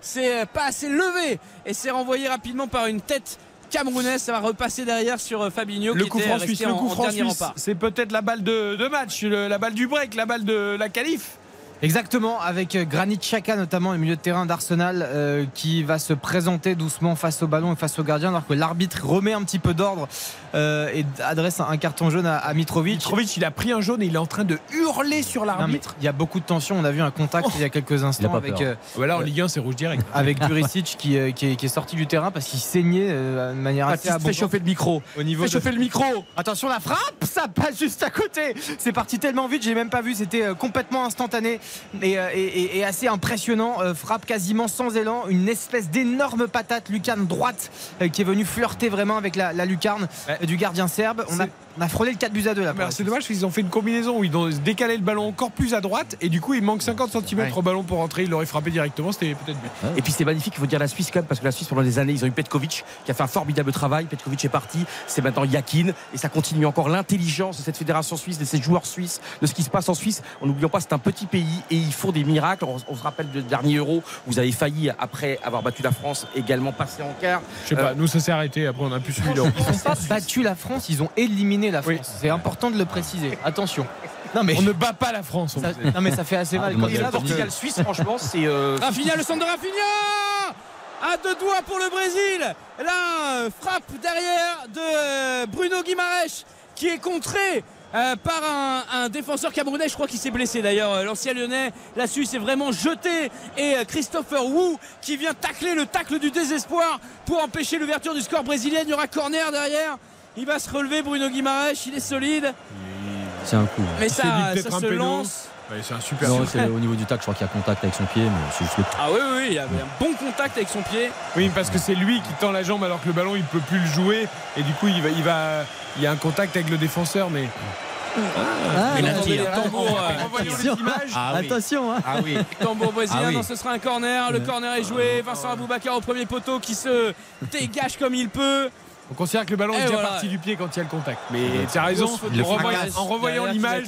C'est euh, pas assez levé et c'est renvoyé rapidement par une tête camerounaise. Ça va repasser derrière sur euh, Fabinho Le qui coup était franc resté suisse, en, le coup en franc dernier suisse, rempart. c'est peut-être la balle de, de match, le- la balle du break, la balle de la qualif. Exactement, avec euh, Granit Xhaka notamment, le milieu de terrain d'Arsenal, euh, qui va se présenter doucement face au ballon et face au gardien, alors que l'arbitre remet un petit peu d'ordre euh, et adresse un carton jaune à, à Mitrovic. Mitrovic, il a pris un jaune et il est en train de hurler sur l'arbitre. il y a beaucoup de tension. On a vu un contact il y a quelques instants pas avec, peur. euh, Voilà, en Ligue 1, c'est rouge direct. avec Juricic qui, euh, qui, est, qui est sorti du terrain parce qu'il saignait euh, de manière assez Baptiste, fais abondante chauffer le micro. au niveau Fais de- chauffer le micro. Attention la frappe, ça passe juste à côté. C'est parti tellement vite, j'ai même pas vu. C'était euh, complètement instantané et, euh, et- et- et assez impressionnant. Euh, frappe quasiment sans élan, une espèce d'énorme patate lucarne droite euh, qui est venue flirter vraiment avec la, la lucarne Ouais. du gardien serbe. On a, on a frôlé le 4 buts à 2 là. C'est dommage parce qu'ils ont fait une combinaison où ils ont décalé le ballon encore plus à droite et du coup il manque 50 cm Ouais. au ballon pour rentrer. Il l'aurait frappé directement, c'était peut-être but. Et puis c'est magnifique, il faut dire la Suisse quand même, parce que la Suisse pendant des années, ils ont eu Petkovic qui a fait un formidable travail. Petkovic est parti, c'est maintenant Yakin et ça continue encore l'intelligence de cette fédération suisse, de ces joueurs suisses, de ce qui se passe en Suisse. En n'oubliant pas, c'est un petit pays et ils font des miracles. On, on se rappelle le dernier Euro, vous avez failli, après avoir battu la France, également passer en quart. Je sais pas, Euh, nous ça s'est arrêté, après on a pu suivre. Ils n'ont pas battu la France, ils ont éliminé la France. Oui. C'est important de le préciser. Attention. Non mais On ne bat pas la France. on ça, non mais ça fait assez Ah, mal. Quand Et là, Portugal-Suisse, franchement, c'est. euh, Rafinha, le centre de Rafinha À deux doigts pour le Brésil. Là, euh, frappe derrière de euh, Bruno Guimaraes qui est contré. Euh, par un, un défenseur camerounais, je crois qu'il s'est blessé d'ailleurs, euh, l'ancien lyonnais. La Suisse est vraiment jetée et euh, Christopher Wu qui vient tacler le tacle du désespoir pour empêcher l'ouverture du score brésilien. Il y aura corner derrière. Il va se relever, Bruno Guimaraes, il est solide, C'est un coup. mais ça, se lance. Ouais, c'est un super. Non, c'est au niveau du tac, je crois qu'il y a contact avec son pied, mais c'est juste le. Ah oui, oui, oui, il avait un bon contact avec son pied. Oui, parce que c'est lui qui tend la jambe alors que le ballon il peut plus le jouer et du coup il va, il va, il y a un contact avec le défenseur, mais Ah, a Attention. images, Ah oui. Attention, hein. Ah oui. Tambour brésilien, Ah oui. non, ce sera un corner. Le corner est joué. Vincent Aboubacar au premier poteau qui se dégage comme il peut. On considère que le ballon Et est déjà voilà. parti du pied quand il y a le contact. Mais tu as raison, en revoyant, en l'image,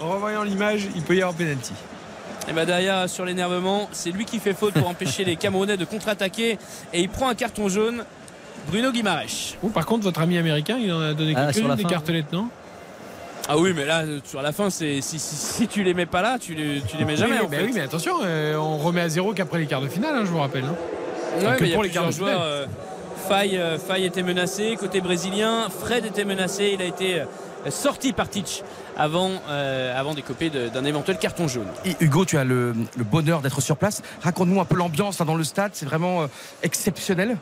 en revoyant l'image, il peut y avoir penalty. Et bah derrière, sur l'énervement, c'est lui qui fait faute pour empêcher les Camerounais de contre-attaquer. Et il prend un carton jaune. Bruno Guimaraes. Oh, par contre, votre ami américain, il en a donné Ah, sur quelques la des fin, cartelettes, non? Ah oui, mais là, sur la fin, c'est si, si, si tu les mets pas là, tu les, tu les mets jamais. oui, en mais fait. oui, mais attention, euh, on remet à zéro qu'après les quarts de finale, hein, je vous rappelle. hein. Ouais, Enfin, que mais il y a pour les quarts de finale. euh, Faye, euh, Faye était menacé côté brésilien. Fred était menacé. Il a été euh, sorti par Titch avant, euh, avant d'écoper d'un éventuel carton jaune. Hugo, tu as le, bonheur d'être sur place. Raconte-nous un peu l'ambiance dans le stade. C'est vraiment euh, exceptionnel.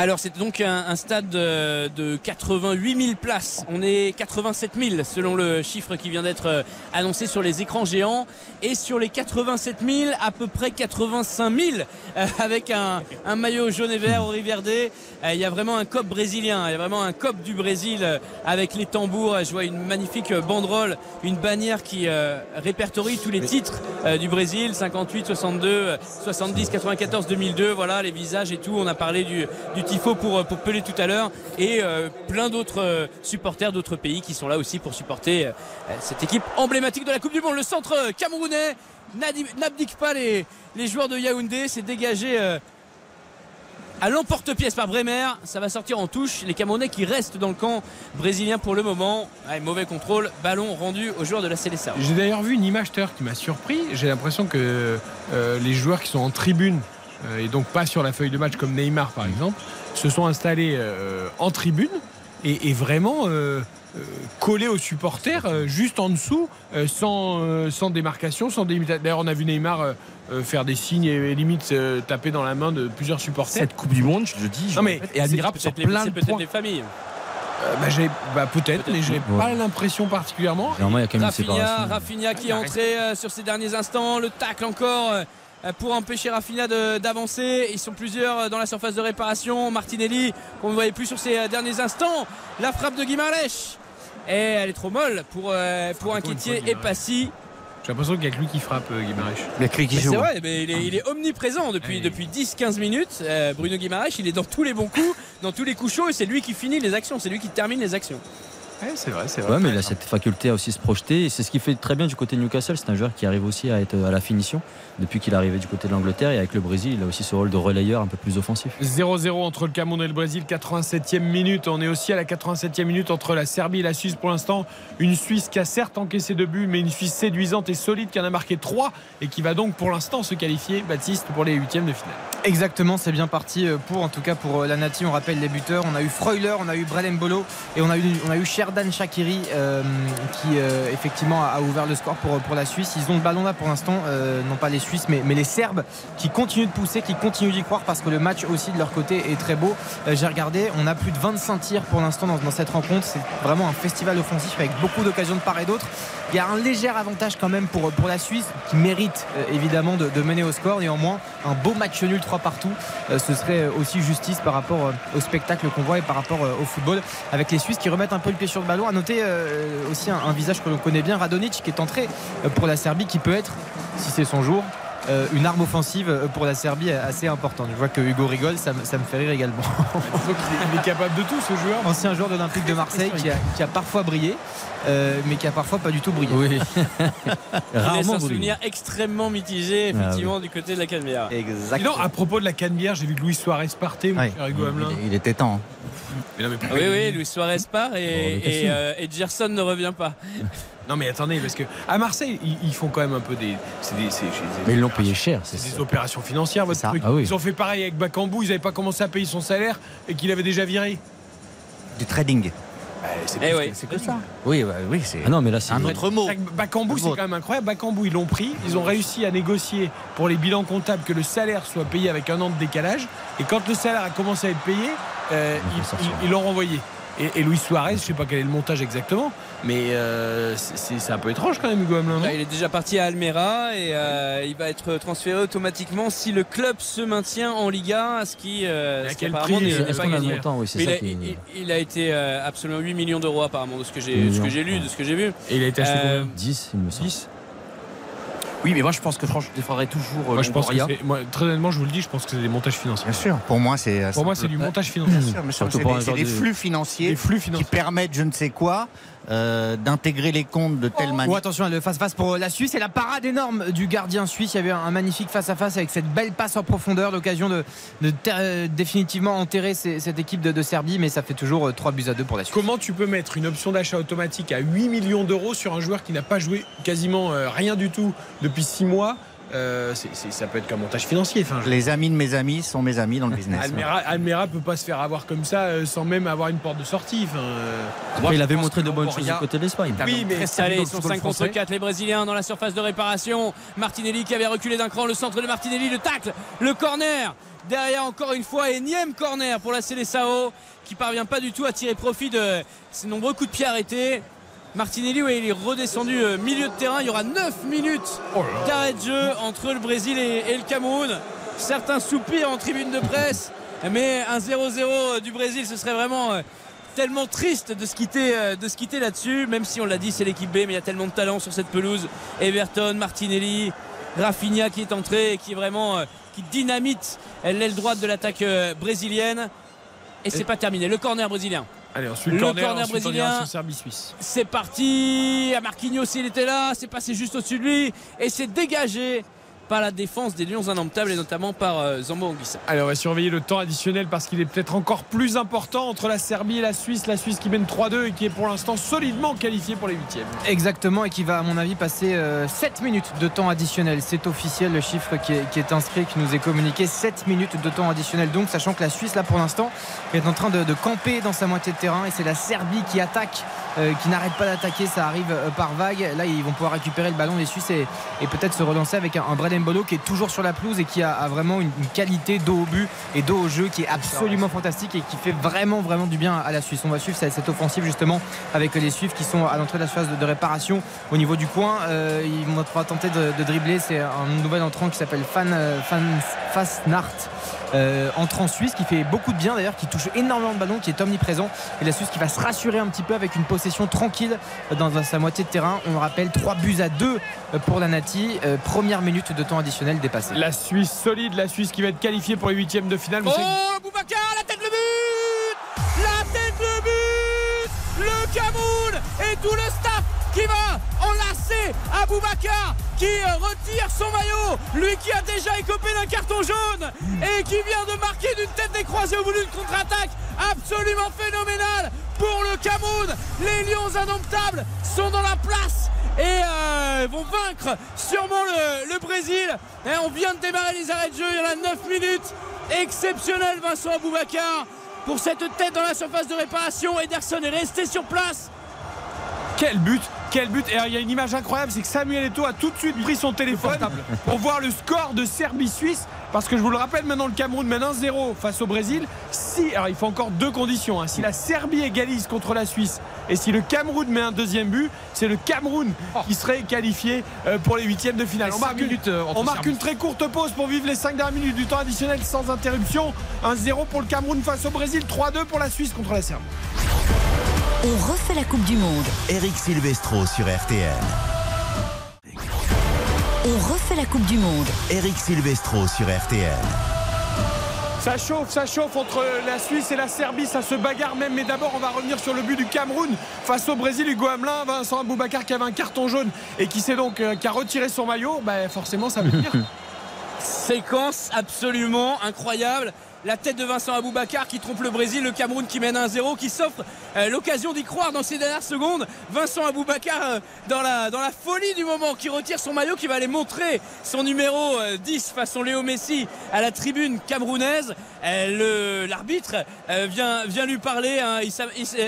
Alors c'est donc un, un stade de, de 88 000 places. On est 87 000 selon le chiffre qui vient d'être euh, annoncé sur les écrans géants. Et sur les 87 000, à peu près 85 000 euh, avec un, un maillot jaune et vert au Riverdé. Euh, Il y a vraiment un cop brésilien, il y a vraiment un cop du Brésil euh, avec les tambours. Je vois une magnifique banderole, une bannière qui répertorie tous les titres du Brésil 58, 62, euh, 70, 94, 2002. Voilà les visages et tout. On a parlé du, du tifo pour, euh, pour Pelé tout à l'heure et euh, plein d'autres euh, supporters d'autres pays qui sont là aussi pour supporter cette équipe emblématique de la Coupe du Monde. Le centre camerounais n'abdique pas les, les joueurs de Yaoundé. C'est dégagé. à l'emporte-pièce par Bremer, ça va sortir en touche. Les Camerounais qui restent dans le camp brésilien pour le moment. Mauvais contrôle, ballon rendu aux joueurs de la Célessa. J'ai d'ailleurs vu une image qui m'a surpris. J'ai l'impression que les joueurs qui sont en tribune, et donc pas sur la feuille de match comme Neymar par exemple, se sont installés euh, en tribune et, et vraiment euh, euh, collés aux supporters, juste en dessous, sans, sans démarcation, sans délimitation. D'ailleurs, on a vu Neymar euh, euh, faire des signes et, et limite euh, taper dans la main de plusieurs supporters. Cette Coupe du Monde, je le dis, je Non, mais est admirable sur plein c'est de peut-être points. les familles. Euh, bah, j'ai- bah, peut-être, mais je n'ai Ouais. pas l'impression particulièrement. Normalement, il y a quand même une Rafinha, séparation. Qui est entré euh, sur ces derniers instants. Le tacle encore euh, pour empêcher Rafinha de- d'avancer. Ils sont plusieurs euh, dans la surface de réparation. Martinelli, qu'on ne voyait plus sur ces euh, derniers instants. La frappe de Guimarães. Et elle est trop molle pour, euh, pour inquiéter et Passy. J'ai l'impression qu'il n'y a que lui qui frappe, euh, qui joue. C'est vrai, mais il, est, il est omniprésent depuis, Oui. depuis 10-15 minutes. Euh, Bruno Guimarães, il est dans tous les bons coups, dans tous les coups chauds, et c'est lui qui finit les actions, c'est lui qui termine les actions. Ouais, c'est vrai, c'est vrai. Ouais, mais il a cette faculté à aussi se projeter. Et c'est ce qui fait très bien du côté de Newcastle. C'est un joueur qui arrive aussi à être à la finition depuis qu'il est arrivé du côté de l'Angleterre. Et avec le Brésil, il a aussi ce rôle de relayeur un peu plus offensif. 0-0 entre le Cameroun et le Brésil, 87e minute. On est aussi à la 87e minute entre la Serbie et la Suisse pour l'instant. Une Suisse qui a certes encaissé deux buts, mais une Suisse séduisante et solide qui en a marqué trois et qui va donc pour l'instant se qualifier, Baptiste, pour les huitièmes de finale. Exactement, c'est bien parti euh, pour, en tout cas pour euh, la Nati. On rappelle les buteurs. On a eu Freuler, on a eu Brelembolo et on a eu, on a eu Sherdan Shakiri euh, qui euh, effectivement a ouvert le score pour, la Suisse. Ils ont le ballon là pour l'instant, euh, non pas les Suisses mais, les Serbes qui continuent de pousser, qui continuent d'y croire parce que le match aussi de leur côté est très beau. J'ai regardé, on a plus de 25 tirs pour l'instant dans cette rencontre. C'est vraiment un festival offensif avec beaucoup d'occasions de part et d'autre. Il y a un léger avantage quand même pour, la Suisse qui mérite euh, évidemment de, mener au score. Néanmoins, un beau match nul 3 partout, euh, ce serait euh, aussi justice par rapport au spectacle qu'on voit et par rapport au football. Avec les Suisses qui remettent un peu le pied sur le ballon. À noter aussi un, un visage que l'on connaît bien, Radonic, qui est entré pour la Serbie, qui peut être, si c'est son jour, euh, une arme offensive euh, pour la Serbie assez importante. Je vois que Hugo rigole, ça, me- ça me fait rire également. Il est, il est capable de tout ce joueur. Ancien joueur de l'Olympique de Marseille qui a, qui a parfois brillé, euh, mais qui a parfois pas du tout brillé. Oui. Rarement un souvenir extrêmement mitigé, effectivement, du côté de la Canebière. Exactement. donc, à propos de la Canebière, j'ai vu que Luis Suarez partait, mon Ouais. cher Hugo Hamelin. Il, il était temps. Mais non, mais pourquoi Oui, oui, Luis Suarez part et, Oh, euh, et Gerson ne revient pas. Non, mais attendez, parce que à Marseille, ils, ils font quand même un peu des. Mais ils l'ont payé cher. C'est c'est des ça. opérations financières, votre ça. truc. Ah oui. Ils ont fait pareil avec Bakambu, ils n'avaient pas commencé à payer son salaire et qu'il avait déjà viré. Du trading. Bah, c'est Eh oui. que- c'est que ça. Oui, oui, c'est Ah non, mais là, c'est. un autre mot. Bakambu, c'est quand même incroyable. Bakambu, ils l'ont pris. Ils ont réussi à négocier pour les bilans comptables que le salaire soit payé avec un an de décalage. Et quand le salaire a commencé à être payé, euh, Ils l'ont renvoyé. Et, et Luis Suarez, je sais pas quel est le montage exactement, mais euh, c'est- un peu étrange quand même, Hugo Hamelin, Là, il est déjà parti à Almera et euh, il va être transféré automatiquement si le club se maintient en Liga, ce qui, euh, ce qui quel apparemment prix, n'est pas gagné. montant Oui, il, a, qui. il- il a été euh, absolument 8 millions d'euros apparemment de ce que j'ai lu, de ce que j'ai vu. Et il a été acheté Euh, combien 10, il me semble. 10 Oui, mais moi je pense que franchement, je défendrais toujours Moi, je pense que moi, très honnêtement, je vous le dis, je pense que c'est des montages financiers. Bien sûr. Pour moi, c'est. Pour moi, c'est du montage financier. Bien sûr, C'est pour des, des de- flux financiers Des flux qui permettent je ne sais quoi. Euh, d'intégrer les comptes de telle Oh, manière. attention, le face-face pour la Suisse et la parade énorme du gardien suisse. Il y avait un magnifique face-à-face avec cette belle passe en profondeur, l'occasion de, euh, définitivement enterrer ces- cette équipe de, de Serbie, mais ça fait toujours euh, 3 buts à 2 pour la Suisse. Comment tu peux mettre une option d'achat automatique à 8 millions d'euros sur un joueur qui n'a pas joué quasiment euh, rien du tout depuis 6 mois Euh, Ça peut être qu'un montage financier. Enfin, je- Les amis de mes amis sont mes amis dans le business. Almera, Almera peut pas se faire avoir comme ça euh, sans même avoir une porte de sortie. Enfin, euh, Après, moi, il avait montré de bonnes choses du côté de l'Espagne. Oui, mais Allez, ils sont football 5 contre français. 4 les Brésiliens dans la surface de réparation. Martinelli qui avait reculé d'un cran, le centre de Martinelli, le tacle, le corner. Derrière encore une fois, énième corner pour la Célessao qui parvient pas du tout à tirer profit de ces nombreux coups de pied arrêtés. Martinelli, ouais, il est redescendu euh, milieu de terrain. Il y aura 9 minutes d'arrêt de jeu entre le Brésil et, et le Cameroun. Certains soupirent en tribune de presse, mais un 0-0 du Brésil, ce serait vraiment euh, tellement triste de se quitter, euh, de se quitter là-dessus, même si on l'a dit, c'est l'équipe B, mais il y a tellement de talent sur cette pelouse. Everton, Martinelli, Rafinha qui est entré et qui est vraiment euh, qui dynamite l'aile droite de l'attaque euh, brésilienne. Et c'est pas terminé. Le corner brésilien. Allez, ensuite, Le corner, corner ensuite, brésilien. C'est parti. À Marquinhos, il était là. C'est passé juste au-dessus de lui. Et c'est dégagé par la défense des Lions indomptables et notamment par euh, Zambo Anguissa. Allez, on va surveiller le temps additionnel parce qu'il est peut-être encore plus important entre la Serbie et la Suisse. La Suisse qui mène 3-2 et qui est pour l'instant solidement qualifiée pour les huitièmes. Exactement, et qui va, à mon avis, passer euh, 7 minutes de temps additionnel. C'est officiel, le chiffre qui est, qui est inscrit, qui nous est communiqué. 7 minutes de temps additionnel, donc, sachant que la Suisse, là, pour l'instant, est en train de, de camper dans sa moitié de terrain. Et c'est la Serbie qui attaque, euh, qui n'arrête pas d'attaquer. Ça arrive euh, par vague. Là, ils vont pouvoir récupérer le ballon, les Suisses, et, peut-être se relancer avec un, un Brad Mbolo qui est toujours sur la pelouse et qui a, vraiment une, qualité dos au but et dos au jeu qui est absolument fantastique et qui fait vraiment, vraiment du bien à la Suisse. On va suivre cette, offensive, justement, avec les Suisses qui sont à l'entrée de la surface de, réparation au niveau du coin. Euh, ils vont tenter de, de dribbler. C'est un nouvel entrant qui s'appelle Fan, euh, Fan Fasnart. Euh, entrant suisse qui fait beaucoup de bien d'ailleurs, qui touche énormément de ballons, qui est omniprésent. Et la Suisse qui va se rassurer un petit peu avec une possession tranquille dans sa moitié de terrain. On le rappelle, 3 buts à 2 pour la Nati. Euh, première minute de temps additionnel dépassée. La Suisse solide, la Suisse qui va être qualifiée pour les huitièmes de finale. Oh, Boubacar, la tête le but La tête le but Le Cameroun et tout le staff qui va enlacer à Boubacar qui retire son maillot, lui qui a déjà écopé d'un carton jaune et qui vient de marquer d'une tête décroisée au bout d'une contre-attaque absolument phénoménale pour le Cameroun. Les Lions indomptables sont dans la place et euh, vont vaincre sûrement le, Brésil. Et on vient de démarrer les arrêts de jeu, il y en a 9 minutes. Exceptionnel Vincent Aboubacar pour cette tête dans la surface de réparation. Ederson est resté sur place. Quel but quel but Et il y a une image incroyable, c'est que Samuel Eto'o a tout de suite pris son téléphone pour voir le score de Serbie-Suisse. Parce que je vous le rappelle, maintenant le Cameroun mène 1-0 face au Brésil. Si, alors il faut encore deux conditions. hein. Si la Serbie égalise contre la Suisse et si le Cameroun met un deuxième but, c'est le Cameroun qui serait qualifié euh, pour les huitièmes de finale. Et On cinq marque, une, minutes, euh, on marque une très courte pause pour vivre les 5 dernières minutes du temps additionnel sans interruption. 1-0 pour le Cameroun face au Brésil, 3-2 pour la Suisse contre la Serbie. On refait la Coupe du Monde. Eric Silvestro sur RTL. On refait la Coupe du Monde. Eric Silvestro sur RTL. Ça chauffe, ça chauffe entre la Suisse et la Serbie, ça se bagarre même. Mais d'abord, on va revenir sur le but du Cameroun face au Brésil. Hugo Hamelin, Vincent Aboubacar qui avait un carton jaune et qui s'est donc euh, qui a retiré son maillot. Bah, forcément, ça veut dire. Séquence absolument incroyable. La tête de Vincent Aboubacar qui trompe le Brésil, le Cameroun qui mène 1-0, qui s'offre euh, l'occasion d'y croire dans ces dernières secondes. Vincent Aboubacar euh, dans, la, dans la folie du moment qui retire son maillot, qui va aller montrer son numéro euh, 10 façon Léo Messi à la tribune camerounaise. Euh, L'arbitre euh, vient, lui parler, hein,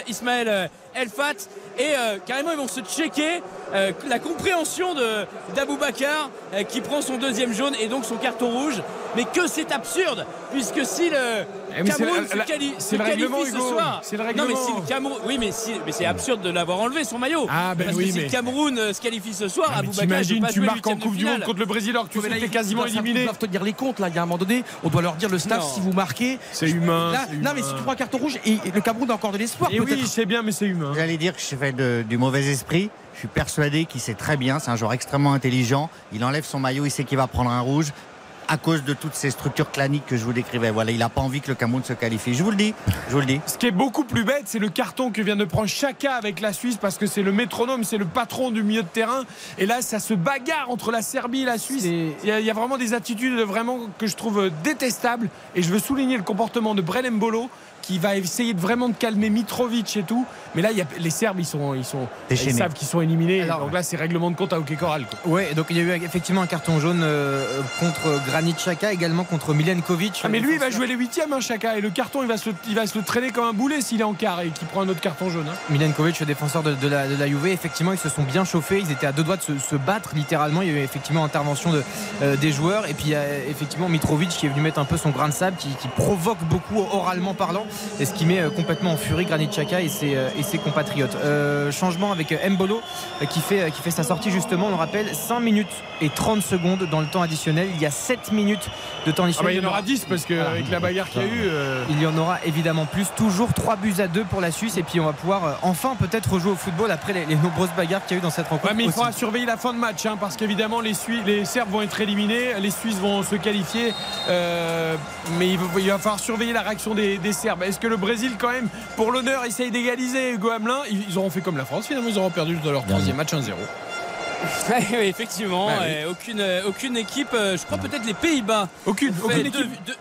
Ismaël euh, Elfat, et euh, carrément ils vont se checker euh, la compréhension d'Aboubacar euh, qui prend son deuxième jaune et donc son carton rouge. Mais que c'est absurde, puisque si le Eh, mais c'est Cameroun quali- c'est se le qualifie règlement, ce Hugo. soir. C'est le Non mais règlement. si le Cameroun, oui mais si, mais c'est absurde de l'avoir enlevé son maillot. Ah, ben Parce oui, que si mais- le Cameroun euh, se qualifie ce soir, Ah, mais T'imagines, tu marques en Coupe du Monde contre le Brésil alors que tu Mais sais quasiment éliminé. Ils doivent te dire les comptes là. Il y a un moment donné, on doit leur dire le staff Non. si vous marquez. C'est humain, non mais si tu prends un carton rouge le Cameroun a encore de l'espoir. Et oui, c'est bien, mais c'est humain. J'allais dire que je fais du mauvais esprit. Je suis persuadé qu'il sait très bien. C'est un joueur extrêmement intelligent. Il enlève son maillot, il sait qu'il va prendre un rouge. À cause de toutes ces structures claniques que je vous décrivais. Voilà, il n'a pas envie que le Cameroun se qualifie. Je vous le dis, je vous le dis. Ce qui est beaucoup plus bête, c'est le carton que vient de prendre Chaka avec la Suisse parce que c'est le métronome, c'est le patron du milieu de terrain. Et là, ça se bagarre entre la Serbie et la Suisse. Il y, a, il y a vraiment des attitudes vraiment que je trouve détestables. Et je veux souligner le comportement de Brelem Bolo qui va essayer de vraiment de calmer Mitrovic et tout. Mais là, il y a, les Serbes, ils sont, ils sont, ils savent qu'ils sont éliminés. donc là, c'est règlement de compte à hockey Coral. Ouais, donc il y a eu effectivement un carton jaune euh, contre Granit Xhaka, également contre Milenkovic. Ah, mais lui, il va jouer les huitièmes, hein, Chaka. Et le carton, il va se, il va se le traîner comme un boulet s'il est en quart et qu'il prend un autre carton jaune. hein. Milenkovic, le défenseur de, de la, de la Juve, effectivement, ils se sont bien chauffés. Ils étaient à deux doigts de se, se battre, littéralement. Il y a eu effectivement intervention de, euh, des joueurs. Et puis, il y a effectivement Mitrovic qui est venu mettre un peu son grain de sable, qui, qui provoque beaucoup oralement parlant. Et ce qui met euh, complètement en furie Granit Xhaka et ses, euh, et ses compatriotes. Euh, changement avec Mbolo qui, fait, qui fait sa sortie, justement. On le rappelle, 5 minutes et 30 secondes dans le temps additionnel. Il y a 7 minutes de temps Ah additionnel. bah, il y en aura 10 parce qu'avec la bagarre qu'il y a eu. euh, Il y en aura évidemment plus. Toujours 3 buts à 2 pour la Suisse. Et puis on va pouvoir enfin peut-être rejouer au football après les, les nombreuses bagarres qu'il y a eu dans cette rencontre. Ouais, mais il aussi. faudra surveiller la fin de match hein, parce qu'évidemment les, Serbes vont être éliminés, les Suisses vont se qualifier, euh, mais il va, il va falloir surveiller la réaction des, des Serbes. Est-ce que le Brésil quand même, pour l'honneur, essaye d'égaliser Hugo Hamelin ils, auront fait comme la France finalement, ils auront perdu dans leur troisième match 1-0. Ouais, ouais, effectivement, Bah oui. euh, aucune, euh, aucune équipe, euh, je crois peut-être les Pays-Bas. Aucune, ont aucune fait deux- équipe. deux-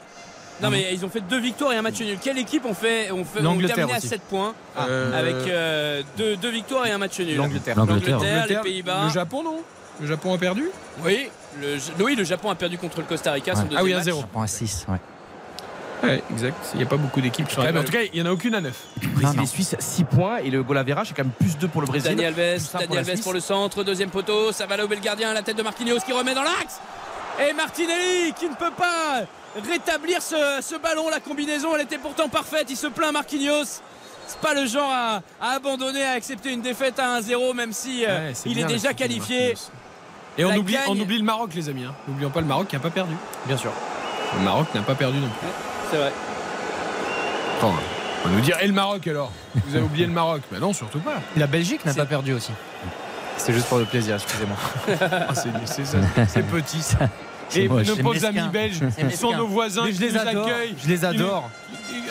non mais ils ont fait deux victoires et un match nul. Quelle équipe ont fait, ont fait L'Angleterre terminé à aussi. 7 points Euh, avec euh, deux, deux victoires et un match nul L'Angleterre. L'Angleterre. les L'Angleterre, Pays-Bas. Le Japon non? Le Japon a perdu? Oui, le, oui, le Japon a perdu contre le Costa Rica. son. Ah oui, deuxième 1-0. match. Point 6, ouais. Ouais, exact. Il n'y a pas beaucoup d'équipes qui sont en tout cas, il n'y en a aucune à 9. Brésil et Suisse 6 points et le goal average c'est quand même plus 2 pour le Brésil. Dani Alves, Plus un Dani pour Alves pour le centre, deuxième poteau, ça va là au bel gardien, la tête de Marquinhos qui remet dans l'axe. Et Martinelli qui ne peut pas rétablir ce, ce ballon, la combinaison elle était pourtant parfaite, il se plaint Marquinhos. C'est pas le genre à, à abandonner, à accepter une défaite à 1-0 même si euh, Ouais, c'est il bien, est déjà qualifié. Et oublie, on oublie le Maroc, les amis. hein. N'oublions pas le Maroc qui n'a pas perdu. Bien sûr. Le Maroc n'a pas perdu non plus. C'est vrai. Attends, on va nous dire, et le Maroc alors Vous avez oublié le Maroc Mais non, surtout pas. La Belgique n'a pas perdu aussi. C'est juste pour le plaisir, excusez-moi. Ah, c'est, petit ça. Et moche, nos pauvres amis belges C'est sont nos voisins je les accueillent. Je les adore.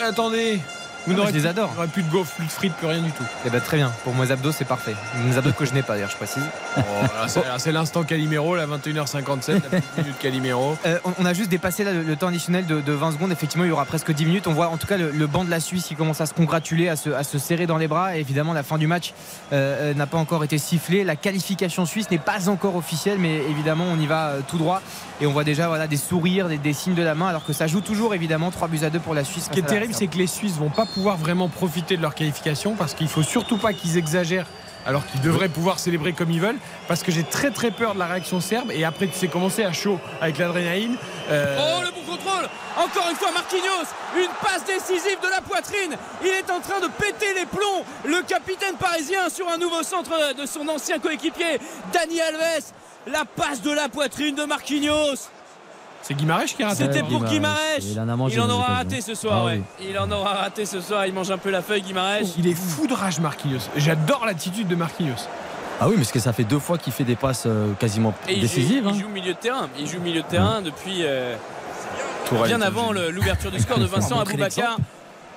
Attendez. Vous Ah, n'aurez je les plus- adore. vous plus de gaufres, plus de frites, plus rien du tout. Eh ben très bien. Pour mes abdos, c'est parfait. Mes abdos que je n'ai pas d'ailleurs, je précise. Oh, là, c'est, l'instant Calimero, la 21h57, la petite minute Calimero. Euh, on, on a juste dépassé là, le, le temps additionnel de, de 20 secondes. Effectivement, il y aura presque 10 minutes. On voit en tout cas le, le banc de la Suisse qui commence à se congratuler, à se, à se serrer dans les bras. Et évidemment, la fin du match euh, euh, n'a pas encore été sifflée. La qualification suisse n'est pas encore officielle, mais évidemment, on y va tout droit. Et on voit déjà voilà, des sourires, des, des signes de la main, alors que ça joue toujours évidemment 3 buts à 2 pour la Suisse. Ce qui est terrible, c'est que les Suisses vont pas pouvoir vraiment profiter de leur qualification parce qu'il faut surtout pas qu'ils exagèrent alors qu'ils devraient pouvoir célébrer comme ils veulent parce que j'ai très très peur de la réaction serbe et après tu sais commencer à chaud avec l'adrénaline Euh, Oh le bon contrôle! Encore une fois Marquinhos Une passe décisive de la poitrine. Il est en train de péter les plombs. Le capitaine parisien sur un nouveau centre de son ancien coéquipier Dani Alves. La passe de la poitrine de Marquinhos c'est Guimarães qui a raté C'était pour. Guimarães Il en a mangé Il en des aura raté ce soir Ah ouais. oui. Il en aura raté ce soir Il mange un peu la feuille Guimarães il est foudrage Marquinhos j'adore l'attitude de Marquinhos Ah oui, mais parce que ça fait deux fois qu'il fait des passes euh, quasiment Et il décisives. joue, hein. il joue milieu de terrain Il joue milieu de terrain depuis euh, bien avant l'ouverture du score de Vincent montrer Aboubacar.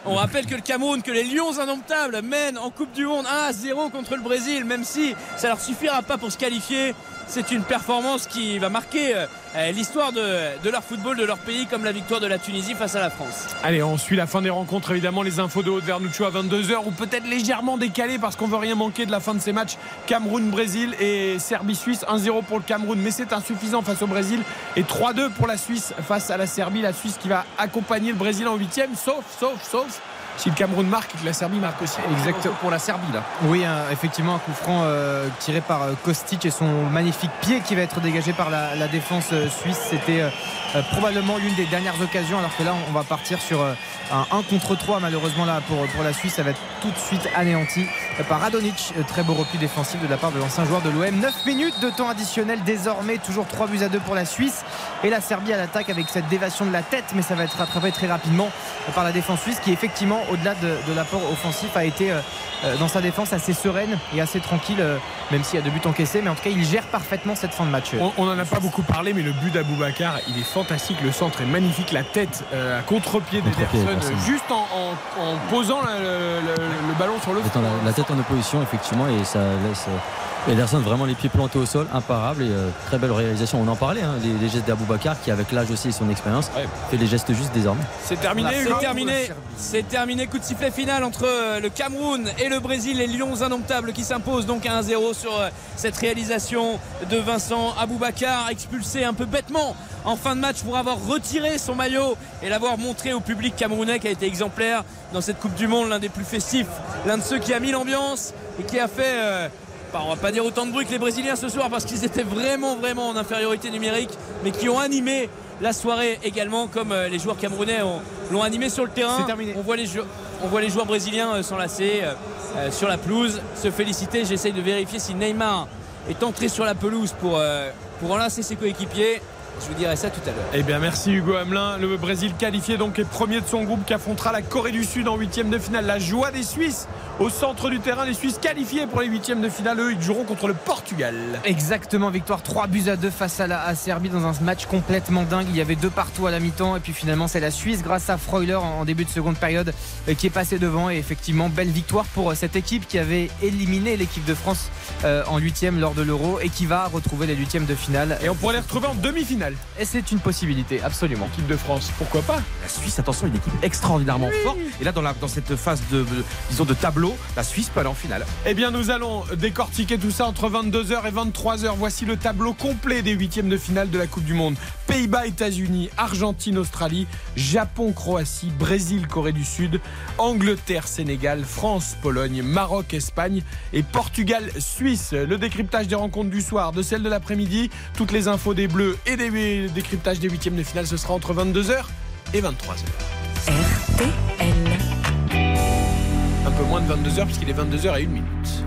On rappelle que le Cameroun, que les Lions indomptables mènent en Coupe du Monde 1 à 0 contre le Brésil, même si ça leur suffira pas pour se qualifier. C'est une performance qui va marquer euh, l'histoire de, leur football, de leur pays, comme la victoire de la Tunisie face à la France. Allez, on suit la fin des rencontres, évidemment, les infos de Haute Vernuccio à 22h, ou peut-être légèrement décalé parce qu'on veut rien manquer de la fin de ces matchs. Cameroun-Brésil et Serbie-Suisse, 1-0 pour le Cameroun, mais c'est insuffisant face au Brésil, et 3-2 pour la Suisse face à la Serbie, la Suisse qui va accompagner le Brésil en huitième, sauf, sauf, sauf si le Cameroun marque et que la Serbie marque aussi. Exactement. Pour la Serbie là. Oui, un- effectivement, un coup franc euh, tiré par euh, Kostic et son magnifique pied qui va être dégagé par la, la défense euh, suisse. C'était euh, probablement l'une des dernières occasions, alors que là, on, on va partir sur euh, un 1 contre 3, malheureusement, là, pour, pour la Suisse. Ça va être tout de suite anéanti par Radonic. Très beau repli défensif de la part de l'ancien joueur de l'OM. 9 minutes de temps additionnel, désormais, toujours 3 buts à 2 pour la Suisse. Et la Serbie à l'attaque avec cette dévation de la tête, mais ça va être rattrapé très rapidement par la défense suisse qui, effectivement, au-delà de, de l'apport offensif, a été euh, euh, dans sa défense assez sereine et assez tranquille, euh, même s'il y a deux buts encaissés. Mais en tout cas, il gère parfaitement cette fin de match. On n'en a pas beaucoup parlé, mais le but d'Aboubacar, il est fantastique. Le centre est magnifique. La tête euh, à contre-pied d'Ederson, Ederson. juste en, en- en posant la- le, le- le ballon sur le la, la tête en opposition, effectivement, et ça laisse euh, Ederson vraiment les pieds plantés au sol, imparable et euh, très belle réalisation. On en parlait, hein, les, les gestes d'Aboubacar qui, avec l'âge aussi et son expérience, fait les gestes justes désormais. C'est terminé, C'est terminé. C'est terminé. Coup de sifflet final entre euh, le Cameroun et le Brésil. Les Lions indomptables qui s'imposent donc à 1-0 sur euh, cette réalisation de Vincent Aboubacar, expulsé un peu bêtement en fin de match pour avoir retiré son maillot et l'avoir montré au public camerounais qui a été exemplaire dans cette Coupe du Monde, l'un des plus festifs, l'un de ceux qui a mis l'ambiance et qui a fait. euh, on va pas dire autant de bruit que les Brésiliens ce soir parce qu'ils étaient vraiment vraiment en infériorité numérique mais qui ont animé la soirée également comme euh, les joueurs camerounais ont- l'ont animé sur le terrain. Terminé. On voit les, jou- on voit les joueurs brésiliens euh, s'enlacer euh, euh, sur la pelouse, se féliciter. J'essaye de vérifier si Neymar est entré sur la pelouse pour, euh, pour enlacer ses coéquipiers. Je vous dirai ça tout à l'heure. Eh bien, merci Hugo Hamelin. Le Brésil qualifié donc est premier de son groupe qui affrontera la Corée du Sud en huitième de finale. La joie des Suisses au centre du terrain. Les Suisses qualifiés pour les huitièmes de finale. Eux, ils joueront contre le Portugal. Exactement, victoire 3 buts à 2 face à la à Serbie dans un match complètement dingue. Il y avait deux partout à la mi-temps et puis finalement c'est la Suisse grâce à Freuler en en début de seconde période euh, qui est passé devant et effectivement belle victoire pour euh, cette équipe qui avait éliminé l'équipe de France euh, en huitième lors de l'Euro et qui va retrouver les huitièmes de finale. Et on pourrait les retrouver en demi-finale. Et c'est une possibilité, absolument. Équipe de France, pourquoi pas? La Suisse, attention, une équipe extraordinairement forte. Et là, dans, la- dans cette phase de, de- disons, de tableau, la Suisse peut aller en finale. Eh bien, nous allons décortiquer tout ça entre 22h et 23h. Voici le tableau complet des huitièmes de finale de la Coupe du Monde. Pays-Bas, États-Unis, Argentine, Australie, Japon, Croatie, Brésil, Corée du Sud, Angleterre, Sénégal, France, Pologne, Maroc, Espagne et Portugal, Suisse. Le décryptage des rencontres du soir, de celles de l'après-midi, toutes les infos des Bleus et des décryptages des huitièmes de finale, ce sera entre 22h et 23h. RTL. Un peu moins de 22h puisqu'il est 22h et 1 minute.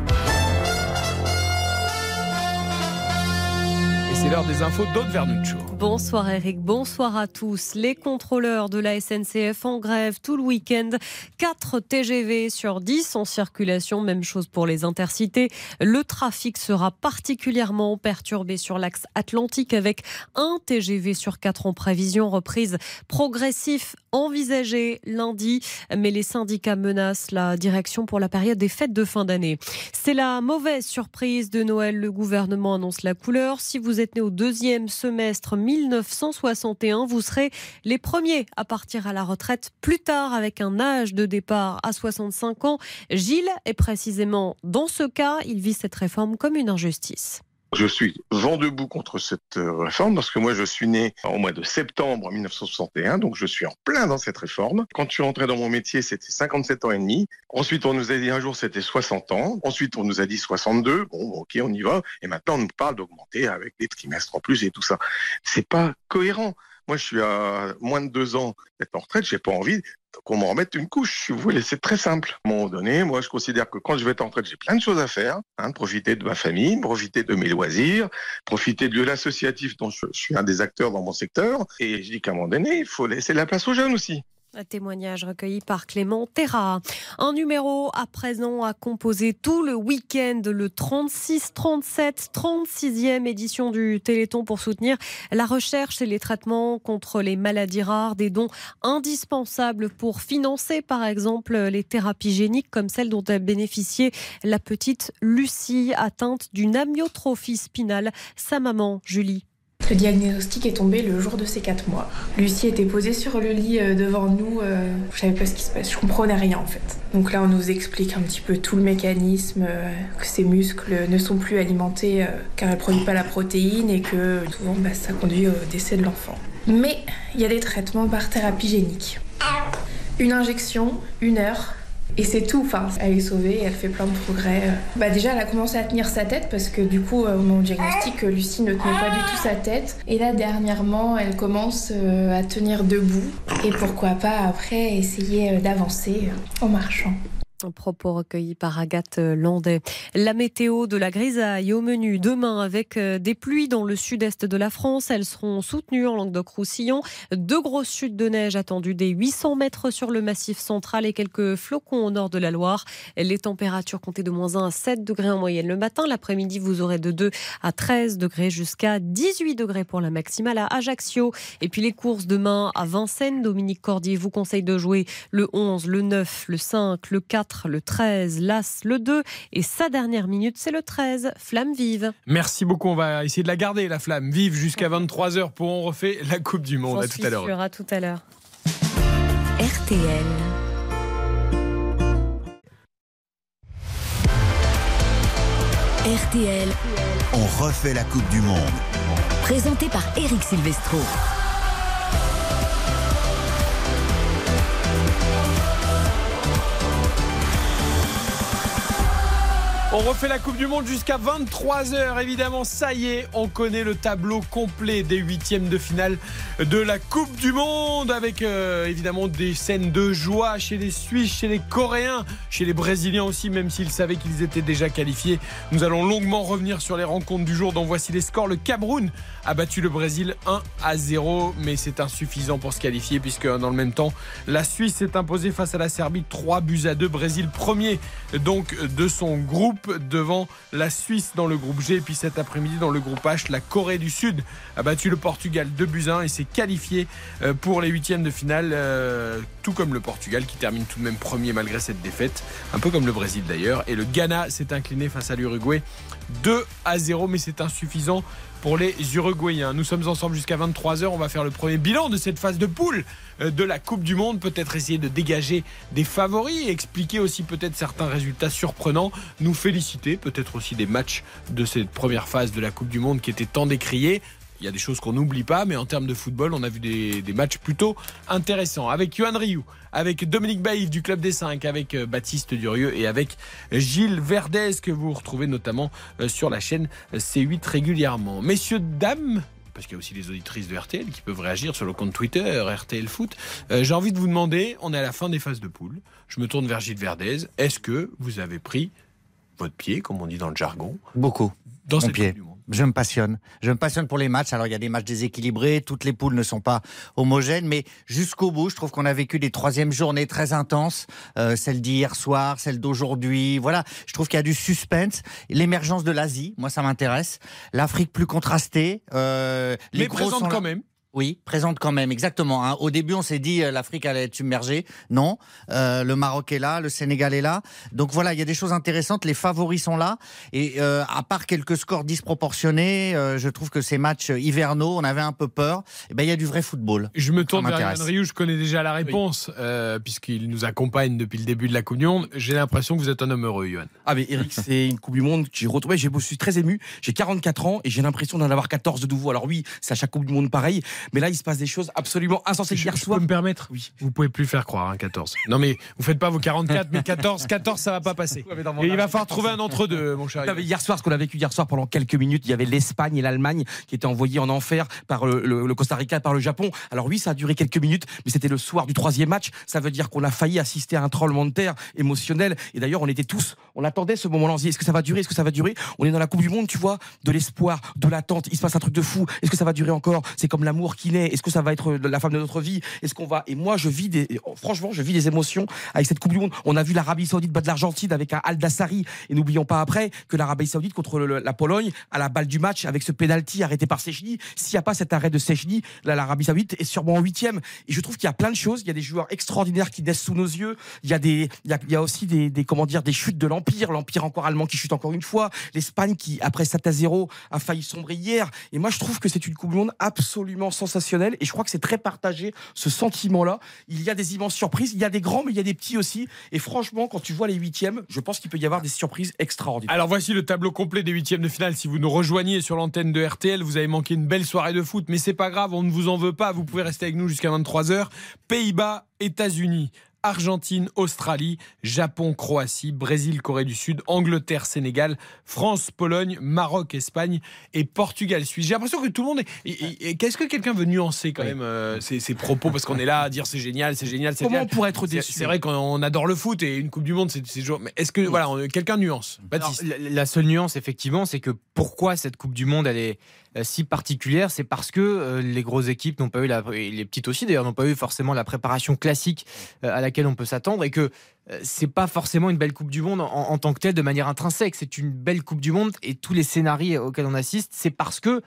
C'est l'heure des infos d'Aude Vernuccio. Bonsoir Eric, bonsoir à tous. Les contrôleurs de la SNCF en grève tout le week-end. 4 TGV sur 10 en circulation, même chose pour les intercités. Le trafic sera particulièrement perturbé sur l'axe atlantique avec un TGV sur 4 en prévision, reprise progressif envisagée lundi. Mais les syndicats menacent la direction pour la période des fêtes de fin d'année. C'est la mauvaise surprise de Noël. Le gouvernement annonce la couleur. Si vous né au deuxième semestre 1961, vous serez les premiers à partir à la retraite plus tard avec un âge de départ à 65 ans. Gilles est précisément dans ce cas. Il vit cette réforme comme une injustice. Je suis vent debout contre cette euh, réforme parce que moi je suis né au mois de septembre 1961, donc je suis en plein dans cette réforme. Quand je suis rentré dans mon métier, c'était 57 ans et demi. Ensuite, on nous a dit un jour c'était 60 ans. Ensuite, on nous a dit 62. Bon, ok, on y va. Et maintenant, on nous parle d'augmenter avec des trimestres en plus et tout ça. C'est pas cohérent. Moi, je suis à moins de deux ans d'être en retraite. J'ai pas envie qu'on m'en remette une couche. Si vous voulez, c'est très simple. À un moment donné, moi, je considère que quand je vais être en retraite, j'ai plein de choses à faire. Hein, profiter de ma famille, profiter de mes loisirs, profiter de l'associatif dont je, je suis un des acteurs dans mon secteur. Et je dis qu'à un moment donné, il faut laisser la place aux jeunes aussi. Un témoignage recueilli par Clément Terra. Un numéro à présent à composer tout le week-end, le 36-37, 36e édition du Téléthon pour soutenir la recherche et les traitements contre les maladies rares, des dons indispensables pour financer par exemple les thérapies géniques comme celle dont a bénéficié la petite Lucie atteinte d'une amyotrophie spinale. Sa maman, Julie. Le diagnostic est tombé le jour de ses 4 mois. Lucie était posée sur le lit euh, devant nous. euh, Je savais pas ce qui se passe. Je comprenais rien en fait. Donc là, on nous explique un petit peu tout le mécanisme, euh, que ses muscles ne sont plus alimentés car elle produit pas la protéine et que souvent bah, ça conduit au décès de l'enfant. Mais il y a des traitements par thérapie génique. Une injection, une heure, et c'est tout. Enfin, elle est sauvée, elle fait plein de progrès. Bah déjà, elle a commencé à tenir sa tête parce que du coup, au moment du diagnostic, Lucie ne tenait pas du tout sa tête. Et là, dernièrement, elle commence euh, à tenir debout. Et pourquoi pas après essayer euh, d'avancer euh, en marchant. Un propos recueilli par Agathe Landais. La météo de la grisaille au menu demain avec euh, des pluies dans le sud-est de la France. Elles seront soutenues en Languedoc-Roussillon. Deux grosses chutes de neige attendues des 800 mètres sur le massif central et quelques flocons au nord de la Loire. Les températures comptées de moins 1 à 7 degrés en moyenne le matin. L'après-midi, vous aurez de 2 à 13 degrés jusqu'à 18 degrés pour la maximale à Ajaccio. Et puis les courses demain à Vincennes. Dominique Cordier vous conseille de jouer le 11, le 9, le 5, le 4 le 13, l'As, le 2 et sa dernière minute, c'est le 13, Flamme vive. Merci beaucoup, on va essayer de la garder, la flamme vive jusqu'à 23h pour on refait la Coupe du Monde. à tout à l'heure. à tout à l'heure. RTL. RTL. On refait la Coupe du Monde. Présenté par Eric Silvestro. On refait la Coupe du Monde jusqu'à 23h. Évidemment, ça y est, on connaît le tableau complet des huitièmes de finale de la Coupe du Monde avec euh, évidemment des scènes de joie chez les Suisses, chez les Coréens, chez les Brésiliens aussi, même s'ils savaient qu'ils étaient déjà qualifiés. Nous allons longuement revenir sur les rencontres du jour. dont voici les scores. Le Cameroun a battu le Brésil 1 à 0, mais c'est insuffisant pour se qualifier puisque dans le même temps, la Suisse s'est imposée face à la Serbie 3 buts à 2. Brésil premier donc de son groupe devant la Suisse dans le groupe G. Et puis cet après-midi dans le groupe H, la Corée du Sud a battu le Portugal 2 buts 1 et s'est qualifié euh, pour les huitièmes de finale, euh, tout comme le Portugal qui termine tout de même premier malgré cette défaite, un peu comme le Brésil d'ailleurs. Et le Ghana s'est incliné face à l'Uruguay 2 à 0, mais c'est insuffisant pour les Uruguayens. Nous sommes ensemble jusqu'à 23h. On va faire le premier bilan de cette phase de poule euh, de la Coupe du Monde. Peut-être essayer de dégager des favoris expliquer aussi peut-être certains résultats surprenants. Nous féliciter peut-être aussi des matchs de cette première phase de la Coupe du Monde qui étaient tant décriés. Il y a des choses qu'on n'oublie pas, mais en termes de football, on a vu des, matchs plutôt intéressants. Avec Yohan Ryu, avec Dominique Baïf du Club des 5, avec euh, Baptiste Durieux et avec Gilles Verdez, que vous retrouvez notamment euh, sur la chaîne C8 régulièrement. Messieurs, dames, parce qu'il y a aussi les auditrices de RTL qui peuvent réagir sur le compte Twitter RTL Foot. Euh, j'ai envie de vous demander, on est à la fin des phases de poule. Je me tourne vers Gilles Verdez. Est-ce que vous avez pris votre pied, comme on dit dans le jargon? Beaucoup. Dans Mon pied. Je me passionne. Je me passionne pour les matchs. Alors il y a des matchs déséquilibrés, toutes les poules ne sont pas homogènes, mais jusqu'au bout, je trouve qu'on a vécu des troisièmes journées très intenses, euh, celle d'hier soir, celle d'aujourd'hui. Voilà, je trouve qu'il y a du suspense. L'émergence de l'Asie, moi ça m'intéresse. L'Afrique plus contrastée. Euh, les mais présente quand même. Oui, présente quand même, exactement. Hein. Au début, on s'est dit euh, l'Afrique allait être submergée. Non, euh, le Maroc est là, le Sénégal est là. Donc voilà, il y a des choses intéressantes. Les favoris sont là. Et euh, à part quelques scores disproportionnés, je trouve que ces matchs hivernaux, on avait un peu peur. Et eh ben il y a du vrai football. Je me tourne vers Yann Rioux, je connais déjà la réponse puisqu'il nous accompagne depuis le début de la Coupe du Monde. J'ai l'impression que vous êtes un homme heureux, Yohan. Ah mais Eric, c'est une Coupe du Monde que j'ai retrouvée. Je suis très ému. J'ai 44 ans et j'ai l'impression d'en avoir 14 de nouveau. Alors oui, c'est à chaque Coupe du Monde pareil. Mais là, il se passe des choses absolument insensées. Hier soir. peux me permettre Oui. Vous pouvez plus faire croire, hein, 14. Non, mais vous faites pas vos 44, mais 14, 14, ça va pas passer. Et il va falloir trouver un entre-deux, mon cher. Hier soir, ce qu'on a vécu hier soir pendant quelques minutes, il y avait l'Espagne et l'Allemagne qui étaient envoyés en enfer par le, Costa Rica, par le Japon. Alors oui, ça a duré quelques minutes, mais c'était le soir du troisième match. Ça veut dire qu'on a failli assister à un tremblement de terre émotionnel. Et d'ailleurs, on était tous, on attendait ce moment-là. Est-ce que ça va durer? Est-ce que ça va durer? On est dans la Coupe du Monde, tu vois, de l'espoir, de l'attente. Il se passe un truc de fou. Est-ce que ça va durer encore? C'est comme l'amour qui naît. Est-ce que ça va être la femme de notre vie Est-ce qu'on va Et moi, je vis des, franchement, je vis des émotions avec cette Coupe du Monde. On a vu l'Arabie Saoudite battre l'Argentine avec un Al Dassari, et n'oublions pas après que l'Arabie Saoudite contre la Pologne à la balle du match avec ce penalty arrêté par Sechny. S'il n'y a pas cet arrêt de Sechny, l'Arabie Saoudite est sûrement en huitième. Et je trouve qu'il y a plein de choses. Il y a des joueurs extraordinaires qui naissent sous nos yeux. Il y a des, il y a, aussi des, des, comment dire, des chutes de l'empire, l'empire encore allemand qui chute encore une fois, l'Espagne qui après 7 à 0 a failli sombrer hier. Et moi, je trouve que c'est une Coupe du Monde absolument sensationnelle. Et je crois que c'est très partagé ce sentiment-là. Il y a des immenses surprises, il y a des grands, mais il y a des petits aussi. Et franchement, quand tu vois les huitièmes, je pense qu'il peut y avoir des surprises extraordinaires. Alors voici le tableau complet des huitièmes de finale. Si vous nous rejoignez sur l'antenne de RTL, vous avez manqué une belle soirée de foot, mais c'est pas grave, on ne vous en veut pas. Vous pouvez rester avec nous jusqu'à 23h. Pays-Bas, États-Unis. Argentine, Australie, Japon, Croatie, Brésil, Corée du Sud, Angleterre, Sénégal, France, Pologne, Maroc, Espagne et Portugal, Suisse. J'ai l'impression que tout le monde est. Qu'est-ce que quelqu'un veut nuancer quand même euh, ses, ses propos? Parce qu'on est là à dire c'est génial, c'est génial, c'est Comment génial. on pourrait être déçu? C'est vrai qu'on adore le foot et une Coupe du Monde, c'est toujours. Mais est-ce que voilà, quelqu'un nuance? Baptiste. Alors, la, la seule nuance, effectivement, c'est que pourquoi cette Coupe du Monde elle est si particulière, c'est parce que euh, les grosses équipes n'ont pas eu la, et les petites aussi d'ailleurs n'ont pas eu forcément la préparation classique euh, à laquelle on peut s'attendre et que euh, c'est pas forcément une belle Coupe du Monde en, en tant que telle de manière intrinsèque. C'est une belle Coupe du Monde et tous les scénarios auxquels on assiste, c'est parce que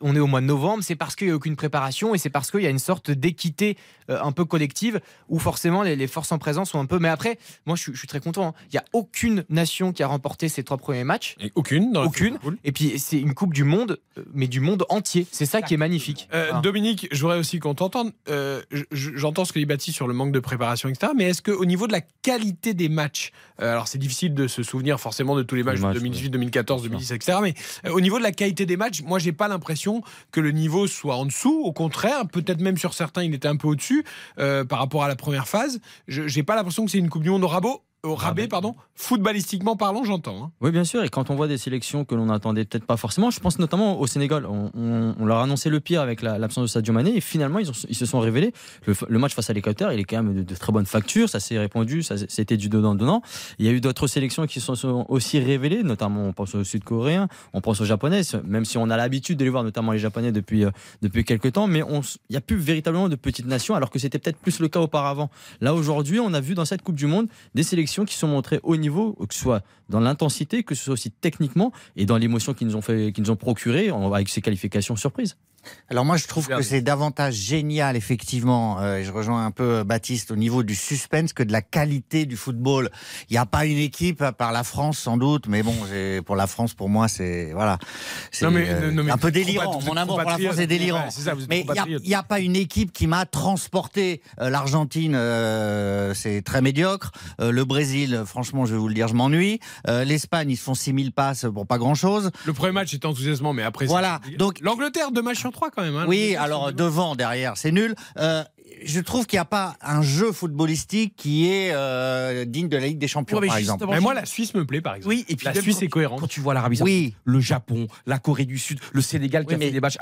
on est au mois de novembre, c'est parce qu'il n'y a aucune préparation et c'est parce qu'il y a une sorte d'équité euh, un peu collective où forcément les, les forces en présence sont un peu. Mais après, moi je suis, je suis très content. hein. Il n'y a aucune nation qui a remporté ses trois premiers matchs. Et aucune dans Aucune. Et puis c'est une Coupe du Monde, euh, mais du monde entier. C'est ça qui est magnifique. Euh, Voilà. Dominique, je voudrais aussi qu'on t'entende. Euh, je- je- J'entends ce que dit Baptiste sur le manque de préparation, etc. Mais est-ce qu'au niveau de la qualité des matchs, euh, alors c'est difficile de se souvenir forcément de tous les matchs de 2018, 2014, 2010, etc. Mais euh, au niveau de la qualité des matchs, moi j'ai pas l'impression que le niveau soit en dessous. Au contraire, peut-être même sur certains, il était un peu au-dessus euh, par rapport à la première phase. Je j'ai pas l'impression que c'est une Coupe du Monde au rabot. Au rabais, pardon. Footballistiquement parlant, j'entends. hein. Oui, bien sûr. Et quand on voit des sélections que l'on n'attendait peut-être pas forcément, je pense notamment au Sénégal. On, on- on leur a annoncé le pire avec la- l'absence de Sadio Mané et finalement, ils, ont- ils se sont révélés. Le, match face à l'Équateur, il est quand même de, de très bonne facture. Ça s'est répandu, c'était du donnant-donnant. Il y a eu d'autres sélections qui se sont aussi révélées, notamment on pense aux Sud-Coréens, on pense aux Japonais, même si on a l'habitude de les voir, notamment les Japonais depuis, euh, depuis quelques temps. Mais il n'y a plus véritablement de petites nations, alors que c'était peut-être plus le cas auparavant. Là, aujourd'hui, on a vu dans cette Coupe du Monde des sélections qui sont montrées haut niveau, que ce soit dans l'intensité, que ce soit aussi techniquement et dans l'émotion qu'ils nous ont fait, ont procuré avec ces qualifications surprises. Alors moi, je trouve que c'est davantage génial, effectivement, euh, je rejoins un peu euh, Baptiste au niveau du suspense que de la qualité du football. Il n'y a pas une équipe, à part la France sans doute, mais bon, pour la France, pour moi, c'est voilà, c'est euh, un peu délirant. Mon amour pour la France est délirant. Mais il n'y a, pas une équipe qui m'a transporté. Euh, L'Argentine, euh, c'est très médiocre. Euh, le Brésil, franchement, je vais vous le dire, je m'ennuie. L'Espagne, ils se font 6000 passes pour pas grand-chose. Le premier match est enthousiasmant, mais après... Voilà. Donc L'Angleterre, de match en Hein, oui, alors devant, derrière, c'est nul. Euh, je trouve qu'il n'y a pas un jeu footballistique qui est euh, digne de la Ligue des Champions, ouais, par exemple. Mais moi, la Suisse me plaît, par exemple. Oui, et puis la Suisse est cohérente. Quand tu vois l'Arabie Saoudite, oui. le Japon, la Corée du Sud, le Sénégal oui, a des matchs.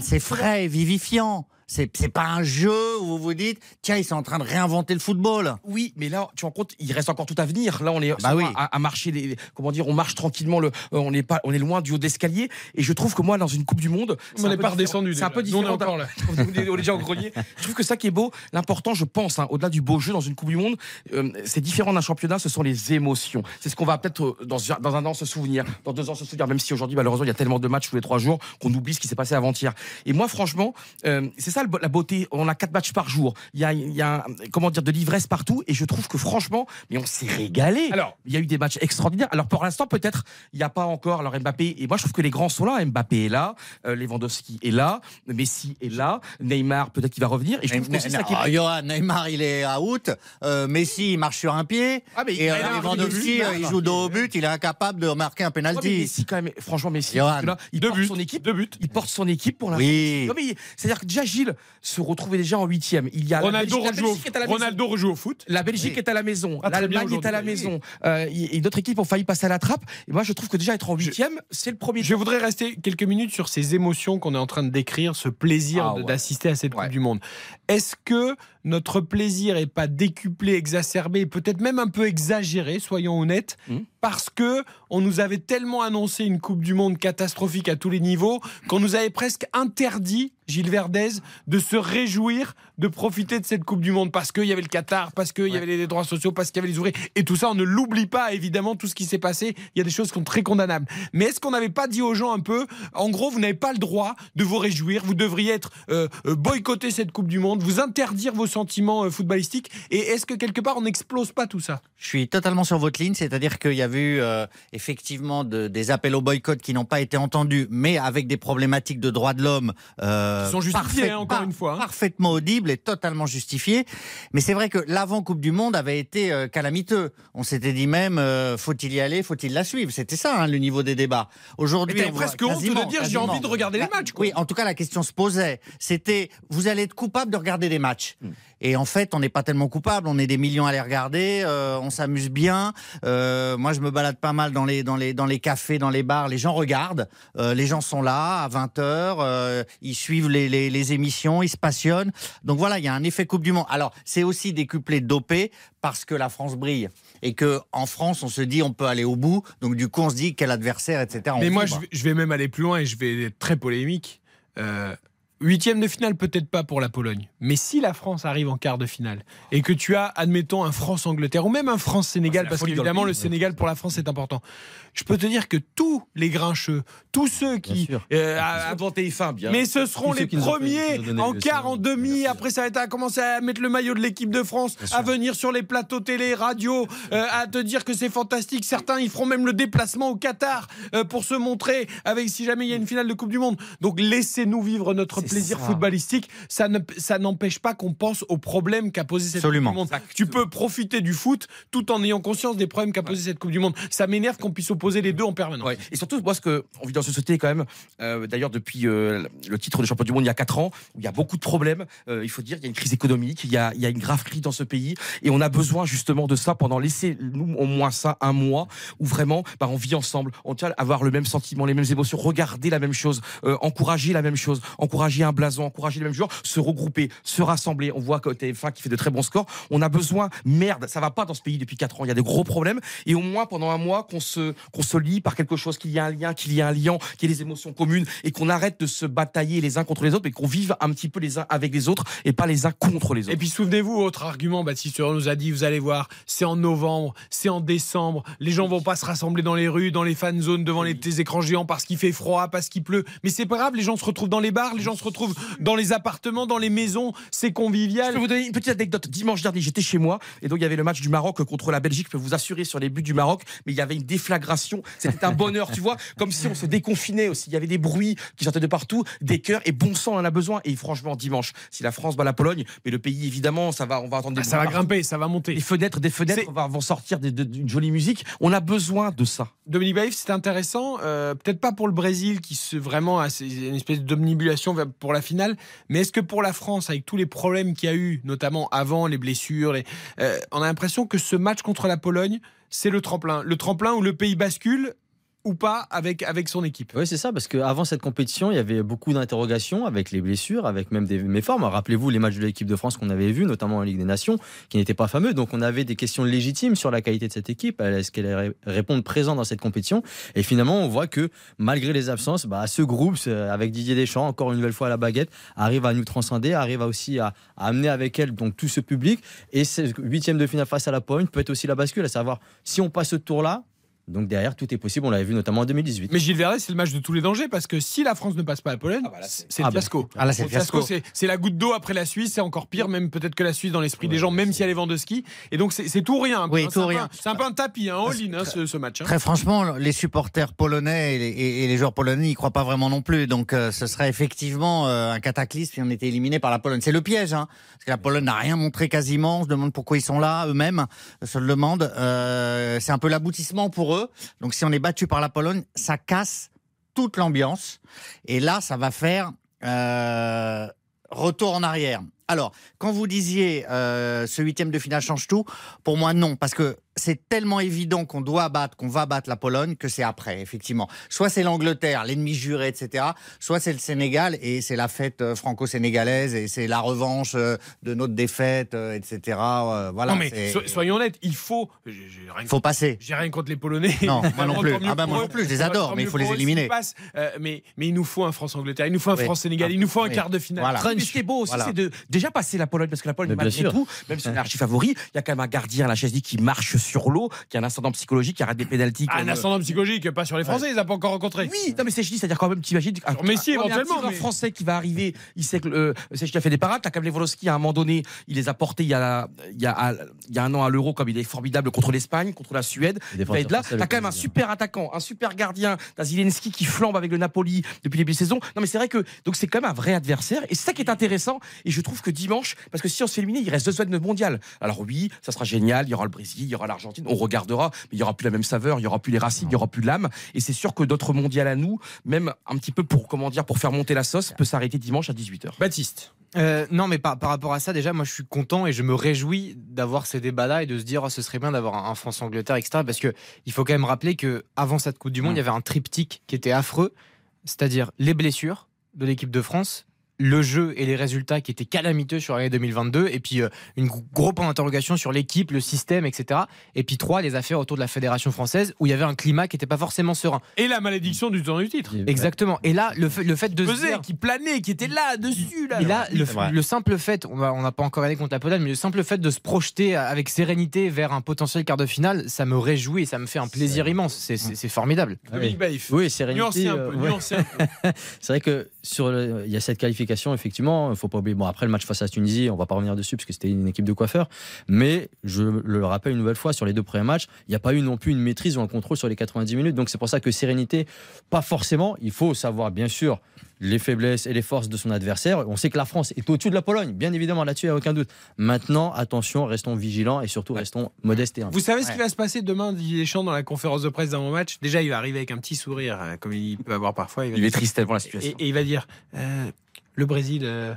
C'est frais, vivifiant. C'est pas un jeu où vous vous dites, tiens, ils sont en train de réinventer le football. Oui, mais là, tu te rends compte, il reste encore tout à venir. Là, on est Bah oui. à, à marcher, les, comment dire, on marche tranquillement. Le, euh, on est pas, on est loin du haut de l'escalier. Et je trouve que moi, dans une Coupe du Monde, On n'est pas redescendu. C'est un peu Nous, on est différent. encore là. on est on est déjà au grenier. Je trouve que ça qui est beau, l'important, je pense, hein, au-delà du beau jeu dans une Coupe du Monde, euh, c'est différent d'un championnat. Ce sont les émotions. C'est ce qu'on va peut-être euh, dans, dans un an se souvenir, dans deux ans se souvenir. Même si aujourd'hui, malheureusement, il y a tellement de matchs tous les trois jours qu'on oublie ce qui s'est passé avant-hier. Et moi, franchement, euh, c'est ça la beauté. On a quatre matchs par jour. Il y a, il y a comment dire de l'ivresse partout. Et je trouve que franchement, mais on s'est régalé. Alors, il y a eu des matchs extraordinaires. Alors pour l'instant, peut-être il n'y a pas encore. Alors Mbappé. Et moi, je trouve que les grands sont là. Mbappé est là, euh, Lewandowski est là, Messi est là, Neymar peut-être qu'il va revenir. Et je trouve que c'est ça qui est Ah, Johan, Neymar, il est out. Euh, Messi, il marche sur un pied. Ah, mais et euh, Lewandowski, euh, il joue dos au but. Il est incapable de marquer un Ouais, penalty. Messi quand même, franchement Messi, Johan. là, il porte son équipe, deux buts. il porte son équipe pour l'instant. Oui. C'est-à-dire que déjà Gilles se retrouvait déjà en huitième. Il y a la Ronaldo Belgique- la rejoue, Belgique est à la au, Ronaldo rejoue au foot. La Belgique Oui. est à la maison, l'Allemagne est à la maison, euh, et d'autres équipes ont failli passer à la trappe. Et moi, je trouve que déjà être en huitième, c'est le premier. Je voudrais rester quelques minutes sur ces émotions qu'on est en train de décrire, ce plaisir Ah ouais. d'assister à cette Coupe du Monde. Est-ce que notre plaisir est pas décuplé, exacerbé, peut-être même un peu exagéré, soyons honnêtes, Hmm. parce que on nous avait tellement annoncé une Coupe du Monde catastrophique à tous les niveaux qu'on nous avait presque interdit, Gilles Verdez, de se réjouir, de profiter de cette Coupe du Monde parce qu'il y avait le Qatar, parce qu'il y avait les droits sociaux, parce qu'il y avait les ouvriers et tout ça. On ne l'oublie pas, évidemment, tout ce qui s'est passé. Il y a des choses qui sont très condamnables. Mais est-ce qu'on n'avait pas dit aux gens un peu, en gros, vous n'avez pas le droit de vous réjouir, vous devriez être euh, euh, boycotter cette Coupe du Monde, vous interdire vos sentiments euh, footballistiques. Et est-ce que quelque part on n'explose pas tout ça? Je suis totalement sur votre ligne, c'est-à-dire qu'il y a eu euh, effectivement de- des appels au boycott qui n'ont pas été entendus, mais avec des problématiques de droits de l'homme euh, Qui sont parfait- hein, encore par- une fois, hein. parfaitement audibles et totalement justifiées. Mais c'est vrai que l'avant Coupe du Monde avait été euh, calamiteux. On s'était dit même, euh, faut-il y aller, faut-il la suivre? C'était ça hein, le niveau des débats. Aujourd'hui, on voit presque honte de dire, j'ai envie de regarder les matchs, quoi. Oui, en tout cas, la question se posait. C'était, vous allez être coupable de regarder des matchs. Hmm. Et en fait, on n'est pas tellement coupable. On est des millions à les regarder. euh, on s'amuse bien. Euh, moi, je me balade pas mal dans les, dans les, dans les cafés, dans les bars. Les gens regardent. Euh, les gens sont là à 20 heures. euh, ils suivent les, les, les émissions. Ils se passionnent. Donc voilà, il y a un effet Coupe du Monde. Alors, c'est aussi décuplé dopé parce que la France brille et que en France, on se dit on peut aller au bout. Donc du coup, on se dit quel adversaire, etc. On Mais moi, je vibre. vais, je vais même aller plus loin et je vais être très polémique. Huitième de finale, peut-être pas pour la Pologne. Mais si la France arrive en quart de finale et que tu as, admettons, un France-Angleterre ou même un France-Sénégal, la parce le qu'évidemment, le. Sénégal pour la France c'est important. Je peux te dire que tous les grincheux, tous ceux qui. euh, TF1, bien. mais ce seront les premiers en quart, en demi. Après, ça va être à commencer à mettre le maillot de l'équipe de France, à venir sur les plateaux télé, radio, euh, à te dire que c'est fantastique. Certains, ils feront même le déplacement au Qatar euh, pour se montrer avec si jamais il y a une finale de Coupe du Monde. Donc, laissez-nous vivre notre plaisir ça. footballistique. Ça ne, ça n'empêche pas qu'on pense aux problèmes qu'a posé cette Absolument. Coupe du Monde. Tu peux profiter du foot tout en ayant conscience des problèmes qu'a posé cette Coupe du Monde. Ça m'énerve qu'on puisse opposer les deux en permanence. Ouais. Et surtout, moi, ce que on vit dans une société quand même, euh, d'ailleurs depuis euh, le titre de champion du monde il y a 4 ans, où il y a beaucoup de problèmes. euh, il faut dire, il y a une crise économique, il y a, il y a une grave crise dans ce pays, et on a besoin justement de ça pendant laisser nous au moins ça un mois où vraiment, bah, on vit ensemble, on tient à avoir le même sentiment, les mêmes émotions, regarder la même chose, euh, encourager la même chose, encourager un blason, encourager les mêmes joueurs, se regrouper, se rassembler. On voit que TF1 qui fait de très bons scores. On a besoin, merde, ça va pas dans ce pays depuis 4 ans. Il y a des gros problèmes, et au moins pendant un mois qu'on se qu'on se lie par quelque chose, qu'il y a un lien, qu'il y a un lien, qu'il y ait des émotions communes, et qu'on arrête de se batailler les uns contre les autres, mais qu'on vive un petit peu les uns avec les autres et pas les uns contre les autres. Et puis souvenez-vous, autre argument, Baptiste nous a dit, vous allez voir, c'est en novembre, c'est en décembre, les gens vont pas se rassembler dans les rues, dans les fan zones, devant les écrans géants parce qu'il fait froid, parce qu'il pleut. Mais c'est pas grave, les gens se retrouvent dans les bars, les gens se retrouvent dans les appartements, dans les maisons, c'est convivial. Je peux vous donner une petite anecdote. Dimanche dernier, j'étais chez moi et donc il y avait le match du Maroc contre la Belgique. Je peux vous assurer sur les buts du Maroc, mais il y avait une déflagration. C'était un bonheur, tu vois, comme si on se déconfinait aussi. Il y avait des bruits qui sortaient de partout, des cœurs et bon sang, on en a besoin. Et franchement, dimanche, si la France bat la Pologne, mais le pays évidemment, ça va, on va entendre des Ah, ça va partout. grimper, ça va monter. Des fenêtres, des fenêtres vont sortir d'une jolie musique. On a besoin de ça. Dominique Baïf, c'est intéressant, euh, peut-être pas pour le Brésil qui se vraiment a une espèce d'omnibulation pour la finale, mais est-ce que pour la France, avec tous les problèmes qu'il y a eu, notamment avant les blessures, les- euh, on a l'impression que ce match contre la Pologne, c'est le tremplin, le tremplin où le pays bascule ou pas avec avec son équipe. Oui, c'est ça, parce qu'avant cette compétition, il y avait beaucoup d'interrogations avec les blessures, avec même des méformes. Rappelez-vous les matchs de l'équipe de France qu'on avait vus, notamment en Ligue des Nations, qui n'étaient pas fameux. Donc on avait des questions légitimes sur la qualité de cette équipe. Est-ce qu'elle allait répondre présent dans cette compétition? Et finalement, on voit que malgré les absences, bah, ce groupe, avec Didier Deschamps, encore une nouvelle fois à la baguette, arrive à nous transcender, arrive aussi à, à amener avec elle donc tout ce public. Et ce huitième de finale face à la Pologne peut être aussi la bascule, à savoir si on passe ce tour-là. Donc derrière, tout est possible. On l'avait vu notamment en 2018. Mais Gilles Verret, c'est le match de tous les dangers parce que si la France ne passe pas la Pologne, c'est le Ah bah, fiasco. ah là, c'est le fiasco. c'est la goutte d'eau après la Suisse, c'est encore pire, même peut-être que la Suisse dans l'esprit des gens, même si elle est Vendeuski. Et donc c'est tout ou rien. Oui, hein. tout C'est ou un peu rien. un- C'est un peu un tapis, un all-in, hein, ce, ce match. hein. Très franchement, les supporters polonais et les, et- et les joueurs polonais n'y croient pas vraiment non plus. Donc euh, ce serait effectivement euh, un cataclysme si on était éliminé par la Pologne. C'est le piège, hein, parce que la Pologne n'a rien montré quasiment. On se demande pourquoi ils sont là eux-mêmes, se le demandent. Euh, c'est un peu l'aboutissement pour eux. Donc si on est battu par la Pologne, ça casse toute l'ambiance. Et là, ça va faire euh, retour en arrière. Alors, quand vous disiez euh, ce huitième de finale change tout, pour moi non, parce que c'est tellement évident qu'on doit battre, qu'on va battre la Pologne, que c'est après, effectivement. Soit c'est l'Angleterre, l'ennemi juré, etc. Soit c'est le Sénégal et c'est la fête euh, franco-sénégalaise et c'est la revanche euh, de notre défaite, euh, etc. Voilà. non mais so- soyons honnêtes, il faut. j'ai- j'ai rien- faut passer. J'ai rien contre les Polonais. Non, moi non plus. Ah bah moi non plus, je les adore, mais il faut les éliminer. Euh, mais, mais il nous faut un France-Angleterre, il nous faut un Oui. France-Sénégal, il nous faut un Oui. quart de finale. Voilà. Mais ce qui est beau aussi, Voilà. c'est de déjà passer la Pologne, parce que la Pologne, malgré tout, même si on est archi favori, il y a quand même un gardien, la chaise qui marche sur l'eau, qui a un ascendant psychologique, qui arrête des pénalties. Ah, un comme, euh, ascendant psychologique, pas sur les Français, ils n'ont pas encore rencontré. Oui, non mais dis, c'est-à-dire quand même, t'imagines un- Sur Messi, un- un éventuellement, mais- français qui va arriver, il sait que euh, c'est qui a fait des parades, t'as quand même Lewandowski à un moment donné, il les a portés il y a il y a il y a un an à l'Euro comme il est formidable contre l'Espagne, contre la Suède. Les Il va être là, t'as quand même un super attaquant, un super gardien, t'as Zelensky qui flambe avec le Napoli depuis les début de saison. Non mais c'est vrai que donc c'est quand même un vrai adversaire et c'est ça qui est intéressant et je trouve que dimanche, parce que si on se fait éliminer, il reste deux semaines de mondial. Alors oui, ça sera génial. Il y aura le Brésil, il y aura l'Argentine. On regardera, mais il y aura plus la même saveur, il y aura plus les racines, il y aura plus l'âme. Et c'est sûr que d'autres mondiales à nous, même un petit peu pour comment dire, pour faire monter la sauce, peut s'arrêter dimanche à 18h. Baptiste. Euh, non, mais par, par rapport à ça, déjà, moi, je suis content et je me réjouis d'avoir ces débats-là et de se dire, oh, ce serait bien d'avoir un, un France-Angleterre, etc. Parce que il faut quand même rappeler que avant cette Coupe du Monde, Mm. il y avait un triptyque qui était affreux, c'est-à-dire les blessures de l'équipe de France. Le jeu et les résultats qui étaient calamiteux sur l'année 2022, et puis euh, une gro- gros point d'interrogation sur l'équipe, le système, etc. Et puis trois, les affaires autour de la fédération française où il y avait un climat qui n'était pas forcément serein. Et la malédiction du temps du titre. Exactement. Et là, le fait, le fait de se Pesait, dire- qui planait, qui était là, dessus. Là. et là, le, simple fait, on n'a pas encore gagné contre la Pologne, mais le simple fait de se projeter avec sérénité vers un potentiel quart de finale, ça me réjouit et ça me fait un plaisir immense. C'est- formidable. Oui, Baïf. oui sérénité. Euh, peu, ouais. nuancez un peu. C'est vrai que sur il y a cette qualification, effectivement, il faut pas oublier. Bon, après le match face à Tunisie, on va pas revenir dessus parce que c'était une équipe de coiffeurs. Mais je le rappelle une nouvelle fois, sur les deux premiers matchs, il n'y a pas eu non plus une maîtrise ou un contrôle sur les 90 minutes. Donc c'est pour ça que sérénité, pas forcément. Il faut savoir, bien sûr, les faiblesses et les forces de son adversaire. On sait que la France est au-dessus de la Pologne, bien évidemment, là-dessus, il n'y a aucun doute. Maintenant, attention, restons vigilants et surtout restons modestes et humbles. Vous savez ce qui va se passer demain, Didier Deschamps, dans la conférence de presse d'avant match? Déjà, il va arriver avec un petit sourire, hein, comme il peut avoir parfois. va Il est triste la situation. Et, et il va dire euh, le Brésil, euh,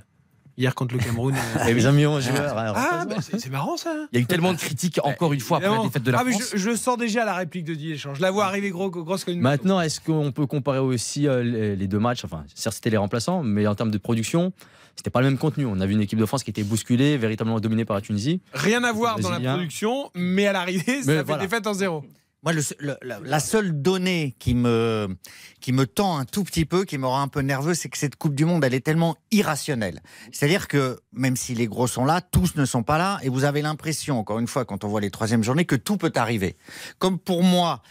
hier contre le Cameroun. euh, ont joueur. Ah, bah, c'est marrant ça. Il y a eu tellement de critiques, encore une fois, après la défaite de la ah, mais France. je, je sens déjà la réplique de Didier. Je la vois arriver gros, grosse comme une. Maintenant, est-ce qu'on peut comparer aussi euh, les les deux matchs? Enfin, certes, c'était les remplaçants, mais en termes de production, c'était pas le même contenu. On a vu une équipe de France qui était bousculée, véritablement dominée par la Tunisie. Rien à voir dans la production, mais à l'arrivée, ça Mais fait voilà. défaite en zéro. Moi, la, seule donnée qui me, qui me tend un tout petit peu, qui me rend un peu nerveux, c'est que cette Coupe du Monde, elle est tellement irrationnelle. C'est-à-dire que même si les gros sont là, tous ne sont pas là, et vous avez l'impression, encore une fois, quand on voit les troisièmes journées, que tout peut arriver. Comme pour moi,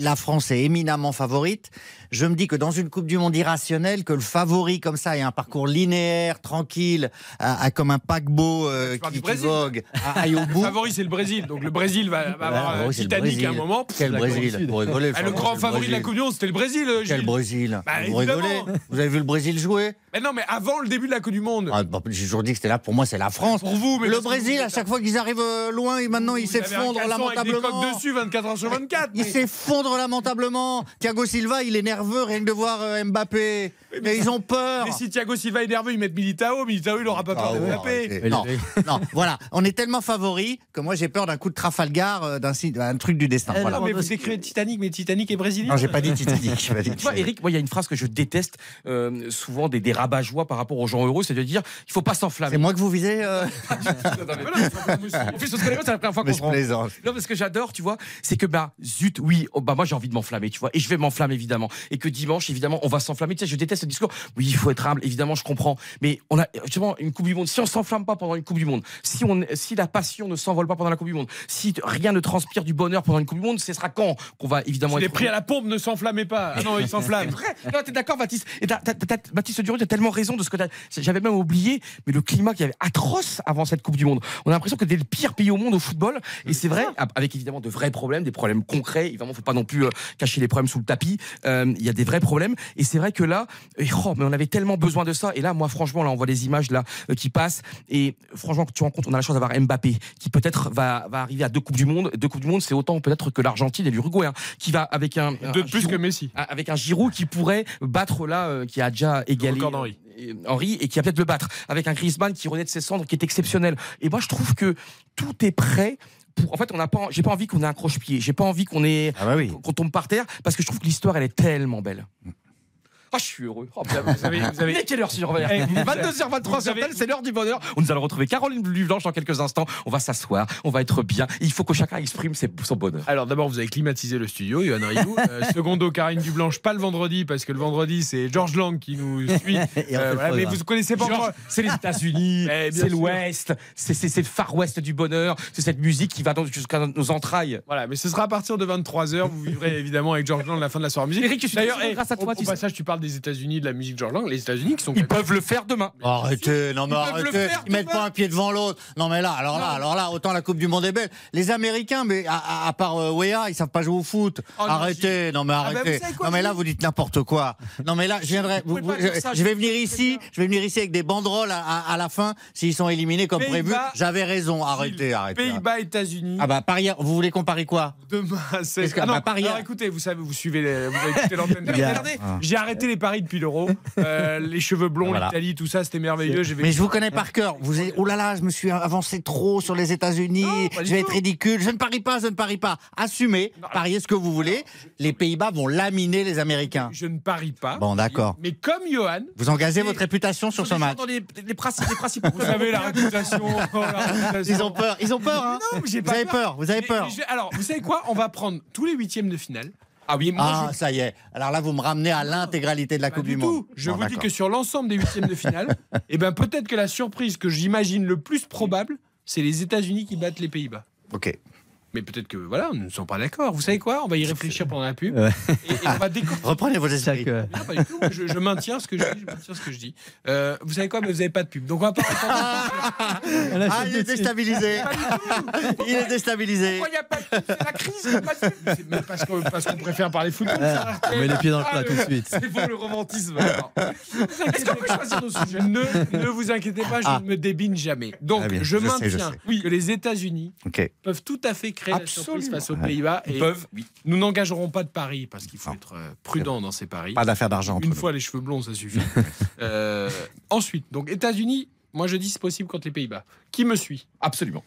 la France est éminemment favorite, je me dis que dans une Coupe du Monde irrationnelle, que le favori comme ça ait un parcours linéaire, tranquille, a, a comme un paquebot euh, qui, qui Brésil. vogue, a- aille au Le bout. favori, c'est le Brésil. Donc le Brésil va, va avoir un le Titanic Brésil. à un moment. Quel Brésil d'accord. Pour rigoler. Ah, le grand le favori de la Brésil. Coupe du Monde, c'était le Brésil. euh, Quel Gilles. Brésil Bah, Vous évidemment. rigolez Vous avez vu le Brésil jouer? Mais non, mais avant le début de la Coupe du Monde. ah, bah, J'ai toujours dit que c'était là, pour moi, c'est la France. Pour vous, mais le Brésil, à chaque fois qu'ils arrivent euh, loin, et maintenant, ils s'effondrent caleçon avec des lamentablement. dessus 24 heures sur 24. Ils mais- s'effondrent lamentablement. Thiago Silva, il est nerveux rien que de voir euh, Mbappé. Mais ils ont peur. Mais si Thiago Silva est nerveux, ils mettent Militao. Militao, il n'aura pas peur Ah de Mbappé. Non, non, voilà. On est tellement favoris que moi, j'ai peur d'un coup de Trafalgar, euh, d'un truc du destin. Voilà. non, mais vous écrivez Titanic, mais Titanic est brésilien. Non, j'ai pas dit Titanic. pas dit Tu vois, Titanic. Eric, moi, il y a une phrase que je déteste euh, souvent des, des rabat-joie par rapport aux gens heureux, c'est de dire il faut pas s'enflammer. C'est moi que vous visez euh En plus, on se connaît pas, c'est la première fois qu'on se plaisante. Non, parce que j'adore, tu vois, c'est que bah zut, oui, oh, bah moi j'ai envie de m'enflammer, tu vois, et je vais m'enflammer évidemment, et que dimanche évidemment on va s'enflammer. Tu sais, je déteste ce discours. Oui, il faut être humble, évidemment, je comprends, mais on a justement une Coupe du Monde. Si on s'enflamme pas pendant une Coupe du Monde, si on, si la passion ne s'envole pas pendant la Coupe du Monde, si rien ne transpire du bonheur pendant une Coupe du Monde, ce sera quand qu'on va évidemment Si les être prix à la pompe ne s'enflammaient pas. Ah non, ils s'enflamment. Non, t'es d'accord, Baptiste? Et t'as- t'as- t'as- Baptiste Durieux, t'as tellement raison de ce que. J'avais même oublié, mais le climat qui avait atroce avant cette Coupe du Monde. On a l'impression que c'était le pire pays au monde au football. Et c'est vrai, avec évidemment de vrais problèmes, des problèmes concrets. Évidemment, faut pas non plus euh, cacher les problèmes sous le tapis. Euh, Il y a des vrais problèmes. Et c'est vrai que là, oh, mais on avait tellement besoin de ça. Et là, moi, franchement, là, on voit des images là euh, qui passent. Et franchement, quand tu rends compte, on a la chance d'avoir Mbappé, qui peut-être va, va arriver à deux Coupes du Monde. Deux Coupes du Monde, c'est autant peut-être que l'Argentine et l'Uruguay, hein, qui va avec un. un de plus Giroud- que Messi. avec un Giroud qui pourrait battre là, euh, qui a déjà égalé d'Henry. euh, Henry et qui va peut-être le battre, avec un Griezmann qui renaît de ses cendres, qui est exceptionnel. Et moi, je trouve que tout est prêt. Pour, en fait, on n'a pas, j'ai pas envie qu'on ait un croche-pied, j'ai pas envie qu'on ait, Ah bah oui. qu'on tombe par terre, parce que je trouve que l'histoire, elle est tellement belle. Ah, je suis heureux. Oh, bien, vous avez- vous avez- est quelle heure sur Eh, vous- 22h23 vous sur avez- RTL, c'est l'heure du bonheur. On nous allons retrouver Caroline Blanche dans quelques instants. On va s'asseoir, on va être bien. Il faut que chacun exprime ses- son bonheur. Alors d'abord, vous avez climatisé le studio, Yohann Rioux. Euh, secondo, Karine Dublanche, pas le vendredi, parce que le vendredi, c'est George Lang qui nous suit. Fait le mais vous connaissez pas Georges, encore. c'est les États-Unis, Eh, c'est l'Ouest, c'est le Far West du bonheur, c'est cette musique qui va jusqu'à nos entrailles. Voilà, mais ce sera à partir de 23h. Vous vivrez évidemment avec George Lang la fin de la soirée musique. Eric, je suis eh, grâce à au- toi, Au, tu sais. passage, tu parles parle des États-Unis, de la musique George Lang, les États-Unis qui sont. Ils peuvent le faire demain. Arrêtez, non mais Ils arrêtez, ils mettent demain. pas un pied devant l'autre. Non mais là, alors là, alors là, autant la Coupe du Monde est belle. Les Américains, mais à, à- à part euh, Weah, ils savent pas jouer au foot. Oh, arrêtez, non mais Ah, bah, arrêtez. quoi, non mais là, vous- dites n'importe quoi. Non mais là, je viendrai. vous- vous- ça, je vais venir ici, je vais venir ici avec des banderoles à, à- à la fin s'ils sont éliminés comme prévu. J'avais raison. Arrêtez, arrêtez. Pays-Bas, États-Unis. Ah bah Paris, vous voulez qu'on parie quoi? Demain, c'est. Ah non, bah, Paris- alors écoutez, vous savez, vous suivez, les, vous avez écouté l'antenne. Regardez, Ah. j'ai arrêté les paris depuis l'Euro. Euh, les cheveux blonds, Voilà. l'Italie, tout ça, c'était merveilleux. J'ai Mais je vous connais par cœur. Vous êtes, oh là là, je me suis avancé trop sur les États-Unis. Je vais tout. être ridicule. Je ne parie pas, je ne parie pas. Assumez, pariez ce que vous voulez. Les Pays-Bas vont laminer les Américains. Je ne parie pas. Bon, d'accord. Mais comme Johan, Vous engagez votre réputation sur ce match. Dans les, les, principes, les principaux. vous savez la réputation. la réputation. Ils ont peur, ils ont peur. Hein Non, j'ai vous pas avez peur, vous avez peur. mais alors, vous savez quoi? On va prendre tous les huitièmes de finale. Ah oui, moi Ah, je. ça y est. Alors là, vous me ramenez à l'intégralité de la Pas Coupe du du, tout. Monde. Je Bon, vous dis que sur l'ensemble des huitièmes de finale, eh ben peut-être que la surprise que j'imagine le plus probable, c'est les États-Unis qui battent les Pays-Bas. Ok. Mais peut-être que voilà, nous ne sommes pas d'accord. Vous savez quoi? On va y réfléchir pendant la pub. Ouais. Et, et on va décortiquer. Reprenez vos esprits. Chaque, Non, pas du tout. Je, je maintiens ce que je dis. Je maintiens ce que je dis. Euh, vous savez quoi? Mais vous n'avez pas de pub. Donc on va pas. Ah, il est déstabilisé. Il est déstabilisé. Pourquoi il n'y a pas de pub? C'est la crise. pas de pub. Parce qu'on parce qu'on préfère parler foot. Ah, on met les pieds dans le plat tout de suite. C'est pour le romantisme. Est-ce qu'on peut choisir nos sujets? Ne, ne vous inquiétez pas, je Ah. ne me débine jamais. Donc bien, je je sais, je maintiens sais. que les États-Unis peuvent tout à fait créer la Absolument. surprise face aux. Pays-Bas. Et Ils peuvent, oui. Nous n'engagerons pas de paris parce qu'il faut Non. être euh, prudent dans ces paris. Pas d'affaire d'argent. Une nous. fois les cheveux blonds, ça suffit. Euh, ensuite, donc États-Unis, moi je dis c'est possible contre les Pays-Bas. Qui me suit? Absolument.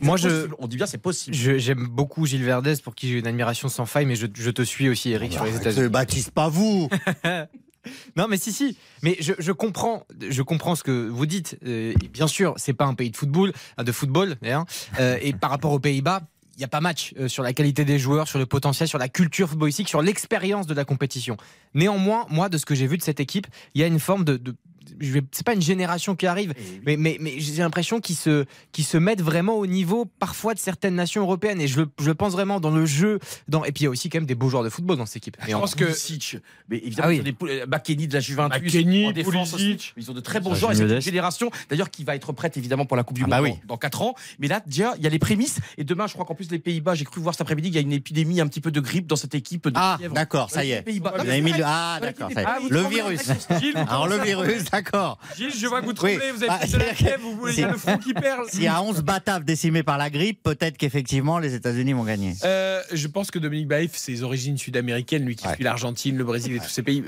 Moi, je, possible. On dit bien c'est possible. je- j'aime beaucoup Gilles Verdez pour qui j'ai une admiration sans faille, mais je, je te suis aussi, Eric, sur les États-Unis. Baptiste, pas vous. Non, mais si, si. Mais je, je comprends, je comprends ce que vous dites. Euh, bien sûr, c'est pas un pays de football, de football, d'ailleurs. Euh, et par rapport aux Pays-Bas, n'y a pas match euh, sur la qualité des joueurs, sur le potentiel, sur la culture footballistique, sur l'expérience de la compétition. Néanmoins, moi, de ce que j'ai vu de cette équipe, il y a une forme de je vais- c'est pas une génération qui arrive, mais, mais, mais j'ai l'impression qu'ils se, qu'ils se mettent vraiment au niveau parfois de certaines nations européennes. Et je, le- je pense vraiment dans le jeu. Dans, et puis il y a aussi quand même des beaux joueurs de football dans cette équipe. Je Et en- pense que mais évidemment Ah oui. euh, de la Juventus McKennie, en défense. Pulisic. ils ont de très bons joueurs et c'est une génération d'ailleurs qui va être prête évidemment pour la Coupe du Ah Monde bah oui. dans, dans 4 ans mais là déjà il y a les prémices et demain je crois qu'en plus les Pays-Bas j'ai cru voir cet après-midi il y a une épidémie un petit peu de grippe dans cette équipe de Ah, fièvre. d'accord, ça y Les est. Non, le... Ah, d'accord. est. pas- vous Le virus. Alors, le virus, d'accord. Gilles, je vois que vous Oui. tremblez, vous avez Ah, de la fièvre, vous, il y a le front qui perle. S'il y a 11 bataves décimés par la grippe, peut-être qu'effectivement les États-Unis vont gagner. Euh, je pense que Dominique Baïf, ses origines sud-américaines, lui qui Ouais. suit l'Argentine, le Brésil et tous ces pays,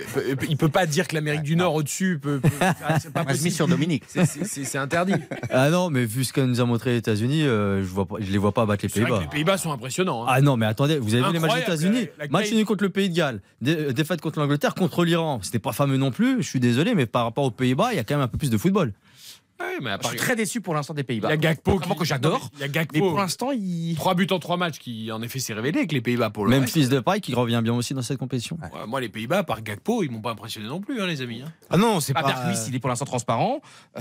il peut pas dire que l'Amérique du Nord au-dessus peut. peut- ah, c'est pas possible. sur Dominique. C'est- interdit. Ah non, mais vu ce que nous a montré les États-Unis, euh, je vois pas, je les vois pas battre les Pays-Bas. les Pays-Bas sont impressionnants. hein. Ah non, mais attendez, vous avez vu les matchs des États-Unis? Match nul contre le Pays de Galles, euh, défaite contre l'Angleterre, contre l'Iran. C'était pas fameux non plus, je suis désolé, mais par rapport aux Pays-Bas, il y a quand même un peu plus de football. Ouais, mais à je suis très déçu pour l'instant des il Pays-Bas y a Gakpo Vraiment que j'adore Il y a mais Gakpo. pour l'instant il Trois buts en trois matchs qui, en effet, s'est révélé avec les Pays-Bas pour le Même reste. fils de paille qui revient bien aussi dans cette compétition. Ouais, moi, les Pays-Bas, par Gakpo, ils m'ont pas impressionné non plus, hein, les amis. hein. Ah non, c'est pas. Berghuis, il est pour l'instant transparent.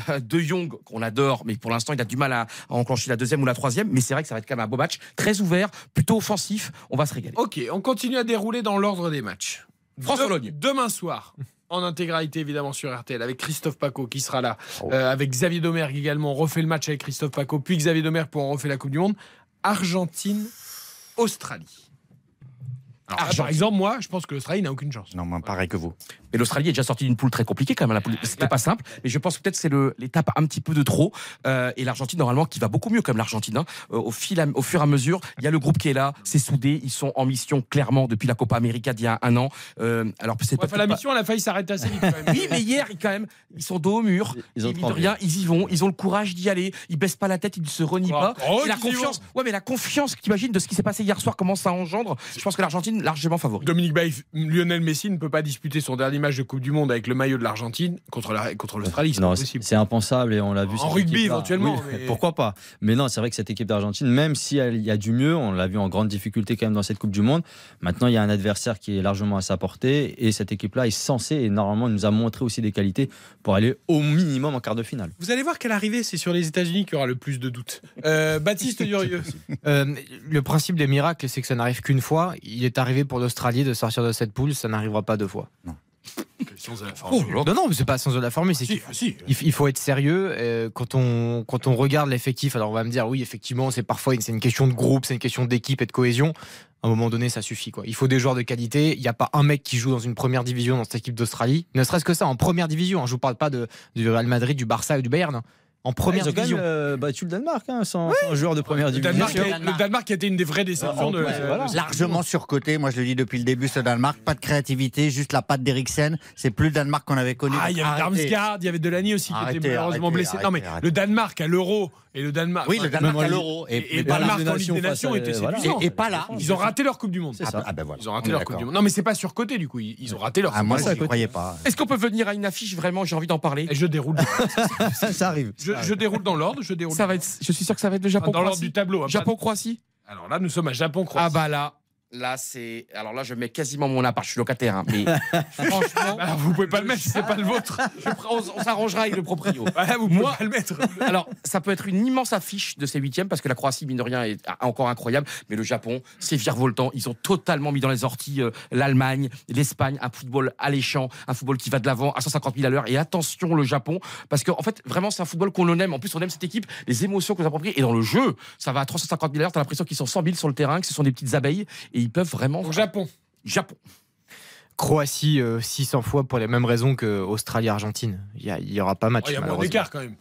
Euh, de Jong, qu'on adore, mais pour l'instant, il a du mal à, à enclencher la deuxième ou la troisième. Mais c'est vrai que ça va être quand même un beau match, très ouvert, plutôt offensif. On va se régaler. Ok, on continue à dérouler dans l'ordre des matchs. France-Pologne. De- Demain soir, en intégralité évidemment sur RTL, avec Christophe Paco qui sera là, euh, avec Xavier Domergue également. On refait le match avec Christophe Paco, puis Xavier Domergue pour en refait la Coupe du Monde. Argentine-Australie. Alors, Argentine. par exemple, moi, je pense que l'Australie n'a aucune chance. Non, moi, pareil que vous. Mais l'Australie est déjà sortie d'une poule très compliquée quand même. La poule, c'était pas simple. Mais je pense que peut-être c'est le- l'étape un petit peu de trop. Euh, et l'Argentine normalement qui va beaucoup mieux comme l'Argentine. hein. Euh, au, fil à- au fur et à mesure, il y a le groupe qui est là, c'est soudé. Ils sont en mission clairement depuis la Copa América d'il y a un an. Euh, alors c'est Ouais, la pas- mission, elle a failli s'arrêter assez vite quand même. Oui, mais hier, ils, quand même, ils sont dos au mur. Ils ont tremblé. rien, ils y vont. Ils ont le courage d'y aller. Ils baissent pas la tête, ils ne se renient Oh, pas. oh, et la confiance. Ouais, mais la confiance t'imagines de ce qui s'est passé hier soir, comment ça engendre. Je pense que l'Argentine largement favori. Dominique Baïf, Lionel Messi ne peut pas disputer son dernier match de Coupe du Monde avec le maillot de l'Argentine contre la- contre l'Australie. C'est Non, c'est possible. c'est impensable et on l'a vu. En cette rugby, éventuellement, Oui, mais- Pourquoi pas Mais non, c'est vrai que cette équipe d'Argentine, même si elle- il y a du mieux, on l'a vu en grande difficulté quand même dans cette Coupe du Monde. Maintenant, il y a un adversaire qui est largement à sa portée et cette équipe-là est censée et normalement nous a montré aussi des qualités pour aller au minimum en quart de finale. Vous allez voir qu'à l'arrivée, c'est sur les États-Unis qu'il y aura le plus de doutes. Euh, Baptiste Durieux. Euh, le principe des miracles, c'est que ça n'arrive qu'une fois. Il est arrivé pour l'Australie de sortir de cette poule, ça n'arrivera pas deux fois. Science de la Oh, non, non, mais c'est pas sans de la formule, c'est Si, si. il, il faut être sérieux. euh, quand, on, quand on regarde l'effectif, alors on va me dire, oui, effectivement, c'est parfois une, c'est une question de groupe, c'est une question d'équipe et de cohésion. À un moment donné, ça suffit. Quoi. Il faut des joueurs de qualité. Il n'y a pas un mec qui joue dans une première division dans cette équipe d'Australie. Ne serait-ce que ça, en première division. hein. Je vous parle pas de, du Real Madrid, du Barça ou du Bayern. hein. En première même division. euh, battu le Danemark hein, sans, sans joueur de première Le division. Danemark, a- le Danemark a été une des vraies déceptions de. Ouais, voilà. de- Largement surcoté, moi je le dis depuis le début, ce Danemark. Pas de créativité, juste la patte d'Eriksen. C'est plus le Danemark qu'on avait connu. Ah, il y avait. Darmsgaard, il y avait Delany aussi qui Arrêtez, était malheureusement arrêtez, blessé. non mais le Danemark à l'Euro et le Danemark. Oui, le Danemark à l'Euro. Et, Et- et et le Danemark pas en Ligue des Nations était voilà. séduisant. Et, et pas là. Ils ont raté leur Coupe du Monde. Ah, bah, ah, ben voilà. Ils ont On raté leur. Coupe du Monde. Non mais c'est pas surcoté du coup. Ils ont raté leur Ah, Coupe moi du je Monde. n'y croyais pas. Est-ce qu'on peut venir à une affiche Vraiment, j'ai envie d'en parler. Et je déroule. ça arrive. Je, déroule dans l'ordre. Je déroule. Ça va être, je suis sûr que ça va être le Japon. dans l'ordre du tableau. hein, pas- Japon-Croatie. Alors là, nous sommes à Japon-Croatie. Ah bah là, là c'est. Alors là, je mets quasiment mon appart. Je suis locataire, hein, mais franchement, Bah, vous pouvez pas le mettre, c'est pas le vôtre. je prends- on, on s'arrangera avec le proprio. Ouais, vous pouvez Moi- pas le mettre. Alors, ça peut être une immense affiche de ces huitièmes parce que la Croatie, mine de rien, est encore incroyable. Mais le Japon, c'est virevoltant. Ils ont totalement mis dans les orties euh, l'Allemagne, l'Espagne, un football alléchant, un football qui va de l'avant à 150 000 à l'heure. Et attention, le Japon, parce qu'en en fait, vraiment, c'est un football qu'on aime. En plus, on aime cette équipe, les émotions que nous approprions. Et dans le jeu, ça va à 350 000 à l'heure. T'as l'impression qu'ils sont 100 000 sur le terrain, que ce sont des petites abeilles. Et ils peuvent vraiment. Au Japon. Japon. Croatie, euh, 600 fois pour les mêmes raisons que Australie-Argentine. Il y, a- il y aura pas match. Oh, Il y a moins d'écart quand même.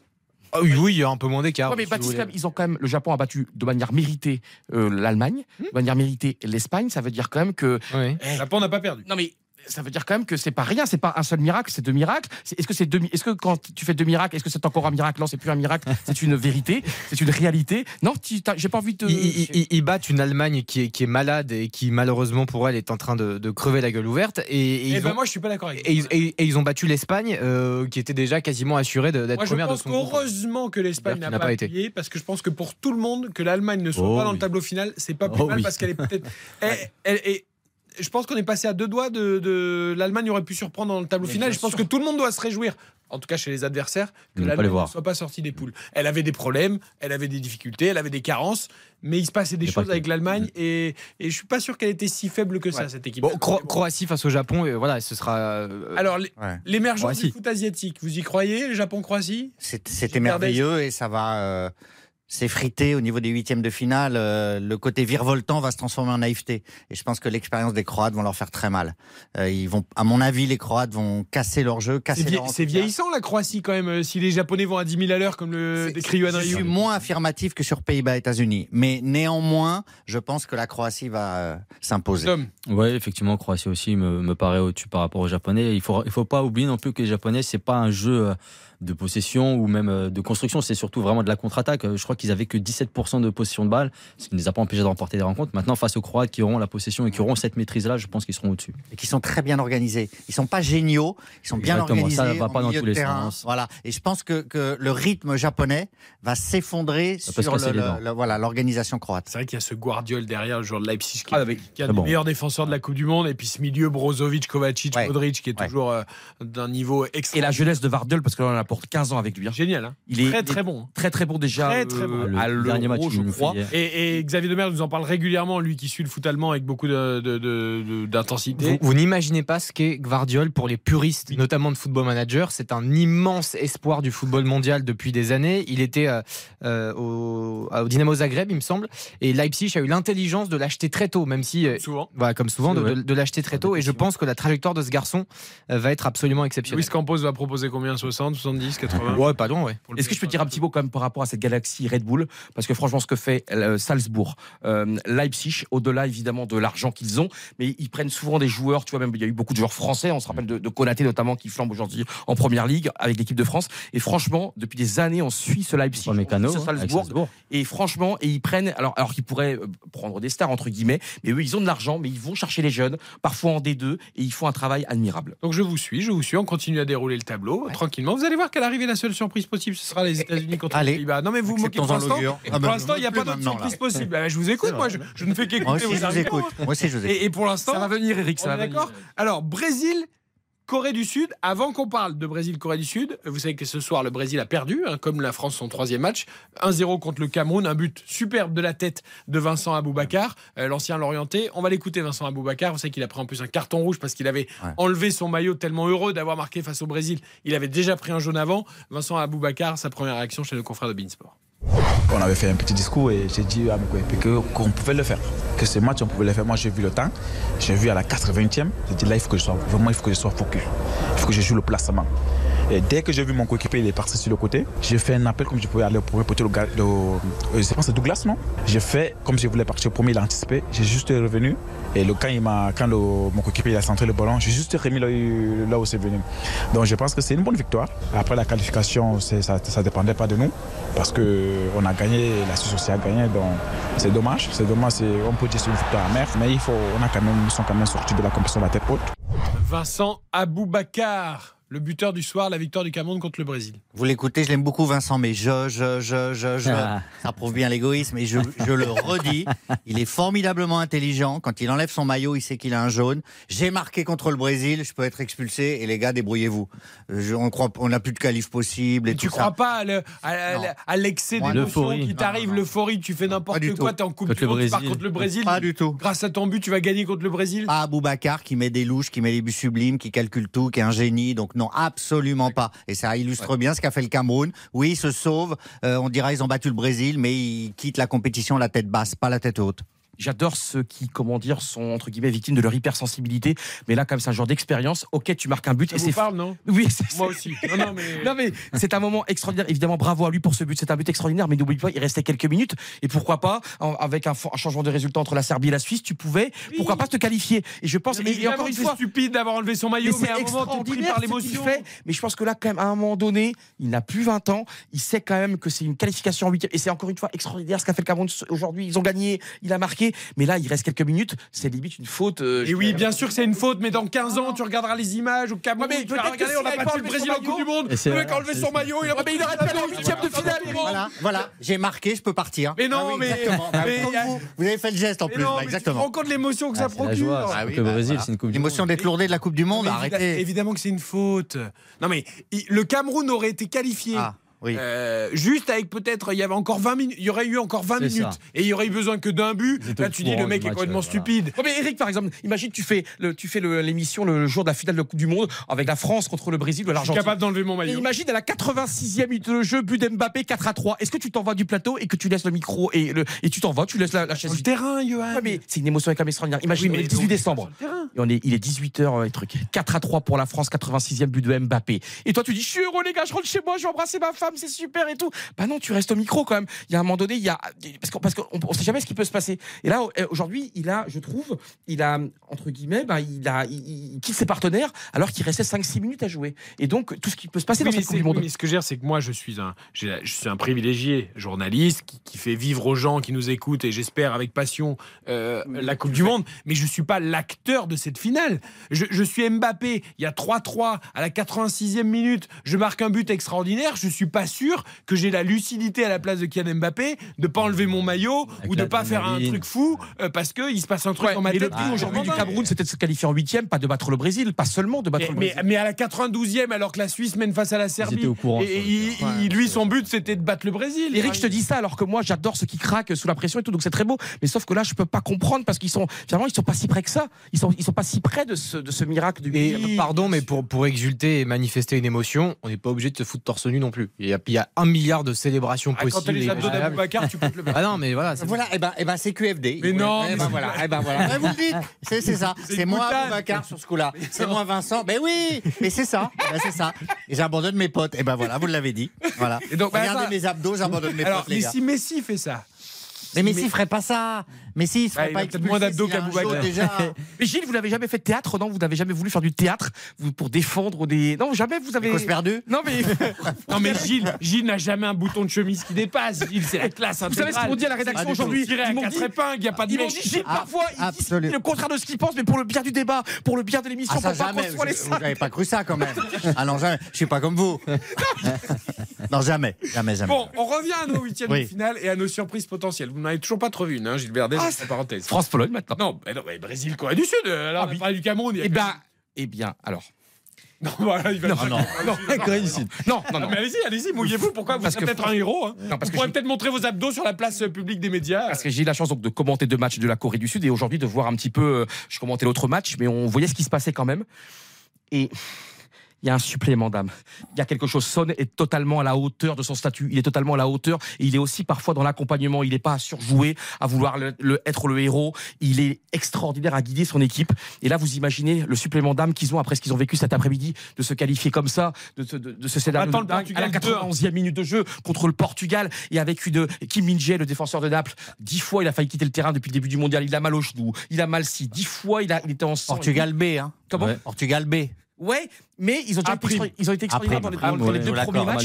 Ah oui, oui, il y a un peu moins d'écart. Ouais, mais Baptiste, ils ont quand même, le Japon a battu de manière méritée euh, l'Allemagne, de manière méritée l'Espagne. Ça veut dire quand même que. Oui. Le Japon n'a pas perdu. Non mais ça veut dire quand même que c'est pas rien, c'est pas un seul miracle, c'est deux miracles. Est-ce que c'est deux, est-ce que quand tu fais deux miracles, est-ce que c'est encore un miracle? Non, c'est plus un miracle, c'est une vérité, c'est une réalité. Non, j'ai pas envie de. Ils, ils- ils- battent une Allemagne qui est, qui est malade et qui malheureusement pour elle est en train de, de crever la gueule ouverte. Et, et Eh ils, ben ont, moi, je suis pas d'accord avec et, ils- et- et ils ont battu l'Espagne euh, qui était déjà quasiment assurée d'être première de son groupe. qu'heureusement que l'Espagne n'a pas, été. appuyé, parce que je pense que pour tout le monde, que l'Allemagne ne soit Oh pas dans le tableau final, c'est pas plus Oh mal oui. parce qu'elle est peut-être. Je pense qu'on est passé à deux doigts de, de- l'Allemagne aurait pu surprendre dans le tableau Mais final. Je pense sûr. que tout le monde doit se réjouir. En tout cas, chez les adversaires, que De ne pas les l'Allemagne ne voir. soit pas sortie des poules. Elle avait des problèmes, elle avait des difficultés, elle avait des carences, mais il se passait des choses que. avec l'Allemagne et, et je suis pas sûr qu'elle était si faible que ça, cette équipe. Bon, Cro- Croatie face au Japon, et voilà, ce sera. euh, Alors, l- Ouais. l'émergence du Croatie. foot asiatique, vous y croyez, le Japon-Croatie? C'est- C'était merveilleux et ça va euh, s'effriter au niveau des huitièmes de finale. Euh, le côté virevoltant va se transformer en naïveté. Et je pense que l'expérience des Croates vont leur faire très mal. Euh, ils vont, à mon avis, les Croates vont casser leur jeu, casser C'est vie- leur c'est vieillissant la Croatie quand même. euh, Si les Japonais vont à 10 000 à l'heure, comme le décrit Yohan Je suis Ryu. moins affirmatif que sur Pays-Bas-États-Unis. Mais néanmoins, je pense que la Croatie va euh, s'imposer. Ouais, effectivement, Croatie aussi me, me paraît au-dessus par rapport aux Japonais. Il faut, il faut pas oublier non plus que les Japonais, c'est pas un jeu euh, de possession ou même euh, de construction, c'est surtout vraiment de la contre-attaque. Euh, Je crois qu'ils avaient que 17% de possession de balle, ce qui ne les a pas empêchés de remporter des rencontres. Maintenant, face aux Croates qui auront la possession et qui auront cette maîtrise-là, je pense qu'ils seront au-dessus. et qui sont très bien organisés. Ils sont pas géniaux, ils sont bien Exactement, organisés. ça va en pas dans tous les terrain. sens. Voilà. Et je pense que, que le rythme japonais va s'effondrer sur le- le- le- voilà l'organisation croate. c'est vrai qu'il y a ce Guardiol derrière, le joueur de Leipzig, qui, Ah, mais- qui est un c'est des bon. meilleurs défenseurs de la Coupe du Monde. Et puis ce milieu, Brozovic, Kovacic, Ouais. Modric, qui est Ouais. toujours euh, d'un niveau Et extra. la jeunesse de Vardel, parce que là, on a pour 15 ans avec lui. hein. Génial, hein Il est très très bon. Très très bon déjà. Très, très bon. euh, Le à dernier match, je crois. Et, et Xavier Demer nous en parle régulièrement, lui qui suit le foot allemand avec beaucoup de- de- de- de- d'intensité. Vous, vous n'imaginez pas ce qu'est Gvardiol pour les puristes, notamment de football manager. C'est un immense espoir du football mondial depuis des années. Il était euh, euh, au, au Dynamo Zagreb, il me semble, et Leipzig a eu l'intelligence de l'acheter très tôt, même si, Souvent. voilà, comme souvent, de, Ouais. de- de l'acheter très tôt. Et je pense que la trajectoire de ce garçon va être absolument exceptionnelle. Luis Campos va proposer combien? 60, 70, 80 Ouais, pas loin, ouais. Est-ce que je peux te dire un petit mot quand même par rapport à cette galaxie Red Bull? Parce que franchement, ce que fait euh, Salzbourg, euh, Leipzig, au-delà évidemment de l'argent qu'ils ont, mais ils prennent souvent des joueurs, tu vois, même il y a eu beaucoup de joueurs français, on se rappelle de, de Konaté notamment qui flambe aujourd'hui en première ligue avec l'équipe de France. Et franchement, depuis des années, on suit ce Leipzig, suit hein, ce Salzbourg. Salzbourg. Et franchement, et ils prennent, alors, alors qu'ils pourraient euh, prendre des stars entre guillemets, mais eux, ils ont de l'argent, mais ils vont chercher les jeunes, parfois en D2, et ils font un travail admirable. Donc je vous suis, je vous suis, on continue à dérouler le tableau tranquillement. Vous allez voir qu'à l'arrivée, la seule surprise possible, ce sera les États-Unis contre Allez. les Pays-Bas. Non mais vous vous moquez pour l'instant. Ah Pour ben, l'instant, il n'y a pas d'autre surprise possible. Ah, je vous écoute, moi, je, je ne fais qu'écouter vos je vous arguments. écoute. Moi aussi, je vous écoute. Et, et pour l'instant, Ça va venir, Eric, ça va venir. d'accord? Alors Brésil, Corée du Sud, avant qu'on parle de Brésil-Corée du Sud, vous savez que ce soir le Brésil a perdu, hein, comme la France son troisième match, 1-0 contre le Cameroun, un but superbe de la tête de Vincent Aboubacar, euh, l'ancien Lorienté. On va l'écouter Vincent Aboubacar, vous savez qu'il a pris en plus un carton rouge parce qu'il avait enlevé son maillot tellement heureux d'avoir marqué face au Brésil. Il avait déjà pris un jaune avant. Vincent Aboubacar, sa première réaction chez le confrère de Beansport. On avait fait un petit discours et j'ai dit à mes qu'on pouvait le faire. Que ce match, on pouvait le faire. Moi, j'ai vu le temps. J'ai vu à la 80e. J'ai dit là, il faut que je sois vraiment, il faut que je sois focus. Il faut que je joue le placement. Et dès que j'ai vu mon coéquipier, il est parti sur le côté. J'ai fait un appel comme je pouvais aller pour reporter le gars. le- euh, je pense c'est Douglas, non? J'ai fait comme je voulais partir au premier, il a anticipé. J'ai juste revenu. Et le, quand, il quand le- mon coéquipier il a centré le ballon, j'ai juste remis là, où c'est venu. Donc je pense que c'est une bonne victoire. Après la qualification, ça ne dépendait pas de nous. Parce qu'on a gagné, la Suisse aussi a gagné. Donc c'est dommage. C'est dommage. On peut dire c'est une victoire amère. Mais il faut, on a quand même, ils sont quand même sortis de la compétition la tête haute. Vincent Aboubacar, le buteur du soir, la victoire du Cameroun contre le Brésil. Vous l'écoutez, je l'aime beaucoup Vincent, mais je, je, je, je, je. Ah. Ça prouve bien l'égoïsme et je, je le redis. Il est formidablement intelligent. Quand il enlève son maillot, il sait qu'il a un jaune. J'ai marqué contre le Brésil, je peux être expulsé et les gars, débrouillez-vous. Euh, je- on croit, on n'a plus de qualif possible et Tu tout crois ça. pas à le- l'excès Moi, d'émotion qui t'arrive, l'euphorie, tu fais n'importe quoi, t'es en Coupe Contre du le Monde, tu pars Brésil. contre le Brésil. Pas du tout. Grâce à ton but, tu vas gagner contre le Brésil. Pas Aboubacar qui met des louches, qui met des buts sublimes, qui calcule tout, qui est un génie. Donc non, absolument pas. Et ça illustre bien ce qu'a fait le Cameroun. Oui, ils se sauvent. Euh, on dira ils ont battu le Brésil, mais ils quittent la compétition la tête basse, pas la tête haute. J'adore ceux qui, comment dire, sont entre guillemets victimes de leur hypersensibilité. Mais là, comme c'est un genre d'expérience, ok, tu marques un but Ça et vous c'est parle, non? Oui, c'est Moi aussi. Non, non, mais... Non mais c'est un moment extraordinaire. Évidemment, bravo à lui pour ce but. C'est un but extraordinaire. Mais n'oublie pas, il restait quelques minutes. Et pourquoi pas, avec un, changement de résultat entre la Serbie et la Suisse, tu pouvais, pourquoi pas te qualifier. Et je pense, Mais et- et encore une fois, stupide d'avoir enlevé son maillot, mais, c'est à un moment, pris par l'émotion. Mais je pense que là, quand même, à un moment donné, il n'a plus 20 ans. Il sait quand même que c'est une qualification en huitième. Et c'est encore une fois extraordinaire ce qu'a fait le Cameroun aujourd'hui. Ils ont gagné, il a marqué. Mais là, il reste quelques minutes. C'est limite une faute. euh, Et oui, bien sûr que c'est une faute, mais dans 15 ans, tu regarderas les images au Cameroun. Ouais, mais peut-être que regarder, s'il on a battu le Brésil son en Coupe du maillot, Monde. Le mec a enlevé son ça. maillot, il a Ouais, mais il aurait aller en huitième de finale. Voilà, voilà. J'ai marqué, je peux partir. Mais non, Ah oui, mais- exactement. Bah, mais comme y a- vous, vous avez fait le geste en plus. non, bah, tu te exactement. rends compte de l'émotion que ça Ah, la procure. Ah bah, L'émotion d'être lourdé de la Coupe du Monde, arrêtez. Évidemment que c'est une faute. Non mais le Cameroun aurait été qualifié. Oui. Euh, juste avec peut-être il y avait encore 20 minutes il y aurait eu encore 20 C'est minutes ça. et il y aurait eu besoin que d'un but là tu dis le mec est complètement euh, voilà. stupide Ouais, mais Eric, par exemple, imagine tu fais le, tu fais l'émission le jour de la finale de Coupe du Monde avec la France contre le Brésil ou je suis l'Argentine. capable d'enlever mon Et maillot imagine à la 86e minute de jeu, but d'Mbappé 4 à 3. Est-ce que tu t'en vas du plateau et que tu laisses le micro et, le, et tu t'en vas, tu laisses la, la chaise Sur le terrain Johan Ouais, mais c'est une émotion quand même extraordinaire. Imagine, Oui, mais le 18 donc, décembre. Et on est, il est 18h et truc. 4 à 3 pour la France, 86e but de Mbappé. Et toi, tu dis, je suis heureux, les gars, je rentre chez moi, je vais embrasser ma femme, c'est super et tout. Bah non, tu restes au micro quand même. Il y a un moment donné, il y a, parce qu'on parce qu'on on sait jamais ce qui peut se passer. Et là, aujourd'hui, il a, je trouve, il a, entre guillemets, bah, il a, il, il quitte ses partenaires alors qu'il restait 5-6 minutes à jouer. Et donc, tout ce qui peut se passer Oui, dans cette Coupe du Monde. oui, mais ce que dire, c'est que moi, je suis un, j'ai je suis un privilégié journaliste qui, qui fait vivre aux gens qui nous écoutent et j'espère avec passion euh, la Coupe du Monde. Mais je suis pas l'acteur de cette finale. Je, je suis Mbappé. Il y a 3-3 à la 86e minute. Je marque un but extraordinaire. Je suis pas sûr que j'ai la lucidité à la place de Kylian Mbappé de pas enlever mon maillot Avec ou de pas faire un truc fou euh, parce que il se passe un truc Ouais, dans ma mais tête. le but est aujourd'hui du Cameroun, c'était de se qualifier en huitième, pas de battre le Brésil, pas seulement de battre mais, le Brésil. mais à la 92e, alors que la Suisse mène face à la Serbie, au courant et, il- lui, son but, c'était de battre le Brésil. Eric, je te dis ça alors que moi j'adore ceux qui craquent sous la pression et tout, donc c'est très beau. Mais sauf que là, je peux pas comprendre parce qu'ils sont finalement ils sont pas si près que ça. Ils sont ils sont pas si près de ce de ce miracle du. Et pardon, mais pour, pour exulter et manifester une émotion, on n'est pas obligé de se foutre torse nu non plus. Il y a, il y a un milliard de célébrations Ah, quand t'as possibles. les et abdos d'Aboubacar, tu peux te le mettre. Ah non, mais voilà. c'est- Voilà, et ben, et ben c'est QFD. Mais non, Eh mais ben voilà, eh ben voilà. Ouais, vous le dites, c'est c'est ça. C'est moi. Aboubacar sur ce coup-là. C'est moi Vincent. Ben oui, mais c'est ça. Ben c'est ça. Et j'abandonne mes potes. Et ben voilà, vous l'avez dit. Voilà. Et donc, bah, Regardez ça- mes abdos, j'abandonne mes Alors, potes, les mais gars. si Messi fait ça, Mais Messi ferait pas ça. Messi, il Bah, ferait il pas a peut-être expulser moins d'abdos qu'Aboubacar. Mais Gilles, vous n'avez jamais fait de théâtre, non? Vous n'avez jamais voulu faire du théâtre vous, pour défendre des? Non, jamais vous avez. Cause perdue Non, mais. non mais Gilles, Gilles n'a jamais un bouton de chemise qui dépasse. Gilles, c'est la classe Vous savez ce m'ont dit à la rédaction tout. aujourd'hui Ils m'ont dit- il y a pas de Ils m'ont dit, Gilles, Ah, parfois, absolument. le contraire de ce qu'ils pensent, mais pour le bien du débat, pour le bien de l'émission, Ah ça pour pas qu'on soit les vous n'avez pas cru ça quand même. Ah non jamais, je suis pas comme vous. non jamais, jamais, jamais. Bon, on revient à nos huitièmes de finale et à nos surprises potentielles. Vous n'en avez toujours pas trop vu une, hein, Gilles Berdet, Ah, c'est parenthèse. France-Pologne maintenant. Non, mais non, mais Brésil, Corée du Sud. euh, Là, on a oui. parlé du Cameroun. il y a Eh ben, eh bien, alors. Non, voilà, il va Non, non. non, Corée du Sud. Non, non, non. Mais allez-y, allez-y, mouillez-vous. Pourquoi vous Parce êtes que peut-être un héros hein. Non, parce Vous que pourrez peut-être montrer vos abdos sur la place euh, publique des médias. Parce que j'ai eu la chance donc de commenter deux matchs de la Corée du Sud et aujourd'hui de voir un petit peu. euh, Je commentais l'autre match, mais on voyait ce qui se passait quand même. Et il y a un supplément d'âme. Il y a quelque chose. Son est totalement à la hauteur de son statut. Il est totalement à la hauteur. Et il est aussi parfois dans l'accompagnement. Il n'est pas à surjouer, à vouloir le- le- être le héros. Il est extraordinaire à guider son équipe. Et là, vous imaginez le supplément d'âme qu'ils ont après ce qu'ils ont vécu cet après-midi, de se qualifier comme ça, de, de, de- de ce scénario de dingue, à la 91e minute de jeu contre le Portugal et avec une Kim Min-jae, le défenseur de Naples. Dix fois, il a failli quitter le terrain depuis le début du mondial. Il a mal au genou, il a mal si. Dix fois, il, a, il était en sang. Portugal B, hein. Comment Portugal B. Ouais, mais ils ont, déjà été, extra- ils ont été extraordinaires dans les, dans les Ouais, deux premiers matchs.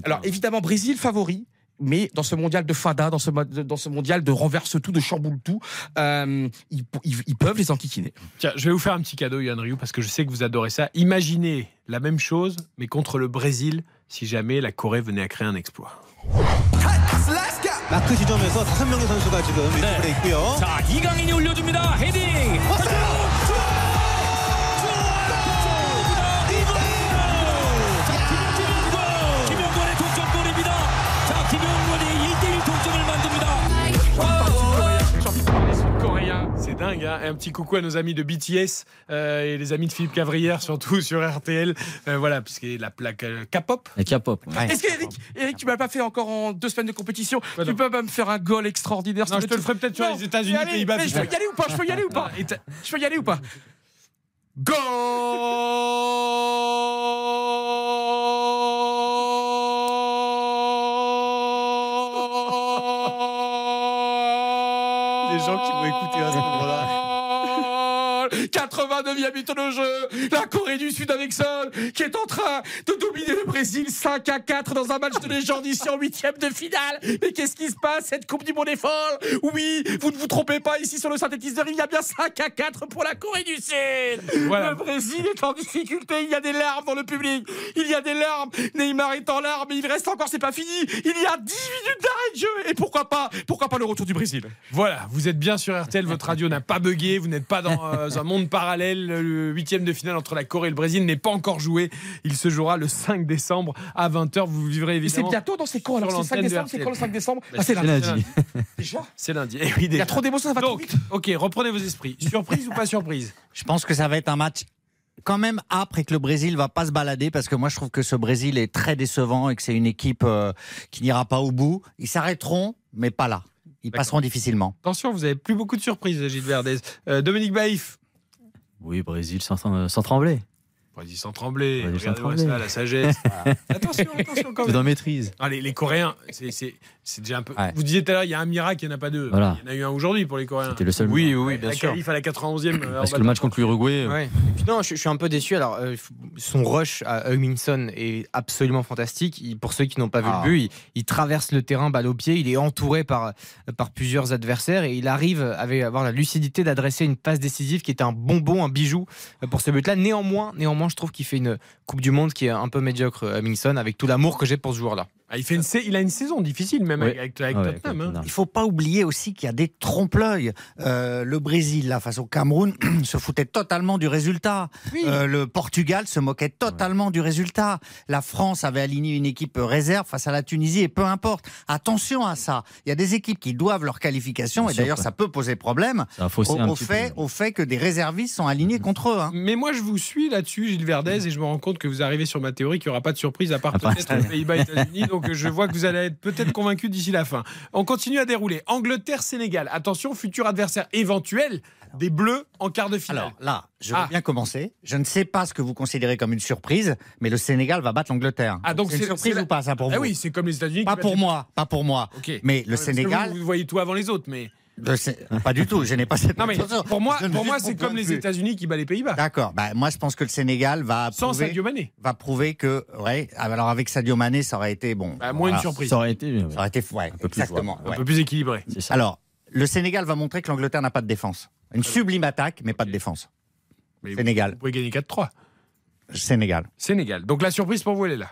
de. Alors évidemment, Brésil favori. Mais dans ce mondial de fada, dans ce, dans ce mondial de renverse tout, de chamboule tout, euh, ils, ils- ils peuvent les enquiquiner. Tiens, je vais vous faire un petit cadeau, Yann Ryu, parce que je sais que vous adorez ça. Imaginez la même chose, mais contre le Brésil, si jamais la Corée venait à créer un exploit. Dingue. Hein et un petit coucou à nos amis de BTS euh, et les amis de Philippe Cavrière, surtout sur RTL. Euh, voilà, puisque la plaque euh, K-pop. Et K-pop. Est-ce qu'Eric, Eric, tu m'as pas fait encore en deux semaines de compétition Tu peux pas me faire un goal extraordinaire Non, je te le ferai peut-être sur Non, les États-Unis, Pays-Bas. Je peux y aller ou pas Je peux y aller ou pas Je peux y aller ou pas Les 89e minute de jeu, la Corée du Sud avec Son qui est en train de dominer le Brésil 5 à 4 dans un match de légende ici en huitième de finale. Mais qu'est-ce qui se passe? Cette Coupe du Monde est folle. Oui, vous ne vous trompez pas ici sur le synthétiseur, il y a bien 5 à 4 pour la Corée du Sud. Voilà. Le Brésil est en difficulté, il y a des larmes dans le public. Il y a des larmes. Neymar est en larmes, mais il reste encore, c'est pas fini. Il y a 10 minutes d'arrêt de jeu et pourquoi pas Pourquoi pas le retour du Brésil? Voilà, vous êtes bien sur RTL, votre radio n'a pas bugué, vous n'êtes pas dans euh, un monde parallèle. Le huitième de finale entre la Corée et le Brésil n'est pas encore joué. Il se jouera le 5 décembre à 20h. Vous vivrez Mais c'est évidemment. bientôt dans ces quand alors C'est 5 l'antenne de décembre, c'est quand le 5 décembre Bah, Ah, c'est lundi. lundi. Déjà C'est lundi. Eh oui, Il y a trop d'émotions, ça va trop Donc, vite. ok, reprenez vos esprits. Surprise ou pas surprise? Je pense que ça va être un match quand même âpre et que le Brésil va pas se balader parce que moi je trouve que ce Brésil est très décevant et que c'est une équipe euh, qui n'ira pas au bout. Ils s'arrêteront, mais pas là. Ils passeront difficilement. Attention, vous avez plus beaucoup de surprises, Gilles Verdez. Euh, Dominique Baïf. Oui, Brésil sans, sans trembler. Brésil sans trembler. Brésil sans Regardez-moi trembler. ça, la sagesse. Voilà. Attention, attention quand C'est même. dans maîtrise. Ah, les, les Coréens, c'est- c'est c'est déjà un peu. Ouais. Vous disiez tout à l'heure, il y a un miracle, il n'y en a pas deux. Voilà. Il y en a eu un aujourd'hui pour les Coréens. C'était le seul. Oui, oui, bien la sûr. qualif à la 91e. euh, Parce que le match contre l'Uruguay. euh, Ouais. Non, je, je suis un peu déçu. Alors, euh, son rush à Hugminson est absolument fantastique. Il- pour ceux qui n'ont pas vu Ah. le but, il, il traverse le terrain balle au pied. Il est entouré par, par plusieurs adversaires et il arrive à avoir la lucidité d'adresser une passe décisive qui est un bonbon, un bijou pour ce but-là. Néanmoins, néanmoins, je trouve qu'il fait une Coupe du Monde qui est un peu médiocre, Hugminson, avec tout l'amour que j'ai pour ce joueur-là. Ah, il, fait une, sa- il a une saison difficile, même Oui. avec, avec Ah ouais, Tottenham. hein. Il faut pas oublier aussi qu'il y a des trompe-l'œil. Euh, le Brésil, là, face au Cameroun, se foutait totalement du résultat. Euh, le Portugal se moquait totalement du résultat. La France avait aligné une équipe réserve face à la Tunisie et peu importe. Attention à ça. Il y a des équipes qui doivent leur qualification Bien et d'ailleurs ça peut poser problème au, fait, peu. au fait que des réservistes sont alignés contre eux. hein. Mais moi, je vous suis là-dessus, Gilles Verdez, et je me rends compte que vous arrivez sur ma théorie qu'il n'y aura pas de surprise à part peut-être les Pays-Bas et États-Unis. Donc, je vois que vous allez être peut-être convaincu d'ici la fin. On continue à dérouler. Angleterre-Sénégal. Attention, futur adversaire éventuel des Bleus en quart de finale. Alors là, je veux Ah. bien commencer. Je ne sais pas ce que vous considérez comme une surprise, mais le Sénégal va battre l'Angleterre. Ah, donc c'est une surprise la- ou pas ça pour Ah vous oui, c'est comme les États-Unis. Pas pour moi, pas pour moi. Ok. Mais le Non, Sénégal, Vous, vous voyez tout avant les autres, mais. Pas du tout. Je n'ai pas cette. Non, mais pour moi, pour moi c'est comme les. États-Unis qui battent les Pays-Bas. D'accord. Bah, moi, je pense que le Sénégal va Sans prouver, Sadio Mané. va prouver que, ouais. Alors avec Sadio Mané, ça aurait été bon. Bah, moins une surprise. Ça aurait été. Ça aurait été, ouais, peu plus exactement. Un ouais. peu plus équilibré. Ça. Alors, le Sénégal va montrer que l'Angleterre n'a pas de défense. Une sublime attaque, mais pas de défense. Mais Sénégal. Vous pouvez gagner 4-3. Sénégal. Sénégal. Donc la surprise pour vous, elle est là.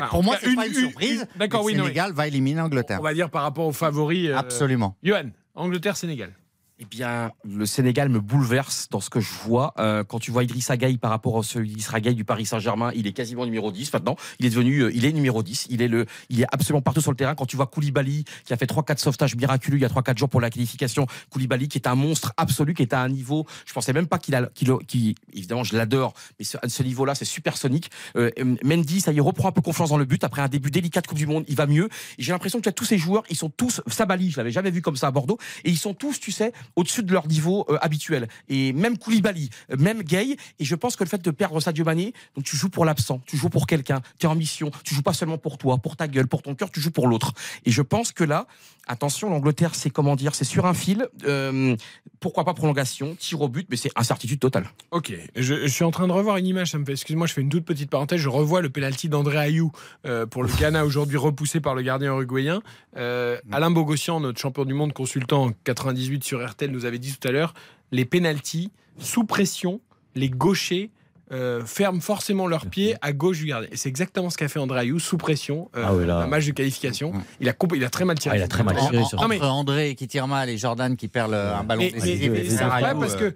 Ah, Pour moi, c'est pas une surprise. une- D'accord, Le oui, non, Sénégal va éliminer l'Angleterre. On va dire par rapport aux favoris. euh, Absolument. Johan, Angleterre-Sénégal. Eh bien, le Sénégal me bouleverse dans ce que je vois. Euh, quand tu vois Idrissa Gueye par rapport à celui d'Isra Gueye du Paris Saint-Germain, il est quasiment numéro 10 maintenant. Il est devenu, euh, il est numéro 10. Il est le, il est absolument partout sur le terrain. Quand tu vois Koulibaly, qui a fait 3-4 sauvetages miraculeux il y a 3-4 jours pour la qualification, Koulibaly qui est un monstre absolu, qui est à un niveau, je pensais même pas qu'il a, qu'il, qu'il- évidemment, je l'adore, mais ce, ce niveau-là, c'est supersonique. Euh, Mendy, ça y reprend un peu confiance dans le but après un début délicat de Coupe du Monde. Il va mieux. J'ai l'impression que tu as tous ces joueurs, ils sont tous, Sabali, je l'avais jamais vu comme ça à Bordeaux, et ils sont tous, tu sais, au-dessus de leur niveau euh, habituel. Et même Koulibaly, euh, même Gay. Et je pense que le fait de perdre Sadio Mané, donc tu joues pour l'absent, tu joues pour quelqu'un, tu es en mission, tu joues pas seulement pour toi, pour ta gueule, pour ton cœur, tu joues pour l'autre. Et je pense que là, attention, l'Angleterre, c'est comment dire, c'est sur un fil. Euh, pourquoi pas prolongation, tir au but, mais c'est incertitude totale. Ok, je, je suis en train de revoir une image, ça me fait, excuse-moi, je fais une toute petite parenthèse, je revois le penalty d'André Ayou euh, pour le Ghana aujourd'hui repoussé par le gardien uruguayen. Euh, Alain Bogossian, notre champion du monde consultant en 98 sur Nous avait dit tout à l'heure, les penalties sous pression, les gauchers euh, ferment forcément leurs pieds à gauche du gardien. Et c'est exactement ce qu'a fait André Ayou sous pression, euh, Ah oui, là. un match de qualification. Il a, compl- il a très mal tiré. Ah, il a très mal tiré en- sur entre André qui tire mal et Jordan qui perd le- un ballon et c'est incroyable parce que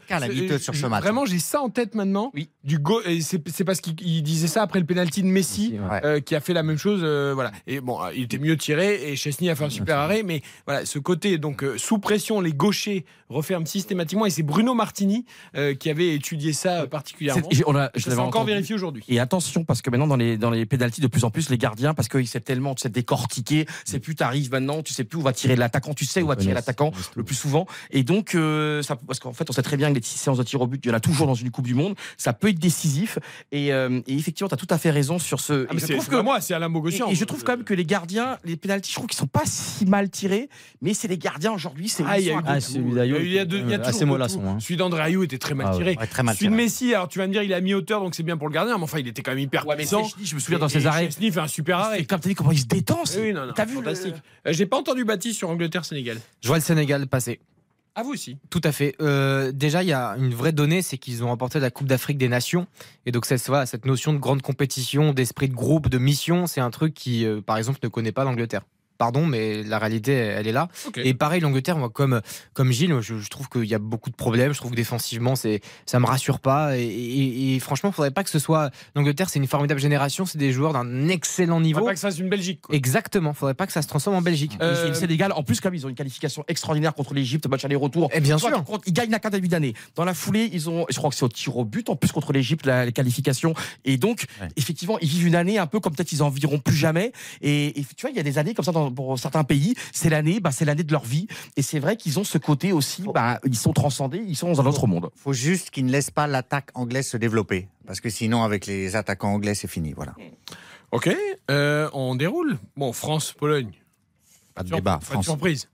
euh, sur ce match. Vraiment, j'ai ça en tête maintenant. Du go et c'est parce qu'il il disait ça après le penalty de Messi, euh, qui a fait la même chose. euh, voilà. Et bon, il était mieux tiré et Chesney a fait un super arrêt. Mais voilà, ce côté donc euh, sous pression, les gauchers referment systématiquement. Et c'est Bruno Martini euh, qui avait étudié ça particulièrement. On a- je l'avais s'est encore entendu. vérifié aujourd'hui. Et attention, parce que maintenant, dans les, dans les pénalties, de plus en plus, les gardiens, parce qu'ils savent tellement tu sais, décortiquer, c'est plus t'arrives maintenant, tu sais plus où va tirer l'attaquant, tu sais où va tirer l'attaquant le plus souvent. Et donc, euh, ça, parce qu'en fait, on sait très bien que les séances de tir au but, il y en a toujours dans une Coupe du Monde, ça peut être décisif. Et, euh, et effectivement, tu as tout à fait raison sur ce. Ah, mais je c'est trouve pas moi, c'est Alain Bogossian. et, et je trouve quand même que les gardiens, les pénalties, je trouve qu'ils sont pas si mal tirés, mais c'est les gardiens aujourd'hui, c'est Ah, il y a eu Ah, celui Il y a eu- hein. Celui d'André Ayou était très mal Ah ouais. tiré. Ouais, très mal Celui de. Messi, alors tu vas me dire, il a donc c'est bien pour le gardien, mais enfin, il était quand même hyper Ouais, puissant. Chesney, je me souviens dans ses arrêts. Chesney fait un super arrêt. Et comme tu dit comment il se détend, c'est- Oui, non, non, t'as vu le- fantastique. Euh, J'ai pas entendu Baptiste sur Angleterre-Sénégal. Je vois le Sénégal passer. À vous aussi. Tout à fait. Euh, déjà, il y a une vraie donnée, c'est qu'ils ont remporté la Coupe d'Afrique des Nations. Et donc, c'est- voilà, cette notion de grande compétition, d'esprit de groupe, de mission, c'est un truc qui, euh, par exemple, ne connaît pas l'Angleterre. Pardon, mais la réalité, elle est là. Et pareil, l'Angleterre, moi, comme, comme Gilles, je, je trouve qu'il y a beaucoup de problèmes. Je trouve que défensivement, c'est, ça me rassure pas. Et, et- et franchement, il faudrait pas que ce soit. L'Angleterre, c'est une formidable génération. C'est des joueurs d'un excellent Il niveau. faut pas que ça fasse une Belgique. quoi. Exactement. Faudrait pas que ça se transforme en Belgique. Euh, Et le Sénégal, en plus, comme ils ont une qualification extraordinaire contre l'Égypte, match aller-retour. Et bien Soit sûr. contre- Ils gagnent la carte début d'année. Dans la foulée, ils ont, je crois que c'est au tir au but, en plus contre l'Égypte, la, la qualification. Et donc, effectivement, ils vivent une année un peu comme peut-être ils en vivront plus jamais. Et, et tu vois, il y a des années comme ça dans, pour certains pays. C'est l'année, bah, c'est l'année de leur vie. Et c'est vrai qu'ils ont ce côté aussi, bah, ils sont transcendés, ils sont dans un autre monde. faut juste qu'ils ne laissent pas l'attaque anglaise se développer. Parce que sinon, avec les attaquants anglais, c'est fini. Voilà. Ok, euh, on déroule. Bon, France-Pologne. Pas de Sur- débat. Pas de France. surprise.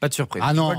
Pas de surprise. Ah non, Ah,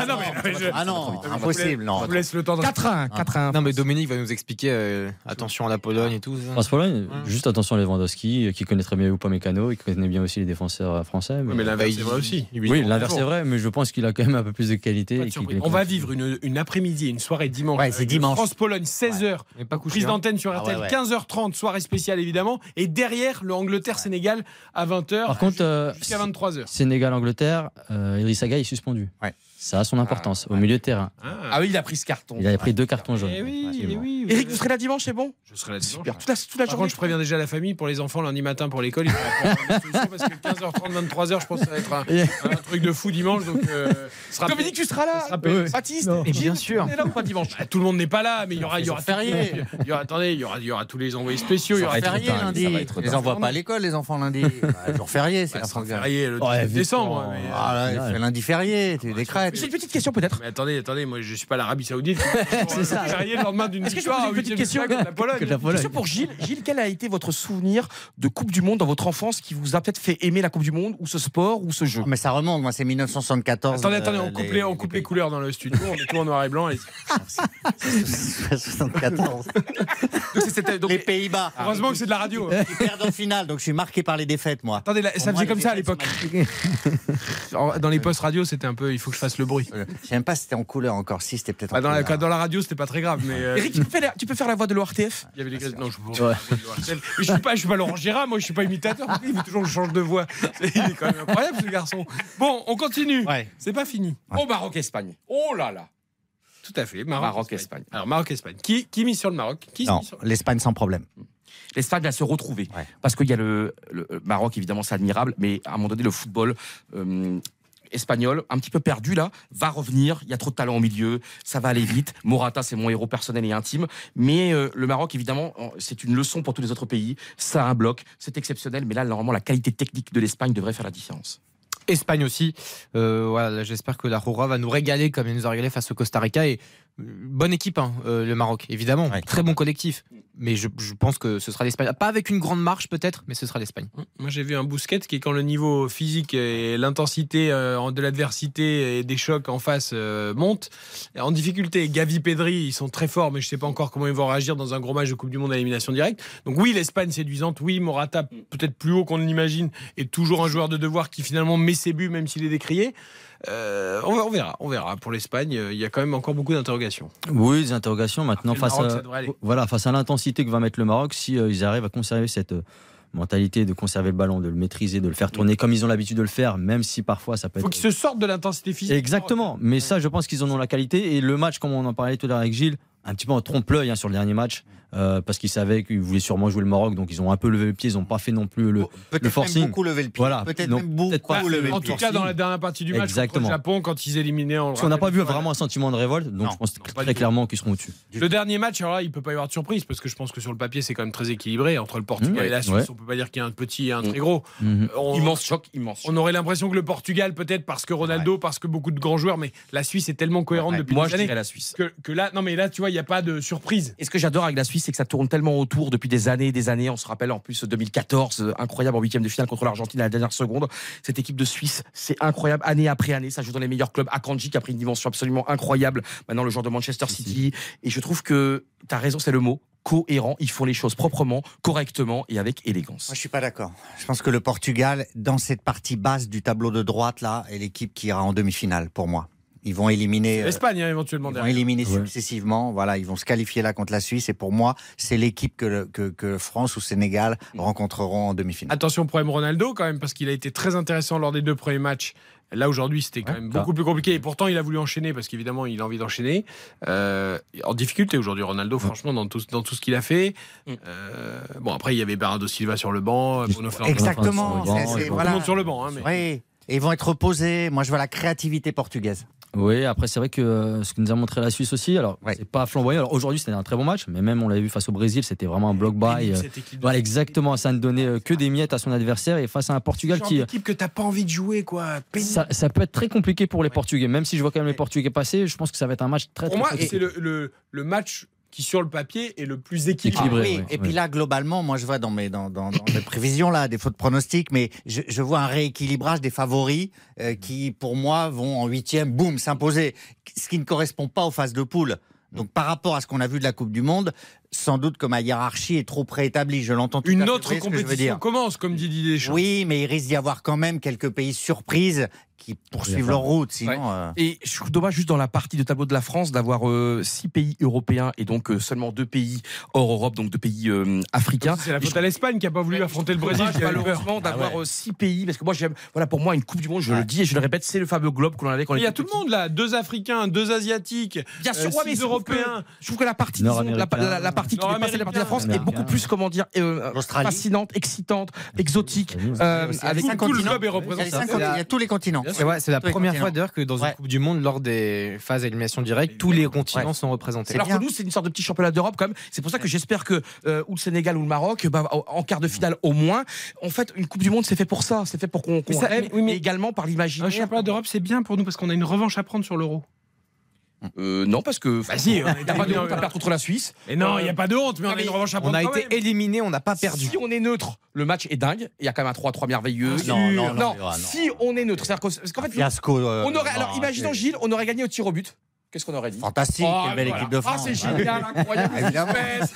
ah, non, mais- mais je- ah non, vous impossible, non. Je vous laisse le temps de. 4-1, 4-1. Non, mais Dominique va nous expliquer. euh, attention à la Pologne et tout. ça. France-Pologne, juste attention à Lewandowski, euh, qui connaît très bien Upamecano, il connaît bien aussi les défenseurs euh, français. Mais l'inverse, Bah, c'est il- vrai aussi. Oui, l'inverse c'est vrai, mais je pense qu'il a quand même un peu plus de qualité. Et est On va vivre une, une après-midi, une soirée dimanche. Ouais, c'est dimanche. France-Pologne, 16h. Mais pas couché, Prise hein. d'antenne sur Ah RTL, ouais, ouais. 15h30, soirée spéciale évidemment. Et derrière, le Angleterre-Sénégal à 20h. Par contre, jusqu'à 23h. Sénégal-Angleterre, euh, Idrissa Gueye est suspendu. Ouais. Ça a son importance au milieu de terrain. Ah oui, il a pris ce carton. Il a pris deux cartons jaunes. Eh oui, eh oui. Eric, vous serez là dimanche, c'est bon? Je serai là dimanche. Super. Toute la, toute la Par journée. contre, je préviens déjà la famille pour les enfants lundi matin pour l'école. Il faudra prendre une solution parce que 15h30, 23h, je pense que ça va être un, un truc de fou dimanche. Donc, euh, ce sera Dominique, tu seras là. sera. Baptiste, Et Gilles, bien sûr. On est là ou pas dimanche Ah, tout le monde n'est pas là, mais il y aura, il y aura férié. Il y aura, attendez, il y aura, il y aura tous les envoyés spéciaux. Il y aura Férié lundi. Ils les envoient pas à l'école, les enfants lundi. Bah, jour férié, c'est la férié le Ouais, 19 décembre. euh, Ah c'est lundi férié, tu décrètes. J'ai une petite question peut-être. Mais attendez, attendez, moi je suis pas l'Arabie Saoudite. C'est ça. Férié le lendemain d'une victoire une petite question la Pologne. Que la Pologne. Question pour Gilles. Gilles, quel a été votre souvenir de Coupe du Monde dans votre enfance qui vous a peut-être fait aimer la Coupe du Monde ou ce sport ou ce jeu Mais ça remonte, moi c'est 1974. Attendez, attendez, on euh, coupe les, on coupe les couleurs dans le studio, on met tout en noir et blanc. allez-y. 74. Donc, c'était- donc- Les Pays-Bas. Heureusement que c'est de la radio. hein. Ils perdent en finale, donc je suis marqué par les défaites, moi. Attendez, là, ça moi, faisait comme ça à l'époque. Dans les postes radio, c'était un peu, il faut que je fasse le bruit. Je sais même pas si c'était en couleur encore. Si, c'était peut-être en Ah, dans, la, couleur. dans la radio, c'était pas très grave, mais. euh, Eric, tu peux, faire la, tu peux faire la voix de l'ORTF Il y avait les grilles- Non, je. Mais Je suis pas, je suis pas Laurent Gérard, moi, je suis pas imitateur. Il veut toujours que je change de voix. C'est- Il est quand même incroyable, ce garçon. Bon, on continue. C'est pas fini. Oh, Maroc-Espagne. Oh là là. Tout à fait. Maroc, Maroc-Espagne. Alors, Maroc-Espagne. Qui, qui mise sur le Maroc? Qui Non, mise sur- l'Espagne sans problème. L'Espagne va se retrouver. Parce qu'il y a le, le Maroc, évidemment, c'est admirable, mais à un moment donné, le football. euh, espagnol, un petit peu perdu là, va revenir. Il y a trop de talent au milieu, ça va aller vite. Morata, c'est mon héros personnel et intime. Mais euh, le Maroc, évidemment, c'est une leçon pour tous les autres pays. Ça a un bloc, c'est exceptionnel. Mais là, normalement, la qualité technique de l'Espagne devrait faire la différence. Espagne aussi. Euh, voilà, j'espère que la Roura va nous régaler comme elle nous a régalé face au Costa Rica. Et euh, bonne équipe, hein, euh, le Maroc, évidemment. Très bon collectif. Mais je, je pense que ce sera l'Espagne. Pas avec une grande marche peut-être, mais ce sera l'Espagne. Moi, j'ai vu un Bousquet qui, quand le niveau physique et l'intensité euh, de l'adversité et des chocs en face euh, montent, en difficulté. Gavi, Pedri, ils sont très forts, mais je sais pas encore comment ils vont réagir dans un gros match de Coupe du Monde à élimination directe. Donc oui, l'Espagne séduisante. Oui, Morata peut-être plus haut qu'on ne l'imagine est toujours un joueur de devoir qui finalement met ses buts même s'il est décrié. Euh, on, verra, on verra. Pour l'Espagne, il y a quand même encore beaucoup d'interrogations. Oui, des interrogations. Maintenant, Après, face, Maroc, à, voilà, face à l'intensité que va mettre le Maroc, si euh, ils arrivent à conserver cette euh, mentalité de conserver le ballon, de le maîtriser, de le faire tourner comme ils ont l'habitude de le faire, même si parfois ça peut Il faut être. qu'ils se sortent de l'intensité physique. Exactement. Mais ça, je pense qu'ils en ont la qualité. Et le match, comme on en parlait tout à l'heure avec Gilles, un petit peu en trompe-l'œil hein, sur le dernier match. euh, parce qu'ils savaient qu'ils voulaient sûrement jouer le Maroc, donc ils ont un peu levé le pied, ils n'ont pas fait non plus le, Peut-être le même forcing. beaucoup levé le pied. Voilà. Peut-être même beaucoup peut-être pas levé le En tout cas, dans la dernière partie du match contre Exactement. le Japon, quand ils éliminaient. on Parce qu'on n'a pas vu vraiment un sentiment de révolte, donc je pense très clairement qu'ils seront au-dessus. Le dernier match, alors là, il peut pas y avoir de surprise parce que je pense que sur le papier, c'est quand même très équilibré entre le Portugal Mmh, et la Suisse. ouais. On peut pas dire qu'il y a un petit et un très gros. Mhm. On- Immense choc, immense. On aurait l'impression que le Portugal, peut-être parce que Ronaldo, parce que beaucoup de grands joueurs, mais la Suisse est tellement cohérente Ouais, depuis moi, des je années dirais la Suisse. Que, que là, non mais là, tu vois, il n'y a pas de surprise. Et ce que j'adore avec la Suisse, c'est que ça tourne tellement autour depuis des années, des années. On se rappelle en plus 2014, euh, incroyable en huitième de finale contre l'Argentine à la dernière seconde. Cette équipe de Suisse, c'est incroyable, année après année. Ça joue dans les meilleurs clubs. Akanji qui a pris une dimension absolument incroyable. Maintenant, le joueur de Manchester City. Et je trouve que tu as raison, c'est le mot. Cohérent, ils font les choses proprement, correctement et avec élégance. Moi, je suis pas d'accord. Je pense que le Portugal, dans cette partie basse du tableau de droite, là, est l'équipe qui ira en demi-finale, pour moi. Ils vont éliminer. euh, L'Espagne, hein, éventuellement. Ils vont éliminer successivement. Voilà, ils vont se qualifier là contre la Suisse. Et pour moi, c'est l'équipe que, le- que, que France ou Sénégal rencontreront en demi-finale. Attention au problème Ronaldo quand même, parce qu'il a été très intéressant lors des deux premiers matchs. Là aujourd'hui, c'était quand même ça. beaucoup plus compliqué. Et pourtant, il a voulu enchaîner parce qu'évidemment, il a envie d'enchaîner. Euh, en difficulté aujourd'hui, Ronaldo, franchement, dans tout, dans tout ce qu'il a fait. Euh, bon, après, il y avait Bernardo Silva sur le banc, Bruno Fernandes. Exactement. Sur le banc. hein, mais- Oui. Et ils vont être reposés. Moi, je vois la créativité portugaise. Oui, après c'est vrai que euh, ce que nous a montré la Suisse aussi, alors c'est pas flamboyant. Alors aujourd'hui c'était un très bon match, mais même on l'avait vu face au Brésil, c'était vraiment un bloc et, euh, équipe voilà exactement, ça ne donnait euh, que des miettes à son adversaire et face à un Portugal qui d'équipe que t'as pas envie de jouer, quoi. Ça, ça peut être très compliqué pour les Portugais. Même si je vois quand même les Portugais passer, je pense que ça va être un match très Pour très moi, compliqué. c'est le, le, le match qui, sur le papier, est le plus équilibré. Ah oui, et puis là, globalement, moi, je vois dans mes, dans, dans, dans mes prévisions, là, des fautes pronostics, mais je, je vois un rééquilibrage des favoris euh, qui, pour moi, vont en huitième, boum, s'imposer. Ce qui ne correspond pas aux phases de poule. Donc, par rapport à ce qu'on a vu de la Coupe du Monde, sans doute que ma hiérarchie est trop préétablie. Je l'entends tout à Une fait, autre compétition dire. commence, comme dit Didier Deschamps. Oui, mais il risque d'y avoir quand même quelques pays surprises qui poursuivent leur route. Sinon, Ouais. euh, Et je trouve dommage juste dans la partie de tableau de la France d'avoir euh, six pays européens et donc euh, seulement deux pays hors Europe, donc deux pays euh, africains. C'est la faute je à l'Espagne qui a pas voulu affronter le Brésil. malheureusement d'avoir euh, six pays parce que moi j'aime voilà pour moi une coupe du monde je le dis et je le répète c'est le fameux globe que l'on avait quand on Il y a tout le monde là, deux Africains, deux Asiatiques, Bien sûr, euh, mais six Européens. Je trouve que la partie, disons, la, la, la- la partie qui dépasse la partie de la France est beaucoup plus, comment dire, fascinante, excitante, exotique. avec tout le globe est représenté. il y a tous les continents. C'est ouais, c'est la première continents. fois d'ailleurs que dans Ouais. une Coupe du Monde, lors des phases d'élimination directe, tous les continents Ouais. sont représentés. Alors que nous, c'est une sorte de petit championnat d'Europe quand même. C'est pour ça que j'espère que euh, ou le Sénégal ou le Maroc, bah, en quart de finale au moins. En fait, une Coupe du Monde, c'est fait pour ça. C'est fait pour qu'on qu'on Mais oui, mais- mais également par Un l'imaginaire. championnat d'Europe, c'est bien pour nous parce qu'on a une revanche à prendre sur l'euro. Euh, non, parce que. Bah si, on a t'as pas de honte à perdre contre la Suisse. Et non, il n'y a pas de honte, mais on a une revanche à On prendre. a quand été même. éliminé, on n'a pas perdu. Si on est neutre, le match est dingue. Il y a quand même un 3-3 merveilleux. Ah, non, non, non, non, ah, non. si on est neutre, c'est-à-dire qu'en fait, Fiasco. euh, on aurait, non, alors imaginons Gilles, on aurait gagné au tir au but. Qu'est-ce qu'on aurait dit Fantastique, Oh, quelle belle voilà. équipe de Ah, c'est génial, incroyable. Évidemment. suspense.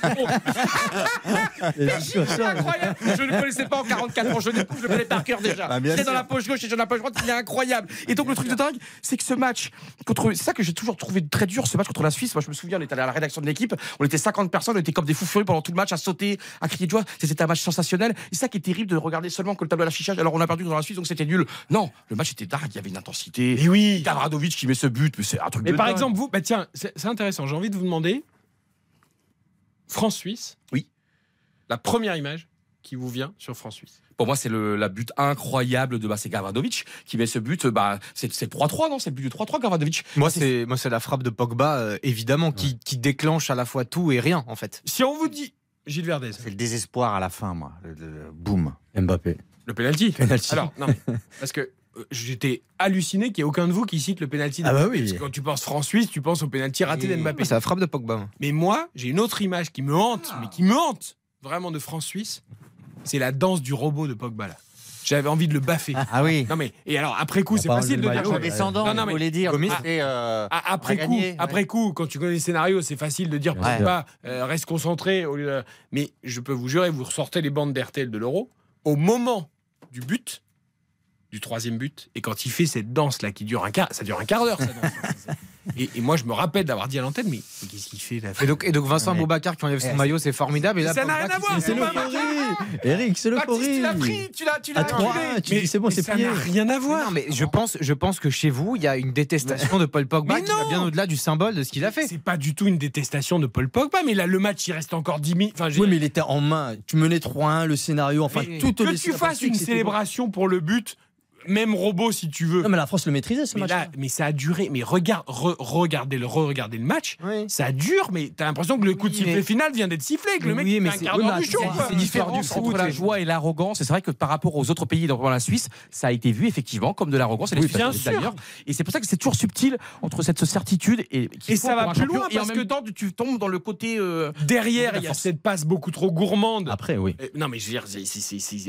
C'est incroyable. Je ne connaissais pas en 44 ans. Je ne je le connais par cœur déjà. Bah, c'est dans la poche gauche et dans la poche droite. Il est incroyable. Et donc le truc de dingue, c'est que ce match contre, c'est ça que j'ai toujours trouvé très dur, ce match contre la Suisse. Moi, je me souviens, on était allé à la rédaction de l'équipe, on était 50 personnes, on était comme des fous furieux pendant tout le match à sauter, à crier de joie. C'était un match sensationnel. Et ça qui est terrible de regarder seulement que le tableau d'affichage. Alors on a perdu dans la Suisse, donc c'était nul. Non, le match était dingue. Il y avait une intensité. Et oui. Gavranovic qui met ce but, mais c'est un truc Mais de par dingue. Exemple, vous, bah tiens, c'est c'est intéressant. J'ai envie de vous demander France-Suisse. Oui. La première image qui vous vient sur France-Suisse. Pour moi, c'est le la but incroyable de bah, c'est Gavranovic qui met ce but. Bah, c'est c'est le 3-3, non? C'est le but du 3-3, Gavranovic. Moi, c'est moi, c'est la frappe de Pogba, euh, évidemment, qui, qui déclenche à la fois tout et rien, en fait. Si on vous dit Gilles Verdez, C'est le désespoir à la fin, moi. Le, le- le boum. Mbappé. le penalty. Penalty. Alors, non, mais, parce que j'étais halluciné qu'il n'y ait aucun de vous qui cite le penalty. Ah bah oui. Parce que quand tu penses France-Suisse, tu penses au penalty raté d'Mbappé. C'est la frappe de Pogba. Mais moi, j'ai une autre image qui me hante, mais qui me hante vraiment de France-Suisse. C'est la danse du robot de Pogba là. J'avais envie de le baffer. Ah oui. Non mais et alors après coup, c'est facile de dire. ouais. Descendant, Non, non, vous mais- voulez dire. Euh, Ah, après coup, gagner, ouais. après coup, quand tu connais les scénarios, c'est facile de dire Ouais. Pogba euh, reste concentré. Au lieu de- Mais je peux vous jurer, vous ressortez les bandes d'RTL de l'Euro au moment du but, du troisième but, et quand il fait cette danse là qui dure un quart, ça dure un quart d'heure. et, et moi, je me rappelle d'avoir dit à l'antenne, mais, qu'est-ce qu'il fait là? Et donc, et donc Vincent Ouais. Boubacar qui enlève son Eh, maillot, c'est formidable. Et là, Ça n'a rien à voir, c'est l'euphorie Eric, c'est l'euphorie tu l'as pris, tu l'as, tu l'as tu dis, c'est bon, c'est ça n'a rien à voir. Non, mais je pense, je pense que chez vous, il y a une détestation de Paul Pogba qui va bien au-delà du symbole de ce qu'il a fait. C'est pas du tout une détestation de Paul Pogba, mais là, le match, il reste encore 10 minutes. Enfin, Oui, mais il était en main. Tu menais 3-1, le scénario, enfin, tout que tu fasses une célébration pour le but, même robot si tu veux. Non, mais la France le maîtrisait ce mais, match. là, mais ça a duré. Mais regarde, re- regardez le, regardez le match. Oui. Ça dure, mais t'as l'impression que le coup de sifflet mais- final vient d'être sifflé, que le mec Oui, mais fait un c'est- quart oui, d'heure mais du show. c'est- différent du foot, entre la joie et l'arrogance. Et c'est vrai que par rapport aux autres pays, dans la Suisse, ça a été vu effectivement comme de l'arrogance. Et les Oui, Suisses bien sûr. d'ailleurs. Et c'est pour ça que c'est toujours subtil entre cette certitude et Et ça va plus loin parce que- temps tu tombes dans le côté euh, Derrière, il y a cette passe beaucoup trop gourmande. Après, oui. Euh, Non mais je veux dire,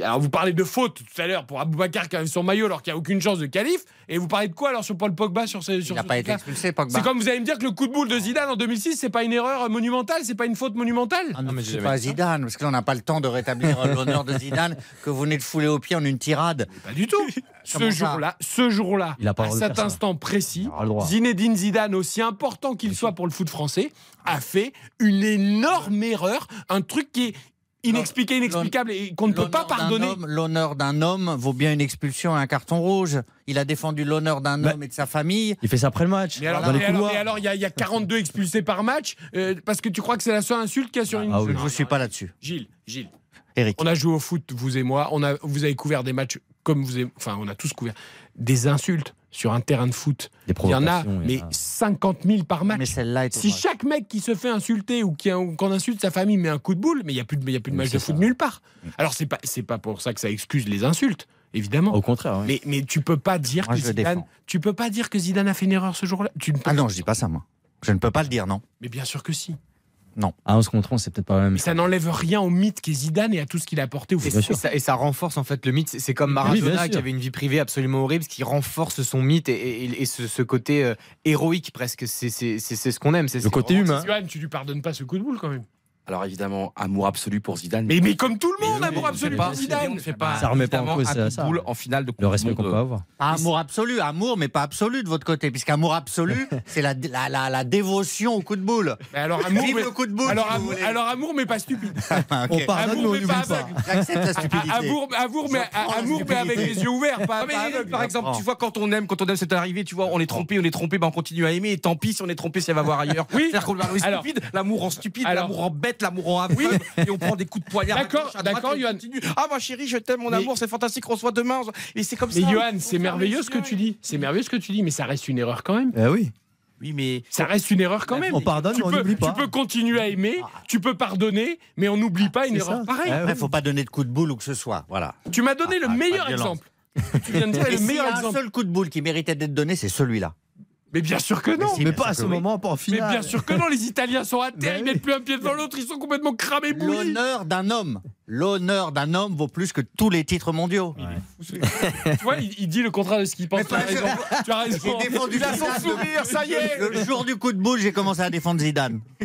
alors vous parlez de faute tout à l'heure pour Aboubacar qui a son maillot alors qu'il n'y a aucune chance de qualif, et vous parlez de quoi alors sur Paul Pogba sur ce sur Il n'a pas été expulsé, Pogba. C'est comme vous allez me dire que le coup de boule de Zidane en 2006 c'est pas une erreur monumentale, c'est pas une faute monumentale Ah non, mais c'est pas. Zidane, parce que là, on n'a pas le temps de rétablir l'honneur de Zidane que vous venez de fouler au pied en une tirade. Pas du tout. ce jour-là, ce jour-là, à cet instant précis. Zinedine Zidane, aussi important qu'il soit pour le foot français, a fait une énorme erreur, un truc qui est inexpliqué, inexplicable et qu'on ne peut pas L'honneur d'un pardonner. homme- L'honneur d'un homme vaut bien une expulsion et un carton rouge. Il a défendu l'honneur d'un Bah, homme et de sa famille. Il fait ça après le match. Mais alors, il y, a- il y a 42 expulsés par match euh, parce que tu crois que c'est la seule insulte qu'il y a sur une. Ah oui. Je ne suis pas là-dessus. Gilles, Gilles, Eric. on a joué au foot, vous et moi. On a, vous avez couvert des matchs comme vous, avez- enfin, on a tous couvert des insultes sur un terrain de foot. Il y en a, mais a. 50 000 par match. Mais Si chaque mec qui se fait insulter ou qu'on insulte sa famille met un coup de boule, mais il n'y a plus de, y a plus de match de foot nulle part. Alors c'est pas pas pour ça que ça excuse les insultes, évidemment. Au contraire, oui. Mais mais tu peux pas dire Moi, que Zidane, défends. tu peux pas dire que Zidane a fait une erreur ce jour-là. Ah non, je dis pas ça, moi. Je ne peux pas le dire, non. Mais bien sûr que si. À 11 contre 11, c'est peut-être pas la même Mais ça n'enlève rien au mythe qu'est Zidane et à tout ce qu'il a apporté au Et, foot. et ça, et ça renforce en fait le mythe. C'est- comme Maradona qui avait une vie privée absolument horrible, ce qui renforce son mythe et, et- et ce, ce côté euh, héroïque presque. C'est c'est- c'est- c'est ce qu'on aime. c'est- Le côté vraiment- humain. Zidane, tu lui pardonnes pas ce coup de boule quand même. Alors évidemment amour absolu pour Zidane. Mais, mais comme tout le monde, amour absolu pour ne fait pas- Zidane. on ne fait pas Ça remet pas en cause un ça, en finale de Le respect qu'on peut avoir. Pas amour absolu, amour, mais pas absolu de votre côté, puisqu'amour absolu, c'est la, la, la, la dévotion au coup de boule. Mais alors amour, mais, le coup de boule, alors, amour, voulez. alors amour, mais pas stupide. Ah. On mais Amour, mais n'oublie pas pas. aveugle. J'accepte la stupidité. Amour, amour, mais, amour, avec les yeux ouverts, pas, Non, mais, pas aveugle. par exemple, tu vois, quand on aime, quand on aime, c'est arrivé, tu vois, on est trompé, on est trompé, ben on continue à aimer, et tant pis si on est trompé, si elle va voir ailleurs. Oui. C'est-à-dire qu'on stupide, l'amour en stupide, l'amour en bête, l'amour en aveugle, et on prend des coups de poignard. D'accord, d'accord, Johan. Ah, ma chérie, je t'aime, mon Mais- amour, c'est fantastique, on se voit demain. Et c'est comme Mais ça. Johan, Faut c'est merveilleux ce que tu dis. C'est merveilleux ce que tu dis, mais ça reste une erreur quand même. Eh oui. Oui, mais. Ça reste une erreur quand même. On pardonne, tu mais on peux, n'oublie pas. Tu peux continuer à aimer, tu peux pardonner, mais on n'oublie pas une erreur ça. pareille. Ah Après, faut pas donner de coup de boule ou que ce soit. Voilà. Tu m'as donné Ah, le ah, meilleur exemple. tu viens de dire le y meilleur a un exemple. seul coup de boule qui méritait d'être donné, c'est celui-là. Mais bien sûr que non. Mais pas à ce moment, pas en Mais finale. bien sûr que non, les Italiens sont à terre, ils oui. mettent plus un pied devant l'autre, ils sont complètement cramés bouillis. L'honneur d'un homme. L'honneur d'un homme vaut plus que tous les titres mondiaux. Tu vois, il, il dit le contraire de ce qu'il pense. Tu as raison. Tu as raison. J'ai défendu Il a son sourire, ça y est. Le jour du coup de boule, j'ai commencé à défendre Zidane.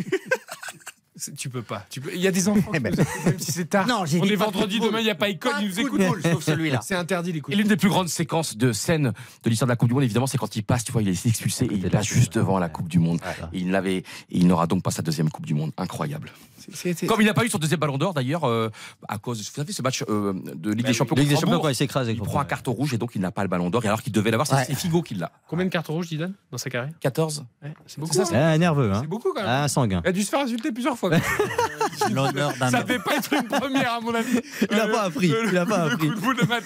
Tu peux pas. Tu peux- Il y a des enfants. qui ben. nous écoutent, même si c'est tard. Non, j'ai On dit est pas de vendredi, demain il n'y a pas école, Pas ils nous de écoutent. boule, sauf celui-là. C'est interdit les coups. Et l'une des plus grandes séquences de scènes de l'histoire de la Coupe du Monde, évidemment, c'est quand il passe, tu vois, il est expulsé et il passe juste devant la Coupe du Monde. Et il n'avait, et il n'aura donc pas sa deuxième Coupe du Monde. Incroyable. Comme il n'a pas eu son deuxième ballon d'or d'ailleurs, euh, à cause, vous savez, ce match euh, de Ligue des Champions. Ligue des Champions, quand il s'écrase il prend un carton rouge et donc il n'a pas le ballon d'or. Et alors qu'il devait l'avoir, c'est Ouais. c'est Figo qui l'a. Combien de cartons rouges, Zidane, dans sa carrière? 14. C'est beaucoup. Ça, hein. Ah, nerveux, hein. C'est beaucoup quand même. Ah, sanguin. Il a dû se faire insulter plusieurs fois. L'honneur d'un Ça devait pas être une première, à mon avis. Il a Euh, pas appris, le- il a pas le appris.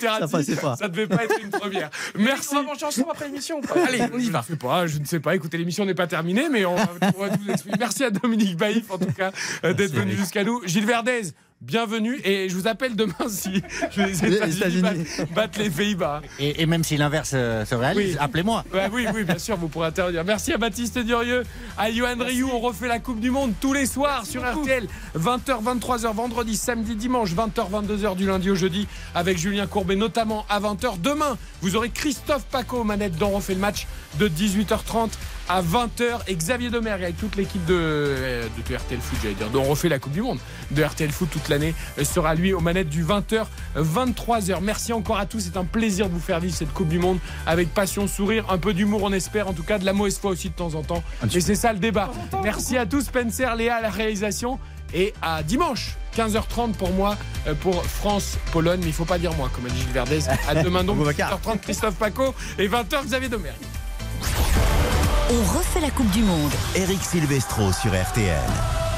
Ça passait pas. ça devait pas être une première. Merci. On va manger ensemble après l'émission. Allez, on y va. Je sais pas, je ne sais pas. Écoutez, l'émission n'est pas terminée, mais on va, on va tout vous expliquer. Merci à Dominique Baïf, en tout cas, euh, d'être venu jusqu'à nous. Gilles Verdez, bienvenue. Et je vous appelle demain si les États-Unis battent, battent les Pays-Bas. Et, et même si l'inverse euh, se réalise, Oui. appelez-moi. Ouais, oui, oui, bien sûr, vous pourrez intervenir. Merci à Baptiste Durieux, à Yohan Rioux. On refait la Coupe du Monde tous les soirs sur RTL. 20h, 23h, vendredi, samedi, dimanche, 20h, 22h du lundi au jeudi avec Julien Courbet, notamment à 20h. Demain, vous aurez Christophe Paco aux manettes dont on refait le match de 18h30 à 20h et Xavier Domergue avec toute l'équipe de, euh, de RTL Foot, j'allais dire, dont on refait la Coupe du Monde de RTL Foot toute l'année, euh, sera lui aux manettes du 20h, 23h. Merci encore à tous, c'est un plaisir de vous faire vivre cette Coupe du Monde avec passion, sourire, un peu d'humour, on espère, en tout cas de la mauvaise foi aussi de temps en temps. Et c'est ça le débat. Merci à tous, Spencer, Léa à la réalisation. Et à dimanche, 15h30 pour moi, euh, pour France-Pologne. Mais il faut pas dire moi, comme a dit Gilles Verdez. À demain donc, 15h30, Christophe Paco. Et 20h, Xavier Domergue. On refait la Coupe du Monde. Eric Silvestro sur RTL.